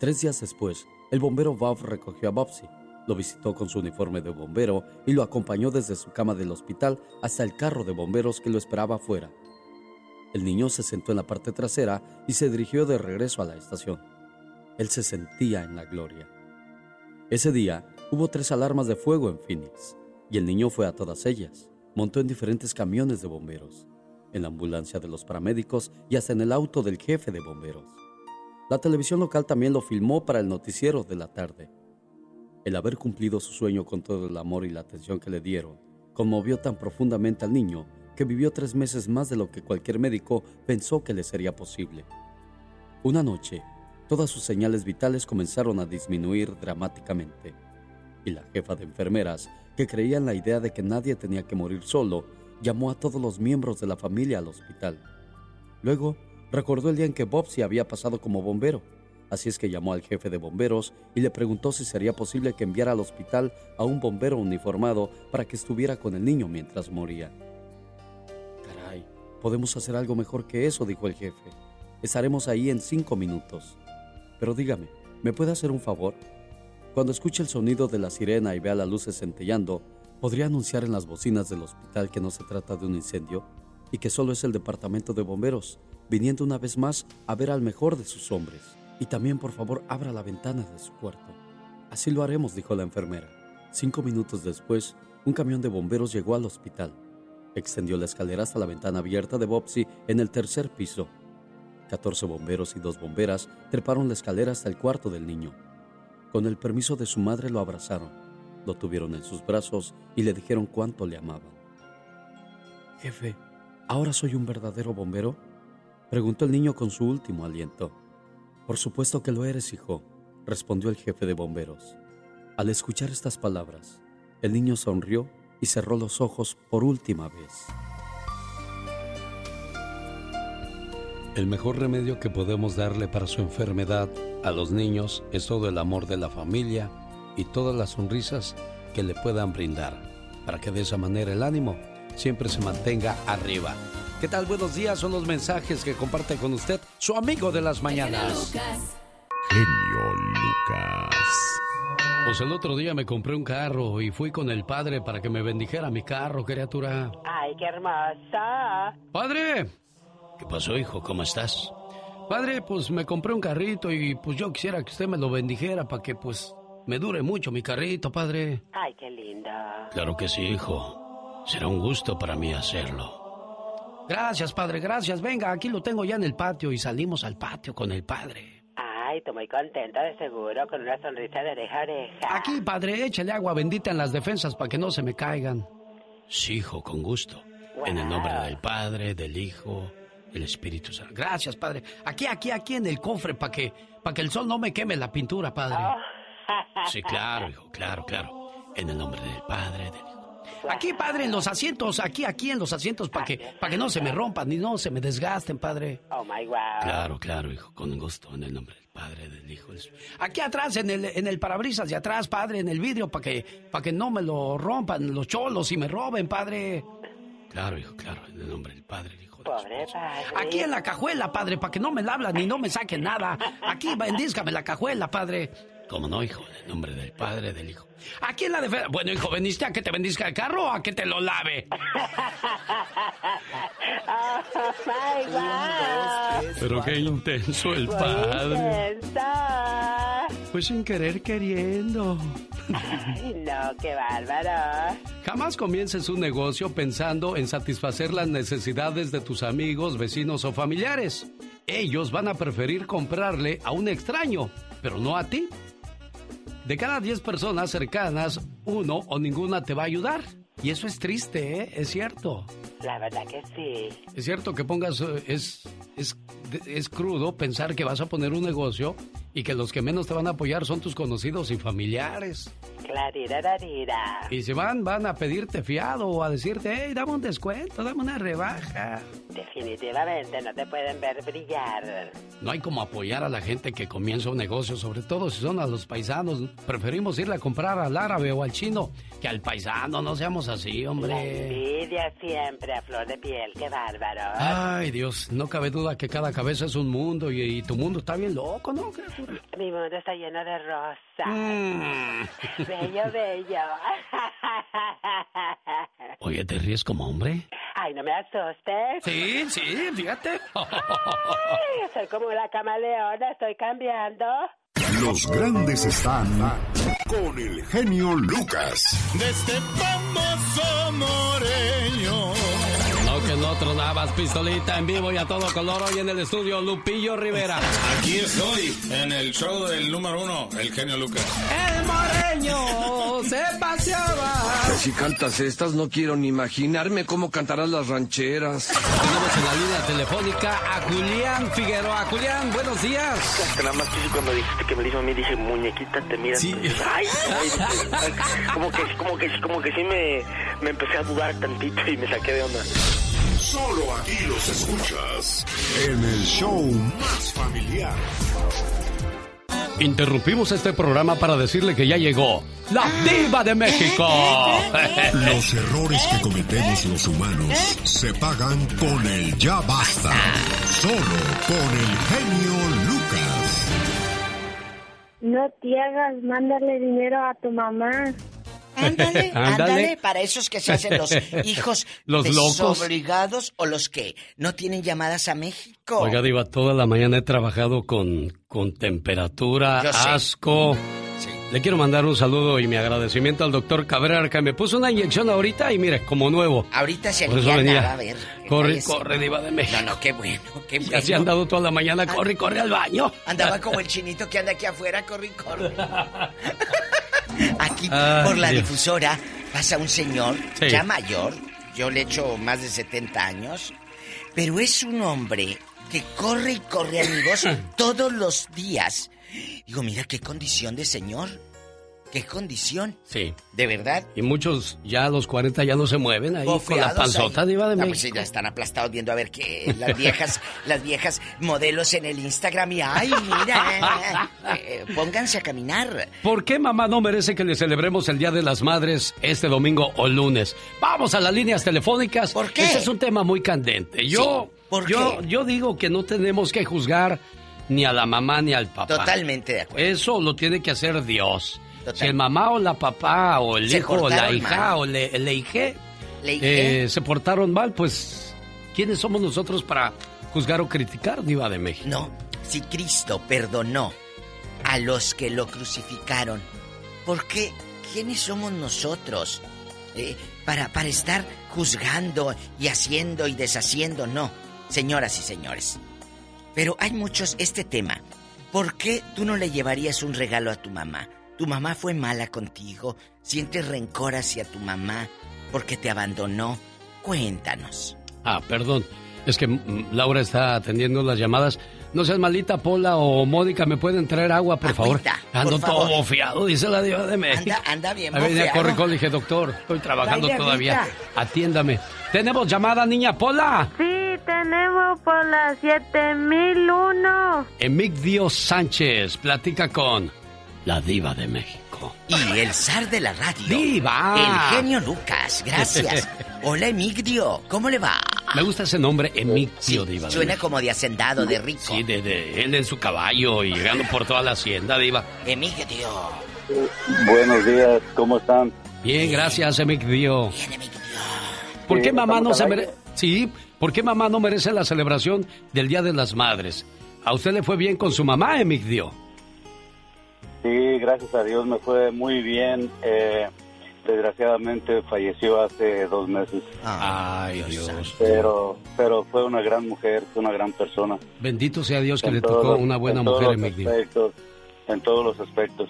Tres días después, el bombero Bob recogió a Bobsy, lo visitó con su uniforme de bombero y lo acompañó desde su cama del hospital hasta el carro de bomberos que lo esperaba afuera. El niño se sentó en la parte trasera y se dirigió de regreso a la estación. Él se sentía en la gloria. Ese día hubo tres alarmas de fuego en Phoenix y el niño fue a todas ellas. Montó en diferentes camiones de bomberos, en la ambulancia de los paramédicos y hasta en el auto del jefe de bomberos. La televisión local también lo filmó para el noticiero de la tarde. El haber cumplido su sueño con todo el amor y la atención que le dieron conmovió tan profundamente al niño que vivió tres meses más de lo que cualquier médico pensó que le sería posible. Una noche, todas sus señales vitales comenzaron a disminuir dramáticamente, y la jefa de enfermeras, que creía en la idea de que nadie tenía que morir solo, llamó a todos los miembros de la familia al hospital. Luego, recordó el día en que Bobsy había pasado como bombero, así es que llamó al jefe de bomberos y le preguntó si sería posible que enviara al hospital a un bombero uniformado para que estuviera con el niño mientras moría. Podemos hacer algo mejor que eso, dijo el jefe. Estaremos ahí en cinco minutos. Pero dígame, ¿me puede hacer un favor? Cuando escuche el sonido de la sirena y vea las luces centellando, ¿podría anunciar en las bocinas del hospital que no se trata de un incendio y que solo es el departamento de bomberos, viniendo una vez más a ver al mejor de sus hombres? Y también, por favor, abra la ventana de su cuarto. Así lo haremos, dijo la enfermera. Cinco minutos después, un camión de bomberos llegó al hospital. Extendió la escalera hasta la ventana abierta de Bobsy en el tercer piso. Catorce bomberos y dos bomberas treparon la escalera hasta el cuarto del niño. Con el permiso de su madre lo abrazaron, lo tuvieron en sus brazos y le dijeron cuánto le amaban. Jefe, ¿ahora soy un verdadero bombero? Preguntó el niño con su último aliento. Por supuesto que lo eres, hijo, respondió el jefe de bomberos. Al escuchar estas palabras, el niño sonrió y cerró los ojos por última vez. El mejor remedio que podemos darle para su enfermedad a los niños es todo el amor de la familia y todas las sonrisas que le puedan brindar, para que de esa manera el ánimo siempre se mantenga arriba. ¿Qué tal? Buenos días, son los mensajes que comparte con usted su amigo de las mañanas. Genio Lucas. Pues el otro día me compré un carro y fui con el padre para que me bendijera mi carro, criatura. Ay, qué hermosa. ¡Padre! ¿Qué pasó, hijo? ¿Cómo estás? Padre, pues me compré un carrito y pues yo quisiera que usted me lo bendijera para que pues me dure mucho mi carrito, padre. Ay, qué linda. Claro que sí, hijo. Será un gusto para mí hacerlo. Gracias, padre, gracias. Venga, aquí lo tengo ya en el patio y salimos al patio con el padre. Ay, estoy muy contenta de seguro, con una sonrisa de oreja a oreja. Aquí, padre, échale agua bendita en las defensas para que no se me caigan. Sí, hijo, con gusto. En el nombre del Padre, del Hijo, del Espíritu Santo. Gracias, padre. Aquí, aquí, aquí en el cofre para que, para que el sol no me queme la pintura, padre. Oh. Sí, claro, hijo, claro, claro. En el nombre del Padre, del Hijo. Aquí, padre, en los asientos, aquí, aquí en los asientos, para que, para que no se me rompan ni no se me desgasten, padre. Oh my wow. Claro, claro, hijo, con gusto, en el nombre del Padre, del Hijo. Del... Aquí atrás, en el, en el parabrisas de atrás, padre, en el vidrio, para que, para que no me lo rompan los cholos y me roben, padre. Claro, hijo, claro, en el nombre del Padre, del Hijo. Pobre padre. Aquí en la cajuela, padre, para que no me la hablan ni no me saquen nada. Aquí bendízcame la cajuela, padre. ¿Cómo no, hijo? En el nombre del Padre, del Hijo. Aquí en la defensa. Bueno, hijo, ¿veniste a que te bendizca el carro o a que te lo lave? oh my God. Pero qué intenso el padre. Pues sin querer queriendo. Ay, no, qué bárbaro. Jamás comiences un negocio pensando en satisfacer las necesidades de tus amigos, vecinos o familiares. Ellos van a preferir comprarle a un extraño, pero no a ti. De cada 10 personas cercanas, uno o ninguna te va a ayudar. Y eso es triste, ¿eh? Es cierto. La verdad que sí. Es cierto que pongas, eh, es, es, es crudo pensar que vas a poner un negocio y que los que menos te van a apoyar son tus conocidos y familiares. Y si van, van a pedirte fiado o a decirte, hey, dame un descuento, dame una rebaja. Definitivamente no te pueden ver brillar. No hay como apoyar a la gente que comienza un negocio, sobre todo si son a los paisanos. Preferimos irle a comprar al árabe o al chino que al paisano, no seamos así, hombre. La envidia siempre a flor de piel, qué bárbaro. Ay, Dios, no cabe duda que cada cabeza es un mundo y, tu mundo está bien loco, ¿no, Mi mundo está lleno de rosas. Mm. Bello, bello. Oye, ¿te ríes como hombre? Ay, no me asustes. Sí, sí, fíjate. soy como la camaleona, estoy cambiando. Los grandes están con el genio Lucas. De este famoso moreño que no tronabas pistolita en vivo y a todo color hoy en el estudio Lupillo Rivera. Aquí estoy, en el show del número uno, el genio Lucas. El moreño se paseaba. Si cantas estas, no quiero ni imaginarme cómo cantarás las rancheras. Tenemos en la línea telefónica a Julián Figueroa. Julián, buenos días. Que nada más que cuando dijiste que me dijo a mí, dije, muñequita, te miras. Sí. Ay, como que, como que, como que sí me, me empecé a dudar tantito y me saqué de onda. Solo aquí los escuchas en el show más familiar. Interrumpimos este programa para decirle que ya llegó la diva de México. Los errores que cometemos los humanos se pagan con el ya basta. Solo con el genio Lucas. No te hagas, mándale dinero a tu mamá. Ándale, ándale, para esos que se hacen los hijos los desobligados o los que no tienen llamadas a México. Oiga, Diva, toda la mañana he trabajado con, con temperatura, asco. Le quiero mandar un saludo y mi agradecimiento al doctor Cabrera que me puso una inyección ahorita y mire, como nuevo. Ahorita se venía. a ver. Corre, corre, diva de México. No, no, qué bueno, qué bueno. Así han dado toda la mañana, corre, corre al baño. Andaba como el chinito que anda aquí afuera, corre, corre. Aquí por la difusora pasa un señor ya mayor, yo le echo más de 70 años, pero es un hombre que corre y corre, amigos, todos los días. Digo, mira qué condición de señor. ¿Qué condición? Sí. ¿De verdad? Y muchos ya a los 40 ya no se mueven ahí con la panzota de no, pues ya están aplastados viendo a ver qué las viejas, las viejas modelos en el Instagram y ay, mira, eh, pónganse a caminar. ¿Por qué mamá no merece que le celebremos el Día de las Madres este domingo o lunes? Vamos a las líneas telefónicas. ¿Por qué? Este es un tema muy candente. Yo, yo, yo digo que no tenemos que juzgar ni a la mamá ni al papá. Totalmente de acuerdo. Eso lo tiene que hacer Dios. Si el mamá o la papá o el hijo o la hija o le, le hije, eh, se portaron mal, pues ¿quiénes somos nosotros para juzgar o criticar, Diva de México? No, si Cristo perdonó a los que lo crucificaron, ¿por qué? ¿Quiénes somos nosotros eh, para, para estar juzgando y haciendo y deshaciendo? No, señoras y señores. Pero hay muchos este tema. ¿Por qué tú no le llevarías un regalo a tu mamá? ¿Tu mamá fue mala contigo? ¿Sientes rencor hacia tu mamá porque te abandonó? Cuéntanos. Ah, perdón. Es que mm, Laura está atendiendo las llamadas. No seas malita, Pola o Mónica, ¿me pueden traer agua, por favor? Ando todo bofiado, dice la diva de México. Anda, anda bien A ver, corre, corre, dije, doctor, estoy trabajando todavía. Atiéndame. ¿Tenemos llamada, niña Pola? Sí, tenemos por la 7001. Emigdio Sánchez, platica con la diva de México. Y el zar de la radio. ¡Diva! El genio Lucas, gracias. Hola, Emigdio, ¿cómo le va? Me gusta ese nombre, Emigdio, diva. Suena como de hacendado, de rico. Sí, de, él en su caballo y llegando por toda la hacienda, diva. Emigdio. Buenos días, ¿cómo están? Bien, gracias, Emigdio. Bien, Emigdio. ¿Por qué mamá no se merece... Sí, ¿por qué mamá no merece la celebración del Día de las Madres? ¿A usted le fue bien con su mamá, Emigdio? Sí, gracias a Dios me fue muy bien. Eh, desgraciadamente falleció hace dos meses. Ay, Dios. Pero, pero fue una gran mujer, fue una gran persona. Bendito sea Dios que le tocó una buena mujer en aspectos, En todos los aspectos.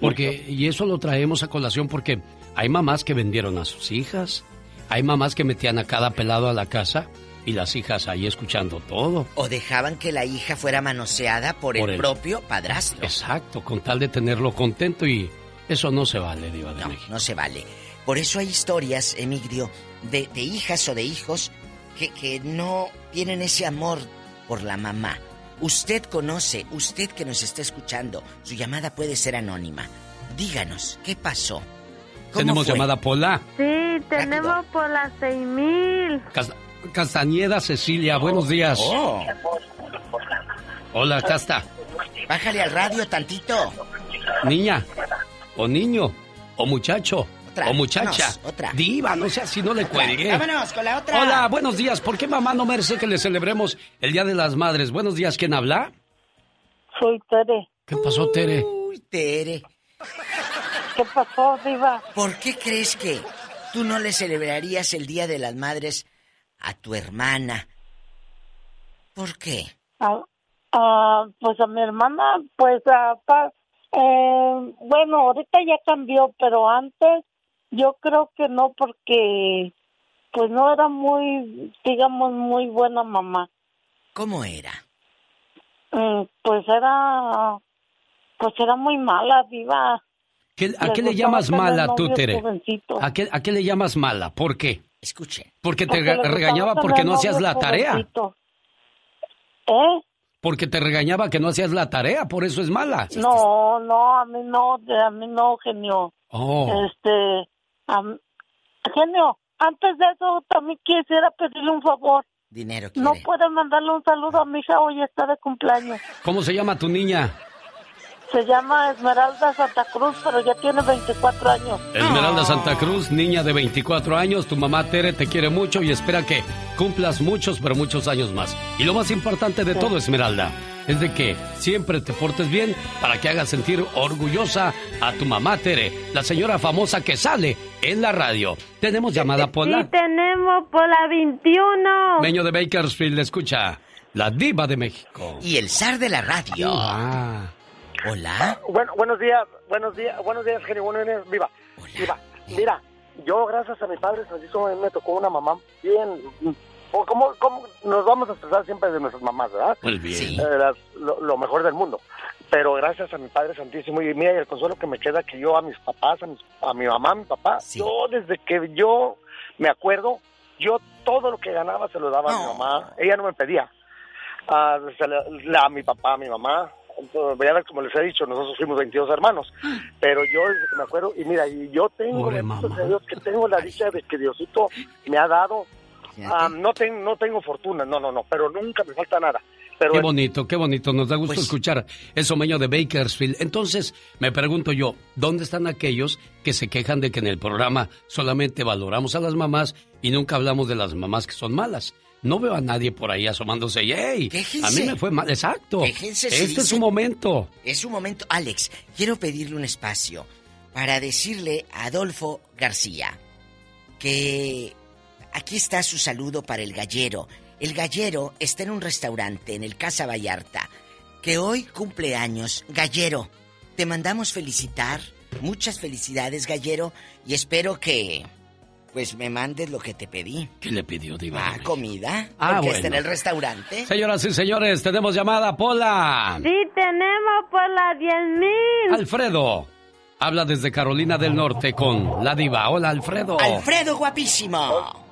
Porque, y eso lo traemos a colación porque hay mamás que vendieron a sus hijas, hay mamás que metían a cada pelado a la casa y las hijas ahí escuchando todo. O dejaban que la hija fuera manoseada por, el, propio padrastro. Exacto, con tal de tenerlo contento y eso no se vale, Diva de no, México. No se vale. Por eso hay historias, Emigdio, de, de hijas o de hijos que, que no tienen ese amor por la mamá. Usted conoce, usted que nos está escuchando, su llamada puede ser anónima. Díganos, ¿qué pasó? Tenemos llamada Pola. Sí, tenemos por las seis mil. Castañeda Cecilia, buenos días. Oh. Hola, Casta. Bájale al radio tantito. Niña, o niño, o muchacho, o muchacha. Vámonos, otra. Diva, no sé si no le cuelgue. Vámonos con la otra. Hola, buenos días. ¿Por qué mamá no merece que le celebremos el Día de las Madres? Buenos días, ¿quién habla? Soy Tere. ¿Qué pasó, Tere? Uy, Tere. ¿Qué pasó, Diva? ¿Por qué crees que tú no le celebrarías el Día de las Madres a tu hermana? ¿Por qué? Ah, ah, pues a mi hermana, pues a, pa- eh, bueno, ahorita ya cambió, pero antes yo creo que no porque pues no era muy, digamos, muy buena mamá. ¿Cómo era? Mm, pues era, pues era muy mala. ¿Qué- ¿A Le qué le llamas mala tú, Tere? ¿A qué, ¿A qué le llamas mala? ¿Por qué? Escuche. Porque te Porque regañaba porque no hacías la tarea. ¿Eh? Porque te regañaba que no hacías la tarea, por eso es mala. No, no, a mí no, a mí no, genio. Oh. Este, am- genio, antes de eso también quisiera pedirle un favor. Dinero No puede mandarle un saludo a mi hija, hoy está de cumpleaños. ¿Cómo se llama tu niña? Se llama Esmeralda Santa Cruz, pero ya tiene 24 años. Esmeralda Santa Cruz, niña de 24 años, tu mamá Tere te quiere mucho y espera que cumplas muchos, pero muchos años más. Y lo más importante de todo, Esmeralda, es de que siempre te portes bien para que hagas sentir orgullosa a tu mamá Tere, la señora famosa que sale en la radio. Tenemos llamada Sí, Pola. tenemos por la 21. Meño de Bakersfield, escucha, la diva de México. Y el zar de la radio. Ah. Hola. Bueno, buenos días, buenos días, buenos días, genio, buenos días, viva. Viva. Mira, yo gracias a mi padre Francisco me tocó una mamá bien, o como, como nos vamos a expresar siempre de nuestras mamás, ¿verdad? Muy bien. Eh, las- lo, lo mejor del mundo. Pero gracias a mi Padre Santísimo y mira, y el consuelo que me queda que yo a mis papás, a, mis- a mi mamá, a mi papá, yo desde que yo me acuerdo, yo todo lo que ganaba se lo daba a mi mamá. Ella no me pedía. Ah, se le- a mi papá, a mi mamá. Entonces, ya como les he dicho, nosotros fuimos 22 hermanos. Pero yo me acuerdo, y mira, y yo tengo, Dios, que tengo la dicha de que Diosito me ha dado. ah, no, ten- no tengo fortuna, no, no, no, pero nunca me falta nada. Pero Qué bonito, qué bonito. Nos da gusto escuchar eso, Meño de Bakersfield. Entonces, me pregunto yo, ¿dónde están aquellos que se quejan de que en el programa solamente valoramos a las mamás y nunca hablamos de las mamás que son malas? No veo a nadie por ahí asomándose y, ¡hey! A mí me fue mal. Exacto. Quéjense, se este es su momento. Es un momento. Alex, quiero pedirle un espacio para decirle a Adolfo García que aquí está su saludo para el gallero. El gallero está en un restaurante en el Casa Vallarta que hoy cumple años. Gallero, te mandamos felicitar. Muchas felicidades, gallero, y espero que pues me mandes lo que te pedí. ¿Qué le pidió, Diva? Ah, comida. Ah, porque está bueno. en el restaurante. Señoras y señores, tenemos llamada Pola. Sí, tenemos por la 10 mil. Alfredo. Habla desde Carolina del Norte con la diva. Hola, Alfredo. Alfredo, guapísimo.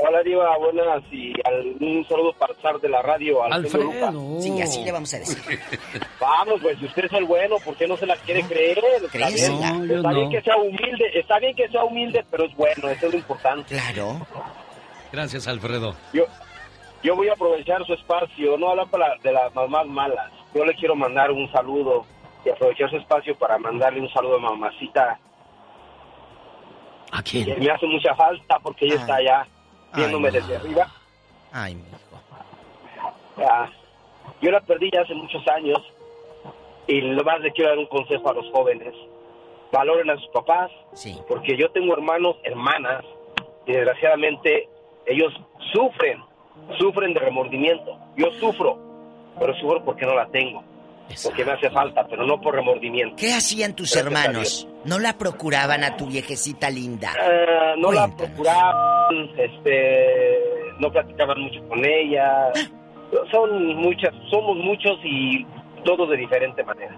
Hola, Diva, buenas y al- un saludo para el de la radio, Alfredo. Sí, así le vamos a decir. Vamos, pues si usted es el bueno, ¿por qué no se la quiere creer? Está, bien, No, yo está bien que sea humilde, está bien que sea humilde, pero es bueno, eso es lo importante. Claro. Gracias, Alfredo. Yo, yo voy a aprovechar su espacio, no hablar para de las mamás malas. Yo le quiero mandar un saludo y aprovechar su espacio para mandarle un saludo a mamacita. ¿A quién? Que me hace mucha falta porque ella está allá viéndome Ay, desde arriba. Ay, mijo. Ah, yo la perdí ya hace muchos años y lo más le quiero dar un consejo a los jóvenes. Valoren a sus papás, porque yo tengo hermanos, hermanas, y desgraciadamente ellos sufren, sufren de remordimiento. Yo sufro, pero sufro porque no la tengo, porque me hace falta, pero no por remordimiento. ¿Qué hacían tus a hermanos? ¿No la procuraban a tu viejecita linda? Eh, no la procuraban, este, no platicaban mucho con ella. Son muchas, somos muchos y todos de diferente manera.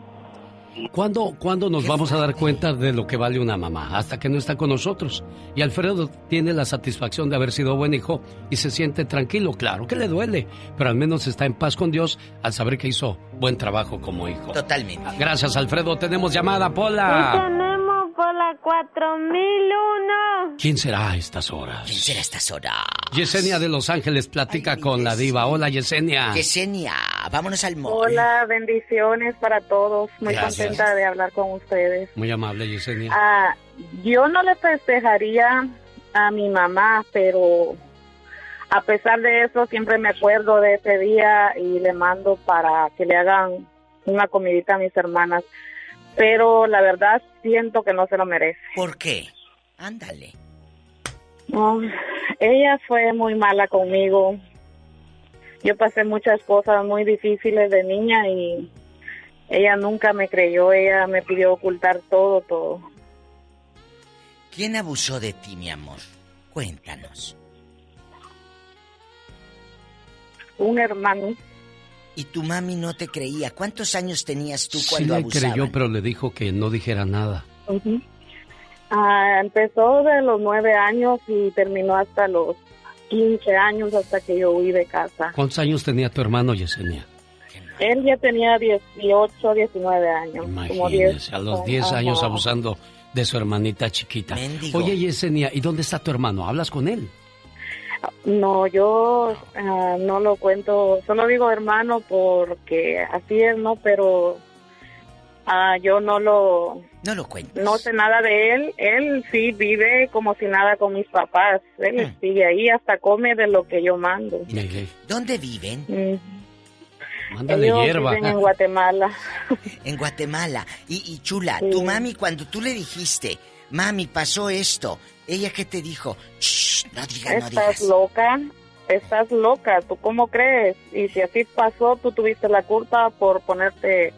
¿Cuándo, ¿Cuándo nos vamos a dar cuenta de lo que vale una mamá? Hasta que no está con nosotros. Y Alfredo tiene la satisfacción de haber sido buen hijo y se siente tranquilo. Claro que le duele, pero al menos está en paz con Dios al saber que hizo buen trabajo como hijo. Totalmente. Gracias, Alfredo. Tenemos llamada, Pola. Pola 4001. ¿Quién será a estas horas? ¿Quién será a estas horas? Yesenia de Los Ángeles platica con la diva. Hola, Yesenia. Yesenia, vámonos al mall. Hola, bendiciones para todos. Muy Gracias. contenta de hablar con ustedes. Muy amable, Yesenia. Ah, yo no le festejaría a mi mamá, pero a pesar de eso siempre me acuerdo de ese día y le mando para que le hagan una comidita a mis hermanas. Pero la verdad siento que no se lo merece. ¿Por qué? Ándale. No, ella fue muy mala conmigo. Yo pasé muchas cosas muy difíciles de niña y ella nunca me creyó, ella me pidió ocultar todo, todo. ¿Quién abusó de ti, mi amor? Cuéntanos. Un hermano. Y tu mami no te creía. ¿Cuántos años tenías tú Sí cuando le abusaban? creyó, pero le dijo que no dijera nada. Ah, empezó de los nueve años y terminó hasta los 15 años hasta que yo huí de casa. ¿Cuántos años tenía tu hermano, Yesenia? Él ya tenía 18, 19 años. Como 10 Imagínese, a los 10 años Ajá. abusando de su hermanita chiquita. Oye, Yesenia, ¿y dónde está tu hermano? ¿Hablas con él? No, yo ah, no lo cuento, solo digo hermano porque así es, ¿no? Pero ah, yo no lo... No lo cuento. No sé nada de él. Él sí vive como si nada con mis papás. Él sigue ahí, hasta come de lo que yo mando. ¿Dónde viven? Mm. Mándale Ellos hierba. viven en Guatemala. En Guatemala. Y, y chula, tu mami, cuando tú le dijiste, mami, pasó esto, ¿ella qué te dijo? Shh, no digas, no Estás digas. loca, estás loca, ¿tú cómo crees? Y si así pasó, tú tuviste la culpa por ponerte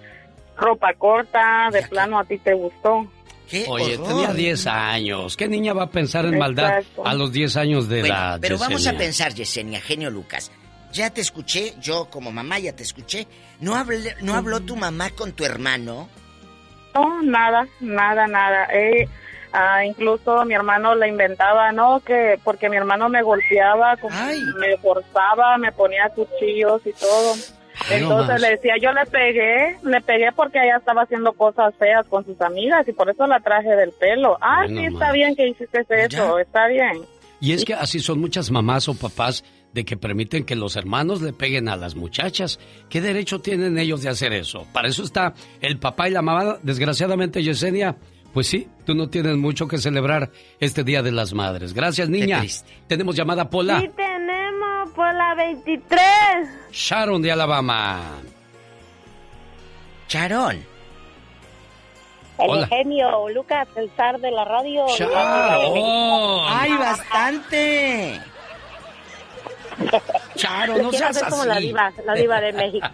ropa corta, de plano a ti te gustó. Oye, tenía 10 años. ¿Qué niña va a pensar en maldad a los 10 años de Bueno, edad? pero vamos a pensar, Yesenia, genio Lucas. Ya te escuché, yo como mamá ya te escuché. ¿No, hablé- no habló tu mamá con tu hermano? No, nada, nada, nada. Eh, ah, incluso mi hermano le inventaba, ¿no? Que porque mi hermano me golpeaba, como me forzaba, me ponía cuchillos y todo. Ay, Entonces le decía, yo le pegué, le pegué porque ella estaba haciendo cosas feas con sus amigas y por eso la traje del pelo. Ah, Ay, no sí, está bien que hiciste eso, está bien. Y es que así son muchas mamás o papás de que permiten que los hermanos le peguen a las muchachas. ¿Qué derecho tienen ellos de hacer eso? Para eso está el papá y la mamá. Desgraciadamente, Yesenia, pues sí, tú no tienes mucho que celebrar este Día de las Madres. Gracias, niña. Tenemos llamada Pola. Sí tenemos por la 23. Sharon de Alabama. Sharon. El Hola. genio Lucas, el zar de la radio. Sharon. ¡Ay, bastante! Charo, no quiero seas ser como la diva, la diva de México.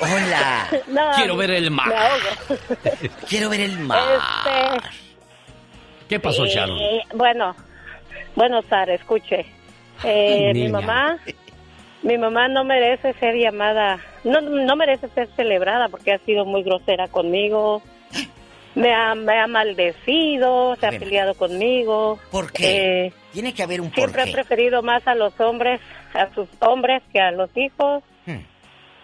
Hola. No, Quiero ver el mar. Quiero ver el mar. Este, ¿Qué pasó, eh, Sharon? Bueno, bueno, Sara, escuche. Eh, mi mamá, mi mamá no merece ser llamada, no, no merece ser celebrada porque ha sido muy grosera conmigo. Me ha, me ha maldecido, se ha peleado conmigo. ¿Por qué? Eh, Tiene que haber un siempre ha porqué. preferido más a los hombres, a sus hombres que a los hijos. Hmm.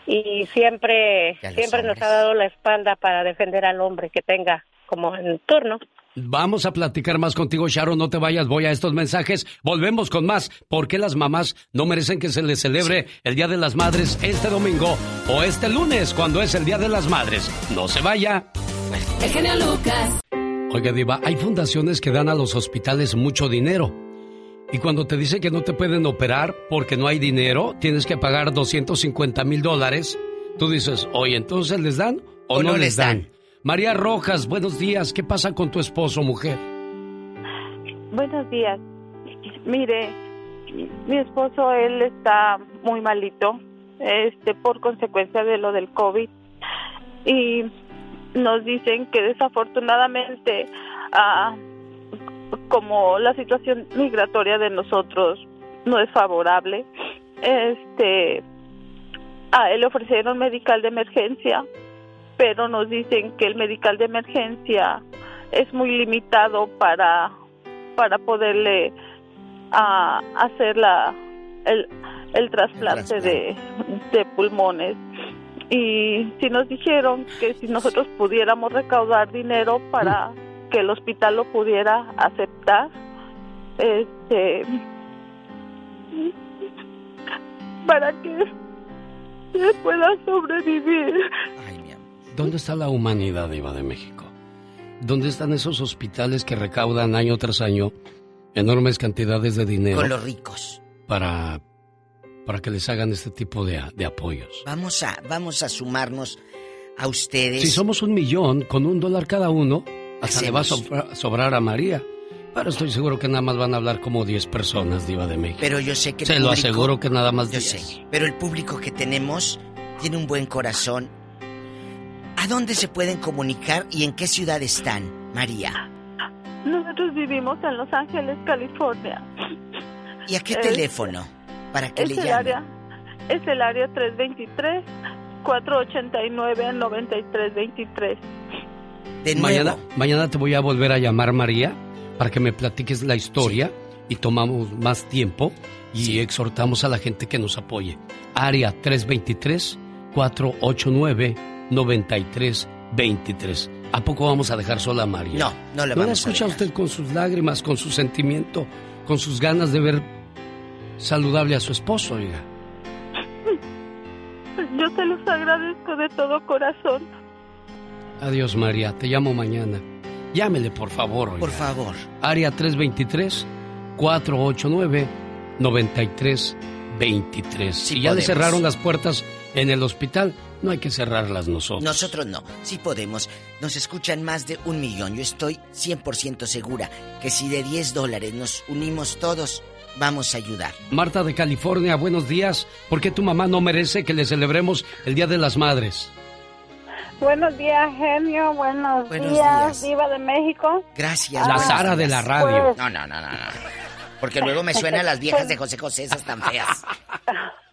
Y siempre, siempre nos ha dado la espalda para defender al hombre que tenga como en turno. Vamos a platicar más contigo, Sharon. No te vayas, voy a estos mensajes. Volvemos con más. ¿Por qué las mamás no merecen que se les celebre el Día de las Madres este domingo o este lunes cuando es el Día de las Madres? No se vaya. El genio Lucas. Oiga, Diva, hay fundaciones que dan a los hospitales mucho dinero. Y cuando te dicen que no te pueden operar porque no hay dinero, tienes que pagar 250 mil dólares, tú dices, oye, entonces les dan o, no, les dan? María Rojas, buenos días. ¿Qué pasa con tu esposo, mujer? Buenos días. Mire, mi esposo, él está muy malito, este, por consecuencia de lo del COVID. Y nos dicen que desafortunadamente, ah, como la situación migratoria de nosotros no es favorable, este, a él le ofrecieron medical de emergencia, pero nos dicen que el medical de emergencia es muy limitado para para poderle a, hacer la el, el trasplante, De, de pulmones y si nos dijeron que si nosotros pudiéramos recaudar dinero para mm. que el hospital lo pudiera aceptar este para que se pueda sobrevivir. ¿Dónde está la humanidad, Iba de México? ¿Dónde están esos hospitales que recaudan año tras año enormes cantidades de dinero? Con los ricos. Para, para que les hagan este tipo de, de apoyos. Vamos a, vamos a sumarnos a ustedes. Si somos un millón, con un dólar cada uno, hasta le va a sobrar a María. Pero estoy seguro que nada más van a hablar como 10 personas, Diva de México. Pero yo sé que... Se lo aseguro que nada más 10. Yo sé. Pero el público que tenemos tiene un buen corazón ¿A dónde se pueden comunicar y en qué ciudad están, María? Nosotros vivimos en Los Ángeles, California. ¿Y a qué teléfono? Para que le llamen. Área, es el área 323-489-9323. De nuevo. Mañana, mañana te voy a volver a llamar, María, para que me platiques la historia y tomamos más tiempo y exhortamos a la gente que nos apoye. Área 323 489 9323. ¿A poco vamos a dejar sola a María? No, no le vamos la escucha usted con sus lágrimas, con su sentimiento, con sus ganas de ver saludable a su esposo, oiga? Yo te los agradezco de todo corazón. Adiós, María. Te llamo mañana. Llámele, por favor. Oiga. Por favor. Área 323-489-9323. Si ya le cerraron las puertas en el hospital, no hay que cerrarlas nosotros. Nosotros no, sí podemos. Nos escuchan más de un millón. Yo estoy 100% segura que si de 10 dólares nos unimos todos, vamos a ayudar. Marta de California, buenos días. ¿Por qué tu mamá no merece que le celebremos el Día de las Madres? Buenos días, genio. Buenos, días, Viva de México. Gracias. La Sara de la radio. Pues- no, no, no, no. Porque luego me suenan las viejas de José José, esas tan feas.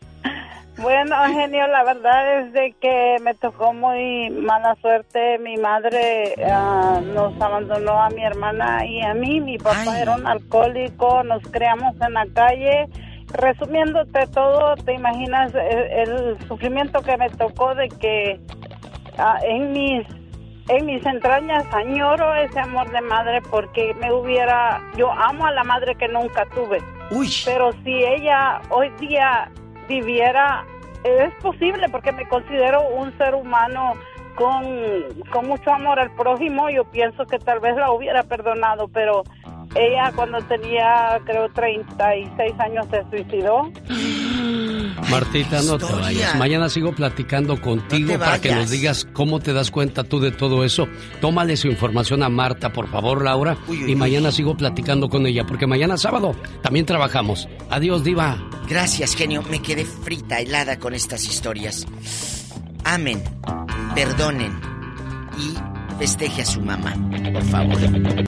Bueno, genio, la verdad es de que me tocó muy mala suerte. Mi madre ah, nos abandonó a mi hermana y a mí. Mi papá era un alcohólico, nos creamos en la calle. Resumiéndote todo, te imaginas el, sufrimiento que me tocó de que ah, en mis en mis entrañas añoro ese amor de madre porque me hubiera yo amo a la madre que nunca tuve. Uy. Pero si ella hoy día viviera, es posible porque me considero un ser humano con, con mucho amor al prójimo, yo pienso que tal vez la hubiera perdonado, pero ella cuando tenía creo 36 años se suicidó. Martita, no te vayas. Mañana sigo platicando contigo para que nos digas cómo te das cuenta tú de todo eso. Tómale su información a Marta, por favor, Laura. y mañana sigo platicando con ella, porque mañana sábado también trabajamos. Adiós, Diva. Gracias, genio. Me quedé frita, helada con estas historias. Amen, perdonen y festeje a su mamá, por favor.